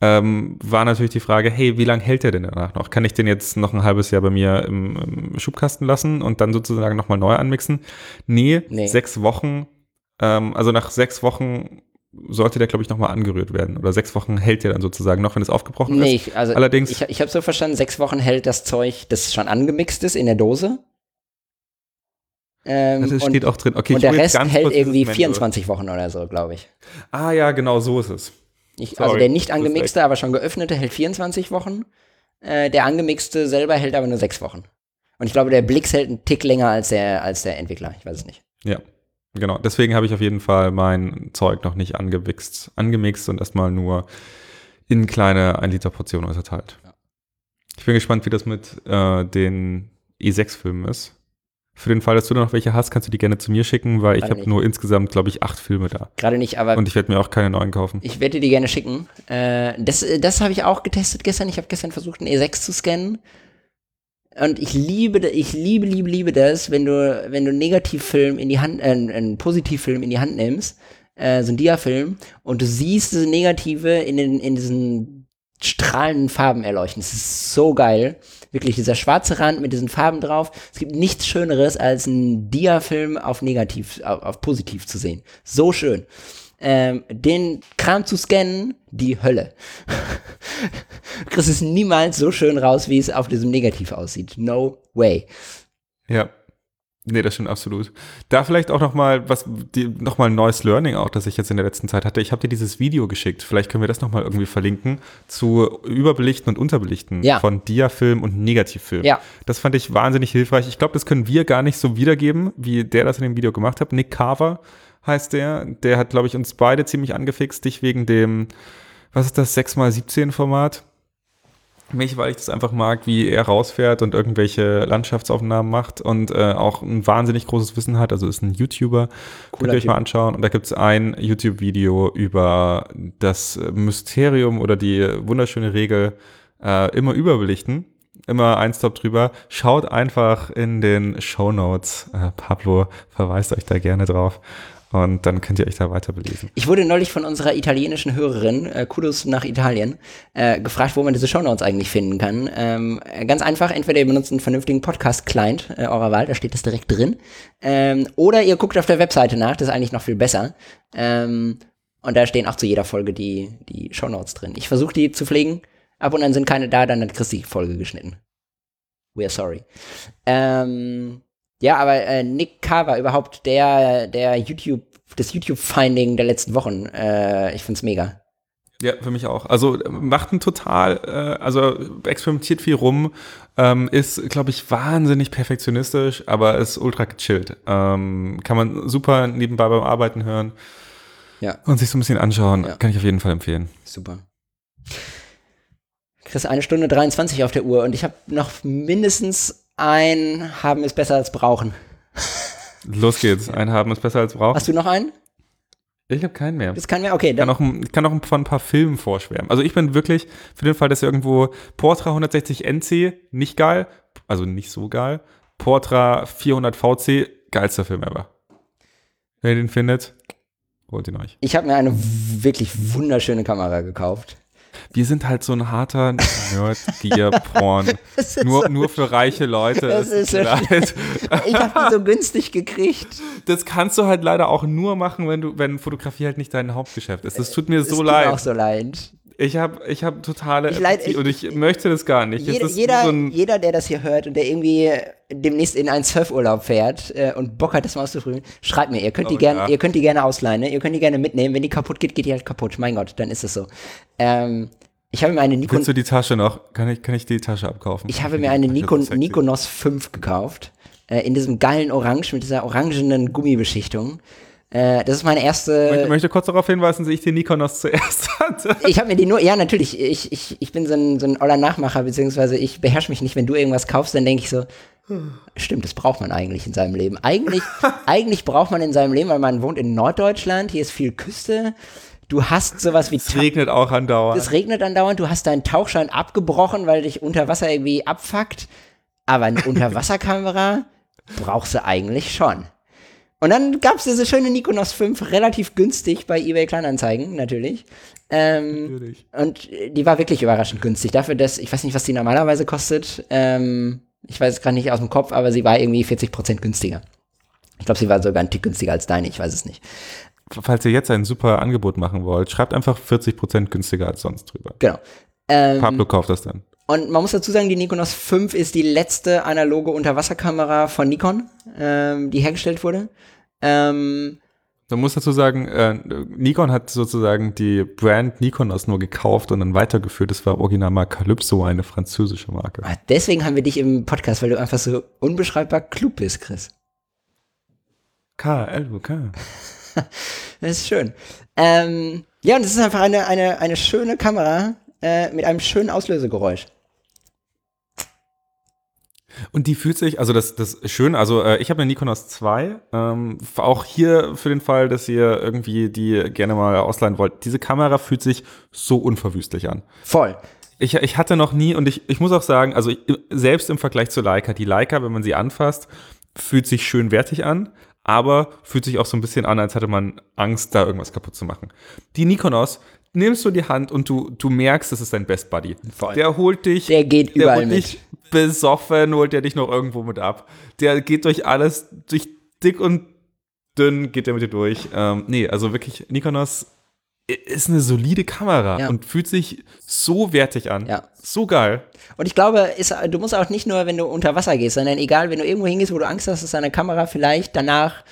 ähm, war natürlich die Frage, hey, wie lange hält der denn danach noch? Kann ich den jetzt noch ein halbes Jahr bei mir im, im Schubkasten lassen und dann sozusagen nochmal neu anmixen? Nee, Nee. sechs Wochen, ähm, also nach sechs Wochen sollte der, glaube ich, nochmal angerührt werden. Oder sechs Wochen hält der dann sozusagen noch, wenn es aufgebrochen Nee, ist. also Allerdings- ich, ich habe so verstanden, sechs Wochen hält das Zeug, das schon angemixt ist, in der Dose. Ähm, Das und steht auch drin. Okay, und der Rest hält irgendwie dieses Manual. 24 Wochen oder so, glaube ich. Ah ja, genau, so ist es. Ich, also der nicht angemixte, aber schon geöffnete hält 24 Wochen. Äh, der angemixte selber hält aber nur sechs Wochen. Und ich glaube, der Blix hält einen Tick länger als der, als der Entwickler. Ich weiß es nicht. Ja, genau. Deswegen habe ich auf jeden Fall mein Zeug noch nicht angemixt, angemixt und erstmal nur in kleine 1 Liter Portionen unterteilt. Ich bin gespannt, wie das mit äh, den E6-Filmen ist. Für den Fall, dass du da noch welche hast, kannst du die gerne zu mir schicken, weil ich Gerade habe nicht. nur insgesamt, glaube ich, acht Filme da. Gerade nicht, aber Und ich werde mir auch keine neuen kaufen. ich werde dir die gerne schicken. Äh, das das habe ich auch getestet gestern. Ich habe gestern versucht, einen E6 zu scannen. Und ich liebe, ich liebe, liebe, liebe das, wenn du, wenn du Negativfilm in die Hand, äh, einen Positivfilm in die Hand nimmst, äh, so ein Dia-Film, und du siehst diese Negative in den, in diesen strahlenden Farben erleuchten. Das ist so geil. Wirklich, dieser schwarze Rand mit diesen Farben drauf. Es gibt nichts Schöneres, als einen Dia-Film auf negativ, auf, auf positiv zu sehen. So schön ähm, den Kram zu scannen, die Hölle. du kriegst es niemals so schön raus, wie es auf diesem Negativ aussieht. No way. Ja. Nee, das stimmt absolut. Da vielleicht auch noch mal was, die, noch mal ein neues Learning auch, das ich jetzt in der letzten Zeit hatte. Ich habe dir dieses Video geschickt. Vielleicht können wir das noch mal irgendwie verlinken zu Überbelichten und Unterbelichten ja. von Diafilm und Negativfilm. Ja. Das fand ich wahnsinnig hilfreich. Ich glaube, das können wir gar nicht so wiedergeben, wie der das in dem Video gemacht hat. Nick Carver heißt der. Der hat, glaube ich, uns beide ziemlich angefixt, dich wegen dem, was ist das, 6x17 Format? Mich, weil ich das einfach mag, wie er rausfährt und irgendwelche Landschaftsaufnahmen macht und äh, auch ein wahnsinnig großes Wissen hat. Also ist ein YouTuber. Könnt ihr euch mal anschauen. Und da gibt es ein YouTube-Video über das Mysterium oder die wunderschöne Regel äh, immer überbelichten. Immer ein Stop drüber. Schaut einfach in den Show Notes. Äh, Pablo verweist euch da gerne drauf. Und dann könnt ihr euch da weiter belesen. Ich wurde neulich von unserer italienischen Hörerin, äh, Kudos nach Italien, äh, gefragt, wo man diese Shownotes eigentlich finden kann. Ähm, ganz einfach, entweder ihr benutzt einen vernünftigen Podcast-Client äh, eurer Wahl, da steht das direkt drin. Ähm, oder ihr guckt auf der Webseite nach, das ist eigentlich noch viel besser. Ähm, und da stehen auch zu jeder Folge die, die Shownotes drin. Ich versuche die zu pflegen. Ab und an sind keine da, dann hat Chris die Folge geschnitten. We are sorry. Ähm, ja, aber äh, Nick Carver, überhaupt der, der YouTube, das YouTube-Finding der letzten Wochen, äh, ich find's mega. Ja, für mich auch. Also macht ein total, äh, also experimentiert viel rum, ähm, ist, glaube ich, wahnsinnig perfektionistisch, aber ist ultra gechillt. Ähm, kann man super nebenbei beim Arbeiten hören. Ja. Und sich so ein bisschen anschauen. Ja. Kann ich auf jeden Fall empfehlen. Super. Chris, eine Stunde 23 auf der Uhr und ich habe noch mindestens ein Haben ist besser als brauchen. Los geht's. Ein Haben ist besser als brauchen. Hast du noch einen? Ich habe keinen mehr. Das kann mehr, okay. Dann ich, kann auch, ich kann auch von ein paar Filmen vorschwärmen. Also ich bin wirklich für den Fall, dass irgendwo Portra 160 NC nicht geil, also nicht so geil. Portra 400 VC, geilster Film ever. Ihr den findet, holt ihn euch. Ich habe mir eine wirklich wunderschöne Kamera gekauft wir sind halt so ein harter Nerd-Gear-Porn. nur, so nur für reiche Leute. Das ist so leid. Ich habe die so günstig gekriegt. Das kannst du halt leider auch nur machen, wenn du, wenn Fotografie halt nicht dein Hauptgeschäft ist. Das tut mir so leid. Tut auch so leid. Ich habe ich hab totale ich leid, ich, und ich möchte das gar nicht. Jeder, jeder, so jeder, der das hier hört und der irgendwie demnächst in einen Surfurlaub fährt äh, und Bock hat, das mal auszuprobieren, schreibt mir. Ihr könnt, oh, die gern, ja. ihr könnt die gerne ausleihen. Ne? Ihr könnt die gerne mitnehmen. Wenn die kaputt geht, geht die halt kaputt. Mein Gott, dann ist es so. Ähm, ich habe mir eine Nikon. Willst du die Tasche noch? Kann ich, kann ich die Tasche abkaufen? Ich habe mir eine Nikon, Nikonos 5 gekauft. Äh, in diesem geilen Orange mit dieser orangenen Gummibeschichtung. Äh, das ist meine erste. Ich möchte kurz darauf hinweisen, dass ich die Nikonos zuerst hatte. Ich habe mir die nur, ja, natürlich. Ich, ich, ich bin so ein, so ein oller Nachmacher, beziehungsweise ich beherrsche mich nicht. Wenn du irgendwas kaufst, dann denke ich so, stimmt, das braucht man eigentlich in seinem Leben. Eigentlich, eigentlich braucht man in seinem Leben, weil man wohnt in Norddeutschland, hier ist viel Küste. Du hast sowas wie. Es regnet auch andauernd. Es regnet andauernd. Du hast deinen Tauchschein abgebrochen, weil dich unter Wasser irgendwie abfuckt. Aber eine Unterwasserkamera brauchst du eigentlich schon. Und dann gab es diese schöne Nikonos 5 relativ günstig bei eBay Kleinanzeigen, natürlich. Ähm, natürlich. Und die war wirklich überraschend günstig. Dafür, dass, ich weiß nicht, was die normalerweise kostet. Ähm, ich weiß es gerade nicht aus dem Kopf, aber sie war irgendwie 40% günstiger. Ich glaube, sie war sogar ein Tick günstiger als deine, ich weiß es nicht. Falls ihr jetzt ein super Angebot machen wollt, schreibt einfach 40% günstiger als sonst drüber. Genau. Ähm, Pablo kauft das dann. Und man muss dazu sagen, die Nikonos 5 ist die letzte analoge Unterwasserkamera von Nikon, ähm, die hergestellt wurde. Ähm, man muss dazu sagen, äh, Nikon hat sozusagen die Brand Nikonos nur gekauft und dann weitergeführt. Das war original mal Calypso, eine französische Marke. Ah, deswegen haben wir dich im Podcast, weil du einfach so unbeschreibbar klug bist, Chris. K, L, K. das ist schön. Ähm, ja, und es ist einfach eine, eine, eine schöne Kamera äh, mit einem schönen Auslösegeräusch. Und die fühlt sich, also das, das ist schön, also äh, ich habe eine Nikonos 2, ähm, auch hier für den Fall, dass ihr irgendwie die gerne mal ausleihen wollt. Diese Kamera fühlt sich so unverwüstlich an. Voll. Ich, ich hatte noch nie, und ich, ich muss auch sagen, also ich, selbst im Vergleich zu Leica, die Leica, wenn man sie anfasst, fühlt sich schön wertig an, aber fühlt sich auch so ein bisschen an, als hätte man Angst, da irgendwas kaputt zu machen. Die Nikonos nimmst du die Hand und du, du merkst, das ist dein Best Buddy. Voll. Der holt dich. Der geht der überall holt dich besoffen, holt der dich noch irgendwo mit ab. Der geht durch alles, durch dick und dünn geht der mit dir durch. Ähm, nee, also wirklich, Nikonos ist eine solide Kamera Ja. und fühlt sich so wertig an. Ja. So geil. Und ich glaube, ist, du musst auch nicht nur, wenn du unter Wasser gehst, sondern egal, wenn du irgendwo hingehst, wo du Angst hast, dass deine Kamera vielleicht danach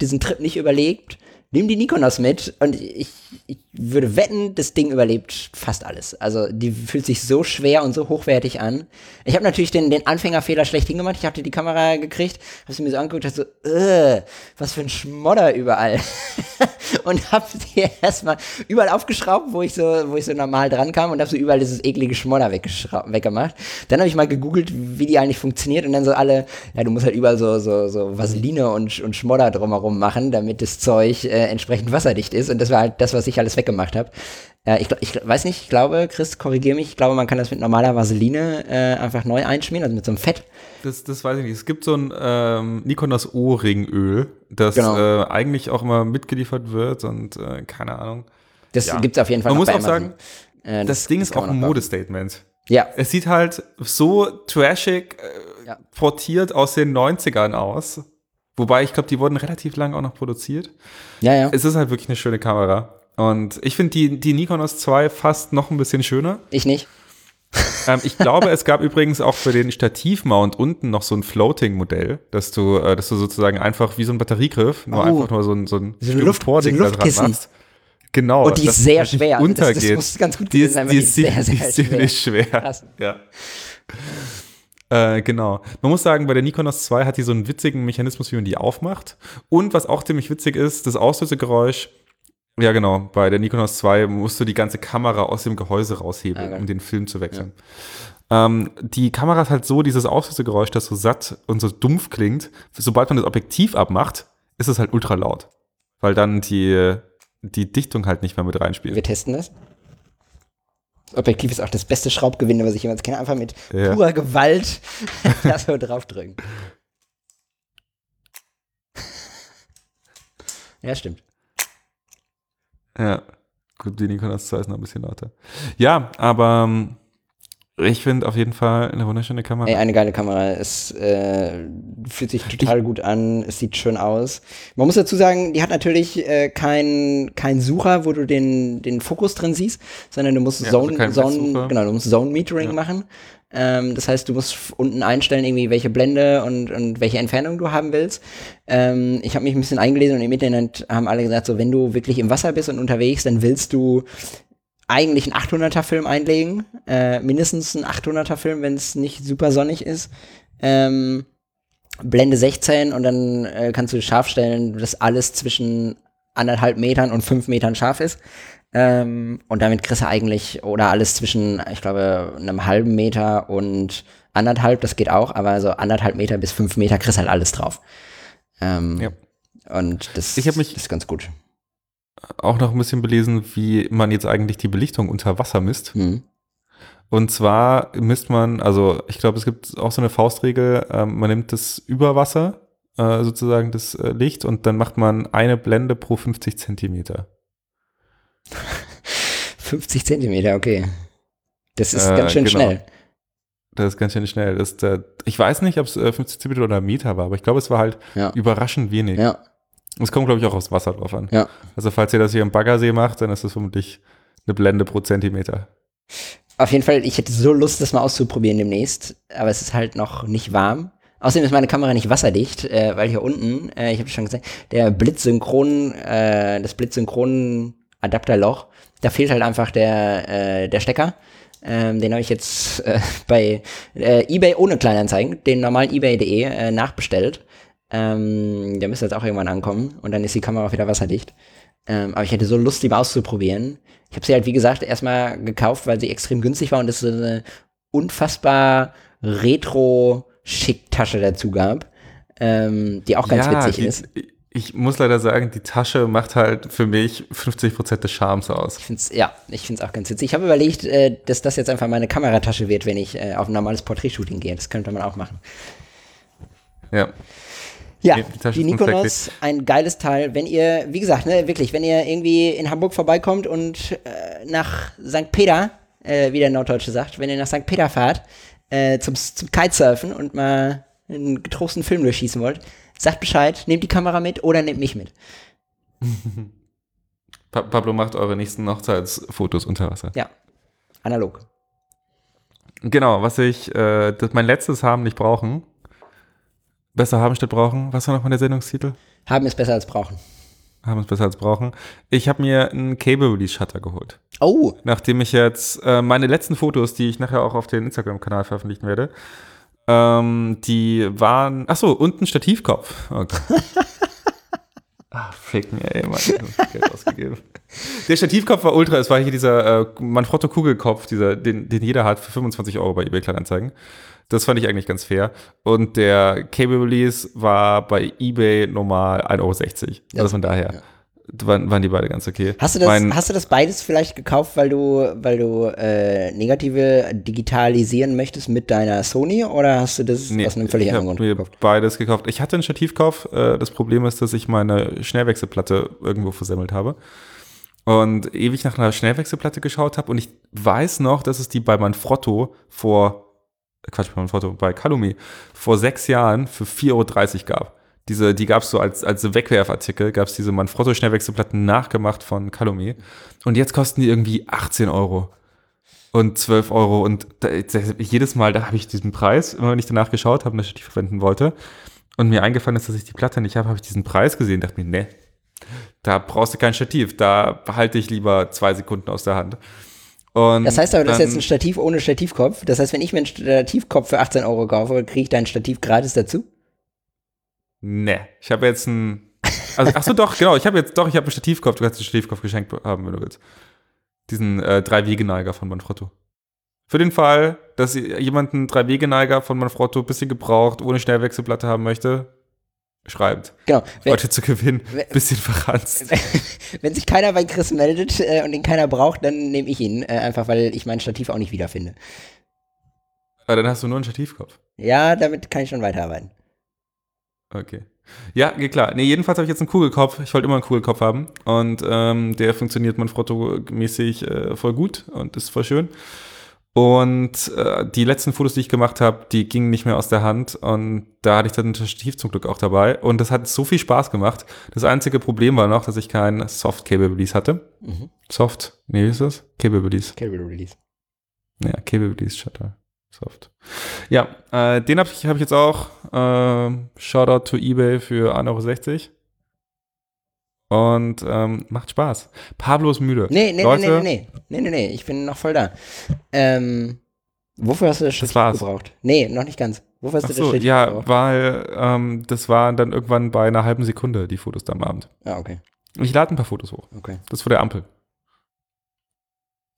diesen Trip nicht überlebt, nimm die Nikonos mit und ich, ich würde wetten, das Ding überlebt fast alles. Also die fühlt sich so schwer und so hochwertig an. Ich habe natürlich den, den Anfängerfehler schlechthin gemacht. Ich hatte die Kamera gekriegt, habe sie mir so angeguckt, dachte so, äh, was für ein Schmodder überall. und habe sie erstmal überall aufgeschraubt, wo ich so, wo ich so normal dran kam und habe so überall dieses eklige Schmodder weggemacht. Dann habe ich mal gegoogelt, wie die eigentlich funktioniert und dann so alle, ja, du musst halt überall so, so, so Vaseline und, und Schmodder drumherum machen, damit das Zeug äh, entsprechend wasserdicht ist. Und das war halt das, was ich alles weggemacht habe. Äh, ich, ich weiß nicht, ich glaube, Chris, korrigiere mich, ich glaube, man kann das mit normaler Vaseline äh, einfach neu einschmieren, also mit so einem Fett. Das, das weiß ich nicht. Es gibt so ein ähm, Nikonos O-Ringöl, das Genau. äh, eigentlich auch immer mitgeliefert wird und äh, keine Ahnung. Das Ja. gibt's auf jeden Fall Man muss auch Amazon. sagen, Äh, Das, Ding ist auch ein. Modestatement. Ja, Es sieht halt so trashig äh, Ja. portiert aus den 90ern aus. Wobei, ich glaube, die wurden relativ lange auch noch produziert. ja, ja. Es ist halt wirklich eine schöne Kamera. Und ich finde die, die Nikonos 2 fast noch ein bisschen schöner. Ich nicht. Ähm, ich glaube, es gab übrigens auch für den Stativmount unten noch so ein Floating-Modell, dass du, äh, dass du sozusagen einfach wie so ein Batteriegriff, nur Oh. einfach nur so ein, so ein So ein Luft- Styropor-Ding so dran Luftkissen. machst. Genau. Und die ist sehr schwer. Also das- das Untergeht. muss ganz gut die gewesen ist, sein, weil die die ist, sehr, die sehr ist ziemlich schwer. Krass. Ja. Äh, genau. Man muss sagen, bei der Nikonos 2 hat die so einen witzigen Mechanismus, wie man die aufmacht. Und was auch ziemlich witzig ist, das Auslösegeräusch. Ja, genau. Bei der Nikonos 2 musst du die ganze Kamera aus dem Gehäuse raushebeln, Ah, geil. um den Film zu wechseln. Ähm, die Kamera ist halt so, dieses Auslösegeräusch, das so satt und so dumpf klingt. Sobald man das Objektiv abmacht, ist es halt ultra laut. Weil dann die, die Dichtung halt nicht mehr mit reinspielt. Wir testen das. Das Objektiv ist auch das beste Schraubgewinde, was ich jemals kenne. Einfach mit Ja. purer Gewalt da so draufdrücken. Ja, stimmt. Ja, gut, die Nikonos 2 ist noch ein bisschen lauter. Ja, aber ähm, ich finde auf jeden Fall eine wunderschöne Kamera. Ey, eine geile Kamera. Es äh, fühlt sich total gut an. Es sieht schön aus. Man muss dazu sagen, die hat natürlich äh, keinen kein Sucher, wo du den, den Fokus drin siehst, sondern du musst Ja, also Zone, kein Zone, genau, du musst Zone Metering Ja. machen. Ähm, das heißt, du musst unten einstellen, irgendwie welche Blende und, und welche Entfernung du haben willst. Ähm, ich habe mich ein bisschen eingelesen und im Internet haben alle gesagt, so wenn du wirklich im Wasser bist und unterwegs, dann willst du eigentlich einen 800er Film einlegen, äh, mindestens einen 800er Film, wenn es nicht super sonnig ist. Ähm, Blende 16 und dann äh, kannst du scharf stellen, dass alles zwischen anderthalb Metern und fünf Metern scharf ist. Ähm, und damit kriegst du eigentlich, oder alles zwischen, ich glaube, einem halben Meter und anderthalb, das geht auch, aber so anderthalb Meter bis fünf Meter kriegst halt alles drauf. Ähm, Ja. Und das, Ich mich- das ist ganz gut. Auch noch ein bisschen belesen, wie man jetzt eigentlich die Belichtung unter Wasser misst. Mhm. Und zwar misst man, also ich glaube, es gibt auch so eine Faustregel, ähm, man nimmt das Überwasser, äh, sozusagen das äh, Licht, und dann macht man eine Blende pro 50 Zentimeter. 50 Zentimeter, okay. Das ist Äh, ganz schön genau. schnell. Das ist ganz schön schnell. Das, äh, ich weiß nicht, ob es äh, 50 Zentimeter oder Meter war, aber ich glaube, es war halt Ja. überraschend wenig. Ja, Es kommt, glaube ich, auch aufs Wasser drauf an. ja. Also falls ihr das hier im Baggersee macht, dann ist das vermutlich eine Blende pro Zentimeter. Auf jeden Fall, ich hätte so Lust, das mal auszuprobieren demnächst, aber es ist halt noch nicht warm. Außerdem ist meine Kamera nicht wasserdicht, äh, weil hier unten, äh, ich habe schon gesagt, der Blitzsynchron, äh, das Blitzsynchron Adapterloch, da fehlt halt einfach der, äh, der Stecker. Ähm, den habe ich jetzt äh, bei äh, eBay ohne Kleinanzeigen, den normalen eBay.de äh, nachbestellt. Ähm, der müsste jetzt auch irgendwann ankommen und dann ist die Kamera auch wieder wasserdicht. Ähm, aber ich hätte so Lust, die mal auszuprobieren. Ich habe sie halt, wie gesagt, erstmal gekauft, weil sie extrem günstig war und es so eine unfassbar retro-schick Tasche dazu gab, ähm, die auch ganz witzig die, ist. Ich muss leider sagen, die Tasche macht halt für mich 50% des Charmes aus. Ich find's, ja, ich finde es auch ganz witzig. Ich habe überlegt, äh, dass das jetzt einfach meine Kameratasche wird, wenn ich äh, auf ein normales Porträtshooting gehe. Das könnte man auch machen. Ja. Ja, Nee, die die, Nikonos, ein geiles Teil. Wenn ihr, wie gesagt, ne, wirklich, wenn ihr irgendwie in Hamburg vorbeikommt und äh, nach St. Peter, äh, wie der Norddeutsche sagt, wenn ihr nach St. Peter fahrt, äh, zum, zum Kitesurfen und mal einen getrosten Film durchschießen wollt, sagt Bescheid, nehmt die Kamera mit oder nehmt mich mit. Pa Pablo macht eure nächsten Hochzeitsfotos unter Wasser. Ja, analog. Genau, was ich, äh, das, mein letztes haben nicht brauchen. Besser haben statt brauchen. Was war nochmal der Sendungstitel? Haben ist besser als brauchen. Haben es besser als brauchen. Ich habe mir einen Cable Release Shutter geholt. Oh, Nachdem ich jetzt äh, meine letzten Fotos, die ich nachher auch auf den Instagram-Kanal veröffentlichen werde, ähm, die waren, ach so, und ein Stativkopf. Okay. ah, fick mir, ey, Mann, Geld ausgegeben. Der Stativkopf war ultra, es war hier dieser äh, Manfrotto Kugelkopf, dieser, den, den jeder hat für 25 Euro bei eBay Kleinanzeigen. Das fand ich eigentlich ganz fair. Und der Cable Release war bei eBay normal 1,60 Euro. Ja, also von daher ja. waren, waren die beide ganz okay. Hast du das, Mein- hast du das beides vielleicht gekauft, weil du, weil du äh, Negative digitalisieren möchtest mit deiner Sony oder hast du das aus einem völlig anderen Grund gekauft? beides gekauft. Ich hatte einen Stativkauf. Äh, das Problem ist, dass ich meine Schnellwechselplatte irgendwo versemmelt habe. Und ewig nach einer Schnellwechselplatte geschaut habe. Und ich weiß noch, dass es die bei Manfrotto vor, Quatsch, bei Manfrotto, bei Calumi vor sechs Jahren für 4,30 Euro gab. Diese, die gab es so als, als Wegwerfartikel, gab es diese Manfrotto-Schnellwechselplatten nachgemacht von Calumi. Und jetzt kosten die irgendwie 18 Euro und 12 Euro. Und da, jedes Mal, da habe ich diesen Preis, immer wenn ich danach geschaut habe und das Stativ verwenden wollte und mir eingefallen ist, dass ich die Platte nicht habe, habe ich diesen Preis gesehen dachte mir, ne, da brauchst du kein Stativ, da behalte ich lieber zwei Sekunden aus der Hand. Und Das heißt aber, das ist jetzt ein Stativ ohne Stativkopf. Das heißt, wenn ich mir einen Stativkopf für 18 Euro kaufe, kriege ich dein Stativ gratis dazu? Ne, ich habe jetzt ein. Also, ach so, doch, genau. Ich habe jetzt, doch, ich habe einen Stativkopf. Du kannst einen Stativkopf geschenkt haben, wenn du willst. Diesen äh, Drei-Wegeneiger von Manfrotto. Für den Fall, dass jemand einen Drei-Wegeneiger von Manfrotto, bisschen gebraucht, ohne Schnellwechselplatte haben möchte, schreibt. Genau. Wenn, Leute zu gewinnen, Wer- bisschen verranzt. wenn sich keiner bei Chris meldet äh, und den keiner braucht, dann nehme ich ihn. Äh, einfach, weil ich mein Stativ auch nicht wiederfinde. Aber dann hast du nur einen Stativkopf. Ja, damit kann ich schon weiterarbeiten. Okay. Ja, geht klar. Nee, jedenfalls habe ich jetzt einen Kugelkopf. Ich wollte immer einen Kugelkopf haben. Und ähm, der funktioniert Manfrotto-mäßig äh, voll gut und ist voll schön. Und äh, die letzten Fotos, die ich gemacht habe, die gingen nicht mehr aus der Hand. Und da hatte ich dann ein Stativ zum Glück auch dabei. Und das hat so viel Spaß gemacht. Das einzige Problem war noch, dass ich kein Soft-Cable-Release hatte. Mhm. Soft? Nee, wie ist das? Cable-Release. Cable Release. Ja, Cable Release Shutter. Soft. Ja, äh, den habe ich, hab ich jetzt auch. Ähm, Shoutout to eBay für 1,60 Euro. Und ähm, macht Spaß. Pablo ist müde. Nee, nee, Leute, nee, nee, nee, nee, nee, nee, ich bin noch voll da. Ähm, wofür hast du das Stativ war's. gebraucht? Nee, noch nicht ganz. Wofür hast Ach du das so, Stativ ja, gebraucht? weil ähm, das waren dann irgendwann bei einer halben Sekunde, die Fotos da am Abend. Ah, okay, Ich lade ein paar Fotos hoch. okay. Das vor der Ampel.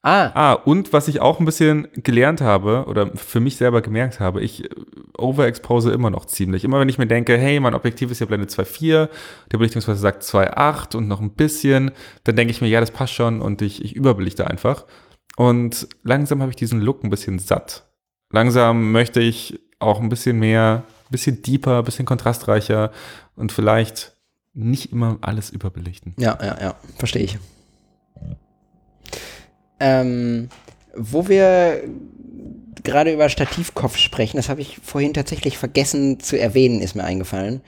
Ah, Ah, und was ich auch ein bisschen gelernt habe oder für mich selber gemerkt habe, ich äh, overexpose immer noch ziemlich. Immer wenn ich mir denke, hey, mein Objektiv ist ja Blende 2.4, der Belichtungsweise sagt 2.8 und noch ein bisschen, dann denke ich mir, ja, das passt schon und ich, ich überbelichte einfach. Und langsam habe ich diesen Look ein bisschen satt. Langsam möchte ich auch ein bisschen mehr, ein bisschen deeper, ein bisschen kontrastreicher und vielleicht nicht immer alles überbelichten. ja, ja, ja, verstehe ich. Ähm, wo wir gerade über Stativkopf sprechen, das habe ich vorhin tatsächlich vergessen zu erwähnen, ist mir eingefallen.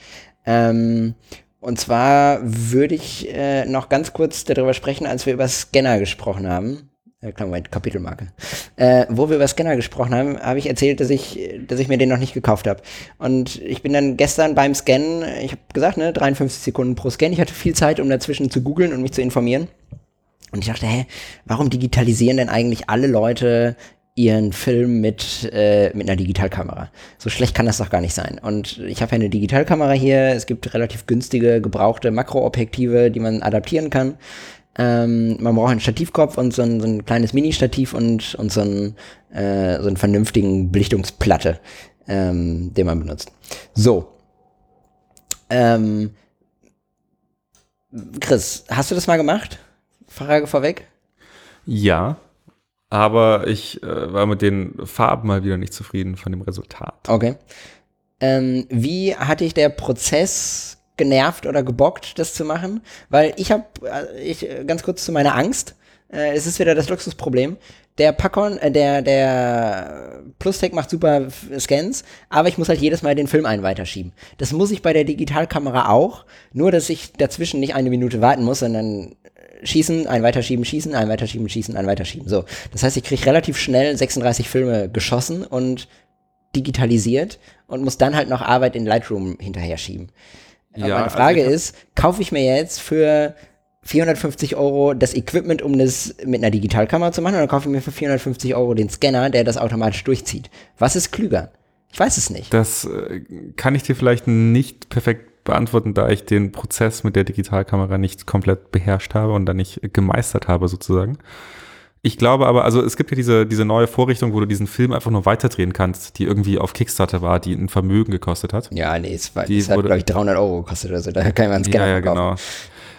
Ähm, und zwar würde ich äh, noch ganz kurz darüber sprechen, als wir über Scanner gesprochen haben. Äh, Moment, Kapitelmarke. Äh, wo wir über Scanner gesprochen haben, habe ich erzählt, dass ich, dass ich mir den noch nicht gekauft habe. Und ich bin dann gestern beim Scannen, ich habe gesagt, ne, 53 Sekunden pro Scan. Ich hatte viel Zeit, um dazwischen zu googeln und mich zu informieren. Und ich dachte, hä, warum digitalisieren denn eigentlich alle Leute ihren Film mit, äh, mit einer Digitalkamera? So schlecht kann das doch gar nicht sein. Und ich habe ja eine Digitalkamera hier. Es gibt relativ günstige, gebrauchte Makroobjektive, die man adaptieren kann. Ähm, man braucht einen Stativkopf und so ein, so ein kleines Mini-Stativ und, und so, ein, äh, so einen vernünftigen Belichtungsplatte, ähm, den man benutzt. So. Ähm, Chris, hast du das mal gemacht? Frage vorweg. Ja, aber ich äh, war mit den Farben mal wieder nicht zufrieden von dem Resultat. Okay. Ähm, wie hat dich der Prozess genervt oder gebockt, das zu machen? Weil ich habe, ich ganz kurz zu meiner Angst. Äh, es ist wieder das Luxusproblem. Der Packon, äh, der der Plustech macht super Scans, aber ich muss halt jedes Mal den Film einen weiterschieben. Das muss ich bei der Digitalkamera auch, nur dass ich dazwischen nicht eine Minute warten muss, sondern schießen, ein weiterschieben, schießen, ein weiterschieben, schießen, ein weiterschieben. So, das heißt, ich kriege relativ schnell 36 Filme geschossen und digitalisiert und muss dann halt noch Arbeit in Lightroom hinterher schieben. Ja, meine also Frage also ist, kaufe ich mir jetzt für 450 Euro das Equipment, um das mit einer Digitalkamera zu machen, oder kaufe ich mir für 450 Euro den Scanner, der das automatisch durchzieht? Was ist klüger? Ich weiß es nicht. Das äh, kann ich dir vielleicht nicht perfekt beantworten, da ich den Prozess mit der Digitalkamera nicht komplett beherrscht habe und dann nicht gemeistert habe sozusagen. Ich glaube aber, also es gibt ja diese, diese neue Vorrichtung, wo du diesen Film einfach nur weiterdrehen kannst, die irgendwie auf Kickstarter war, die ein Vermögen gekostet hat. Ja, nee, es, war, die es hat, glaube ich, 300 Euro gekostet oder so, da kann man es gerne Ja, ja, genau.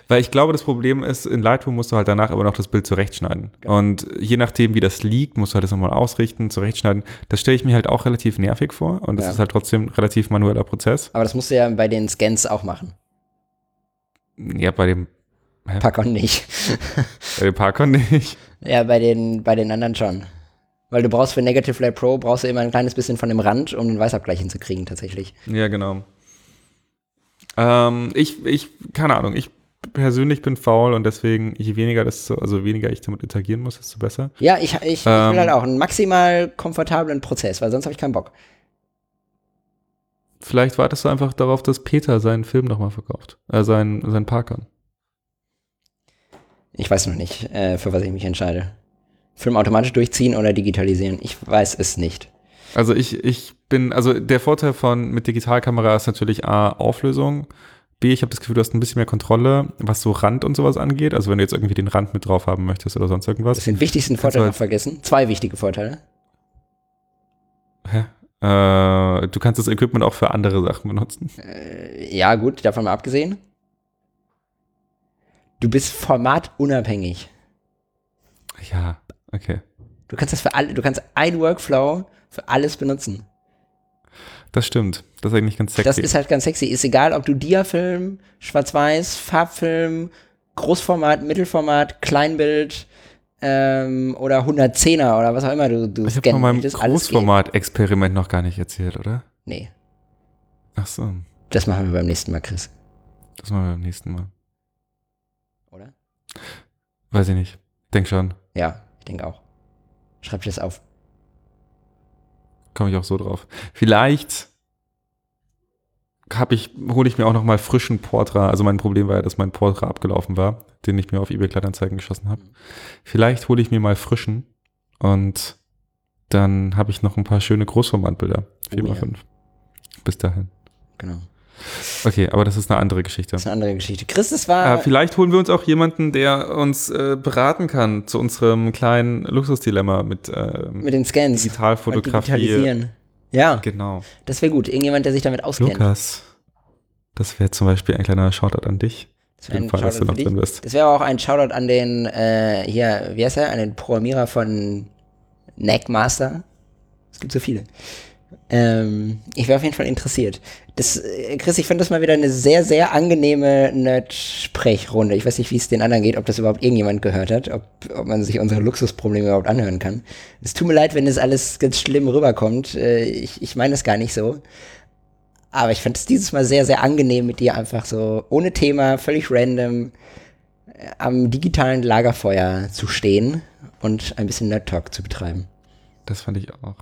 Weil ich glaube, das Problem ist, in Lightroom musst du halt danach aber noch das Bild zurechtschneiden. Genau. Und je nachdem, wie das liegt, musst du halt das nochmal ausrichten, zurechtschneiden. Das stelle ich mir halt auch relativ nervig vor und das ja. ist halt trotzdem ein relativ manueller Prozess. Aber das musst du ja bei den Scans auch machen. Ja, bei dem Hä? Parkon nicht. bei dem Parkon nicht. Ja, bei den, bei den anderen schon. Weil du brauchst für Negative Light Pro brauchst du immer ein kleines bisschen von dem Rand, um den Weißabgleich hinzukriegen, tatsächlich. Ja, genau. Ähm, ich, ich, keine Ahnung, ich persönlich bin faul und deswegen, je weniger das, also weniger ich damit interagieren muss, desto besser. Ja, ich, ich, ähm, ich will halt auch einen maximal komfortablen Prozess, weil sonst habe ich keinen Bock. Vielleicht wartest du einfach darauf, dass Peter seinen Film nochmal verkauft. Äh, seinen, seinen Parkern. Ich weiß noch nicht, äh, für was ich mich entscheide. Film automatisch durchziehen oder digitalisieren. Ich weiß es nicht. Also ich, ich bin, also der Vorteil von mit Digitalkamera ist natürlich A, Auflösung. B, ich habe das Gefühl, du hast ein bisschen mehr Kontrolle, was so Rand und sowas angeht. Also wenn du jetzt irgendwie den Rand mit drauf haben möchtest oder sonst irgendwas. Das den wichtigsten Vorteil halt noch vergessen. Zwei wichtige Vorteile. Hä? Äh, du kannst das Equipment auch für andere Sachen benutzen. Äh, ja, gut, davon mal abgesehen. Du bist formatunabhängig. Ja, okay. Du kannst das für alle, du kannst ein Workflow für alles benutzen. Das stimmt. Das ist eigentlich ganz sexy. Das ist halt ganz sexy. Ist egal, ob du Diafilm, Schwarz-Weiß, Farbfilm, Großformat, Mittelformat, Kleinbild ähm, oder 110er oder was auch immer du, du Ich habe von meinem Großformat-Experiment noch gar nicht erzählt, oder? Nee. Ach so. Das machen wir beim nächsten Mal, Chris. Das machen wir beim nächsten Mal. Oder? Weiß ich nicht. Denk schon. Ja, ich denke auch. Schreib dir das auf. Komme ich auch so drauf. Vielleicht habe ich, hole ich mir auch noch mal frischen Portra. Also mein Problem war ja, dass mein Portra abgelaufen war, den ich mir auf eBay Kleinanzeigen geschossen habe. Vielleicht hole ich mir mal frischen und dann habe ich noch ein paar schöne Großformatbilder. 4x5. Oh, ja. Bis dahin. Genau. Okay, aber das ist eine andere Geschichte. Das ist eine andere Geschichte. Chris, das war. Äh, vielleicht holen wir uns auch jemanden, der uns äh, beraten kann zu unserem kleinen Luxusdilemma mit, äh, mit den Scans. Digitalfotografie. Digitalisieren. Ja. Genau. Das wäre gut. Irgendjemand, der sich damit auskennt. Lukas, das wäre zum Beispiel ein kleiner Shoutout an dich. Das wäre Fall, dass du drin bist. Das wäre auch ein Shoutout an den, äh, hier, wie heißt er? An den Programmierer von Neckmaster. Es gibt so viele. Ähm, ich wäre auf jeden Fall interessiert. Das, äh, Chris, ich fand das mal wieder eine sehr, sehr angenehme Nerd-Sprechrunde. Ich weiß nicht, wie es den anderen geht, ob das überhaupt irgendjemand gehört hat, ob, ob man sich unsere Luxusprobleme überhaupt anhören kann. Es tut mir leid, wenn das alles ganz schlimm rüberkommt. Äh, ich ich meine es gar nicht so. Aber ich fand es dieses Mal sehr, sehr angenehm mit dir einfach so ohne Thema, völlig random äh, am digitalen Lagerfeuer zu stehen und ein bisschen Nerd-Talk zu betreiben. Das fand ich auch.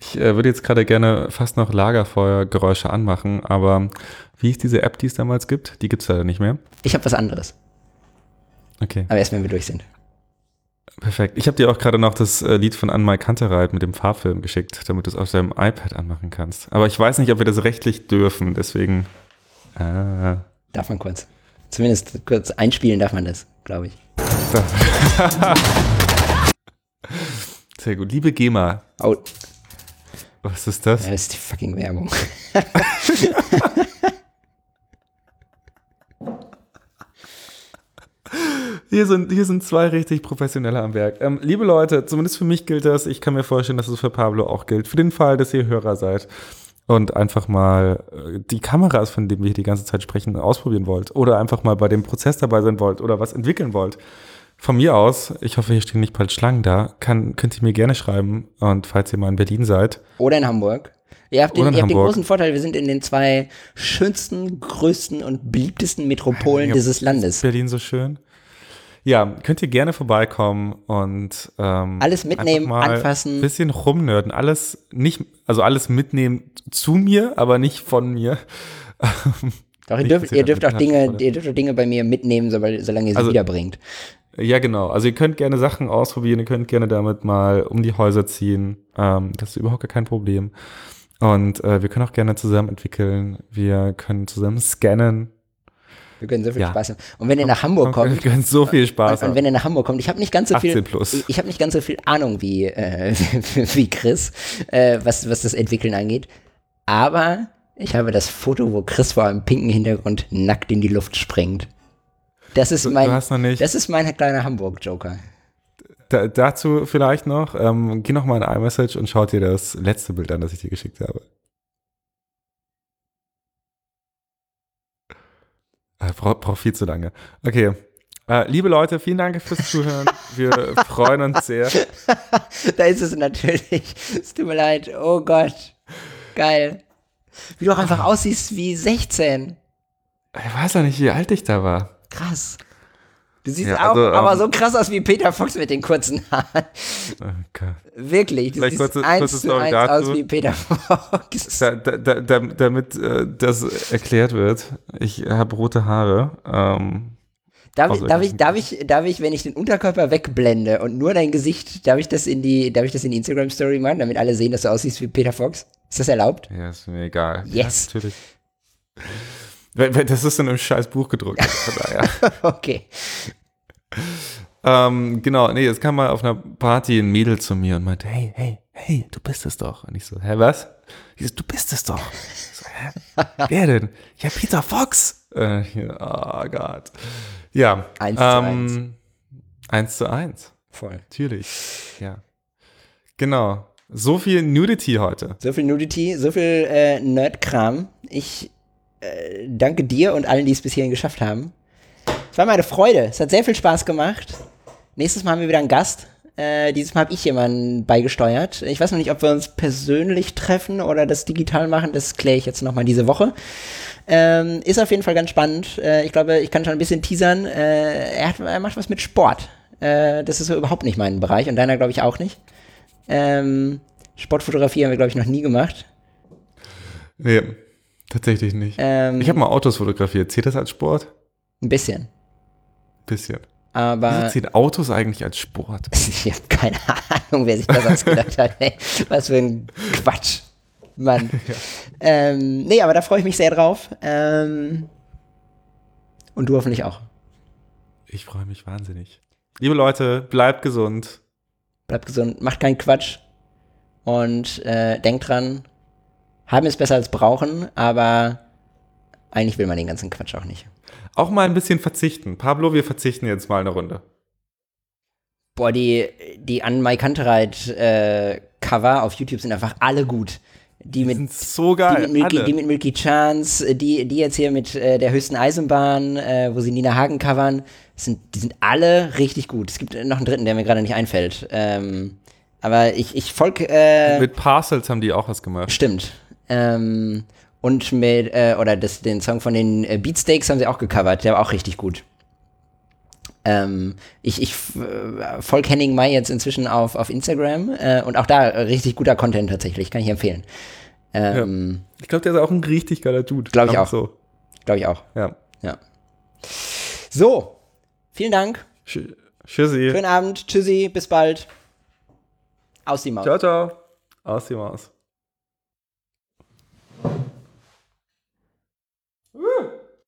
Ich äh, würde jetzt gerade gerne fast noch Lagerfeuergeräusche anmachen, aber wie ist diese App, die es damals gibt? Die gibt es leider nicht mehr. Ich habe was anderes. Okay. Aber erst wenn wir durch sind. Perfekt. Ich habe dir auch gerade noch das äh, Lied von Anmai Kantereit mit dem Farbfilm geschickt, damit du es auf deinem iPad anmachen kannst. Aber ich weiß nicht, ob wir das rechtlich dürfen, deswegen. Äh. Darf man kurz. Zumindest kurz einspielen darf man das, glaube ich. Sehr gut. Liebe GEMA. Oh. Was ist das? Ja, das ist die fucking Werbung. Hier sind, hier sind zwei richtig professionelle am Werk. Ähm, liebe Leute, zumindest für mich gilt das. Ich kann mir vorstellen, dass es für Pablo auch gilt. Für den Fall, dass ihr Hörer seid und einfach mal äh, die Kameras, von denen wir hier die ganze Zeit sprechen, ausprobieren wollt. Oder einfach mal bei dem Prozess dabei sein wollt oder was entwickeln wollt. Von mir aus, ich hoffe, hier stehen nicht bald Schlangen da, kann, könnt ihr mir gerne schreiben. Und falls ihr mal in Berlin seid, Oder in Hamburg. Ihr habt, den, ihr habt den großen Vorteil, wir sind in den zwei schönsten, größten und beliebtesten Metropolen dieses Landes. Berlin so schön. Ja, könnt ihr gerne vorbeikommen und ähm, Alles mitnehmen, anfassen. Ein bisschen rumnörden. Alles nicht, also alles mitnehmen zu mir, aber nicht von mir. Doch, ihr dürft, ihr dürft auch Dinge, ihr dürft auch Dinge bei mir mitnehmen, solange ihr sie Also- wiederbringt. Ja, genau. Also ihr könnt gerne Sachen ausprobieren, ihr könnt gerne damit mal um die Häuser ziehen. Ähm, das ist überhaupt gar kein Problem. Und äh, wir können auch gerne zusammen entwickeln. Wir können zusammen scannen. Wir können so viel Ja. Spaß haben. Und wenn ihr nach Hamburg Wir kommt, können so viel Spaß und, und wenn ihr nach Hamburg kommt, ich habe nicht ganz so viel, 18 plus. ich, ich habe nicht ganz so viel Ahnung wie, äh, wie Chris, äh, was, was das Entwickeln angeht. Aber ich habe das Foto, wo Chris vor einem pinken Hintergrund nackt in die Luft springt. Das ist mein, du hast noch nicht. das ist mein kleiner Hamburg-Joker. Da, dazu vielleicht noch, ähm, geh noch mal in iMessage und schau dir das letzte Bild an, das ich dir geschickt habe. Äh, Braucht brauch viel zu lange. Okay. Äh, liebe Leute, vielen Dank fürs Zuhören. Wir freuen uns sehr. da ist es natürlich. Es tut mir leid. Oh Gott. Geil. Wie du auch einfach aussiehst wie 16. Ich weiß auch nicht, wie alt ich da war. Krass. Du siehst Ja, auch also, aber ähm, so krass aus wie Peter Fox mit den kurzen Haaren. Okay. Wirklich. Du Vielleicht siehst kurze- eins kurze zu Story eins dazu. aus wie Peter Fox. Da, da, da, da, damit äh, das erklärt wird, ich habe rote Haare. Ähm, Darf ich, darf, ich, darf, ich, darf ich, wenn ich den Unterkörper wegblende und nur dein Gesicht, darf ich das in die, darf ich das in die Instagram-Story machen, damit alle sehen, dass du aussiehst wie Peter Fox? Ist das erlaubt? ja, ist mir egal. Yes. Ja, natürlich. Das ist in einem scheiß Buch gedruckt. Okay. Ähm, genau, nee, es kam mal auf einer Party ein Mädel zu mir und meinte, hey, hey, hey, du bist es doch. Und ich so, hä, was? Die so, du bist es doch. Ich so, hä? Wer denn? Ja, Peter Fox. Äh, oh Gott. Ja. Eins zu ähm, Eins zu eins. Voll. Natürlich. Ja. Genau. So viel Nudity heute. So viel Nudity, so viel äh, Nerd-Kram. Ich äh, danke dir und allen, die es bis hierhin geschafft haben. Es war mir eine Freude. Es hat sehr viel Spaß gemacht. Nächstes Mal haben wir wieder einen Gast. Äh, dieses Mal habe ich jemanden beigesteuert. Ich weiß noch nicht, ob wir uns persönlich treffen oder das digital machen. Das kläre ich jetzt nochmal diese Woche. Ähm, ist auf jeden Fall ganz spannend. Äh, ich glaube, ich kann schon ein bisschen teasern. Äh, er, hat, er macht was mit Sport. Äh, das ist so überhaupt nicht mein Bereich und deiner, glaube ich, auch nicht. Ähm, Sportfotografie haben wir, glaube ich, noch nie gemacht. Nee, tatsächlich nicht. Ähm, Ich habe mal Autos fotografiert. Zählt das als Sport? ein bisschen. Bisschen. Wieso Aber zählen Autos eigentlich als Sport? ich habe keine Ahnung, wer sich das ausgedacht hat. Ey. Was für ein Quatsch. Mann. Ähm, nee, aber da freue ich mich sehr drauf. Ähm, und du hoffentlich auch. Ich freue mich wahnsinnig. Liebe Leute, bleibt gesund. Bleibt gesund, macht keinen Quatsch. Und äh, denkt dran, haben ist besser als brauchen, aber eigentlich will man den ganzen Quatsch auch nicht. Auch mal ein bisschen verzichten. Pablo, wir verzichten jetzt mal eine Runde. Boah, die, die an Mike Kantereit äh, Cover auf YouTube sind einfach alle gut. Die Die mit, sind so die geil. mit, Milky, alle. die mit Milky Chance, die, die jetzt hier mit äh, der höchsten Eisenbahn, äh, wo sie Nina Hagen covern, sind, die sind alle richtig gut. Es gibt noch einen dritten, der mir gerade nicht einfällt. Ähm, aber ich, ich folg, äh, Mit Parcels haben die auch was gemacht. stimmt. Ähm, und mit, äh, oder das, den Song von den äh, Beatsteaks haben sie auch gecovert, der war auch richtig gut. Ähm, ich ich äh, folge Henning Mai jetzt inzwischen auf, auf Instagram äh, und auch da richtig guter Content tatsächlich, kann ich empfehlen. Ähm, Ich glaube, der ist auch ein richtig geiler Dude. Glaub ich auch. So. Glaube ich auch. Ja. Ja. So, vielen Dank. Tsch- Tschüssi. Schönen Abend. Tschüssi. Bis bald. Aus die Maus. Ciao, ciao. Aus die Maus. Thank you.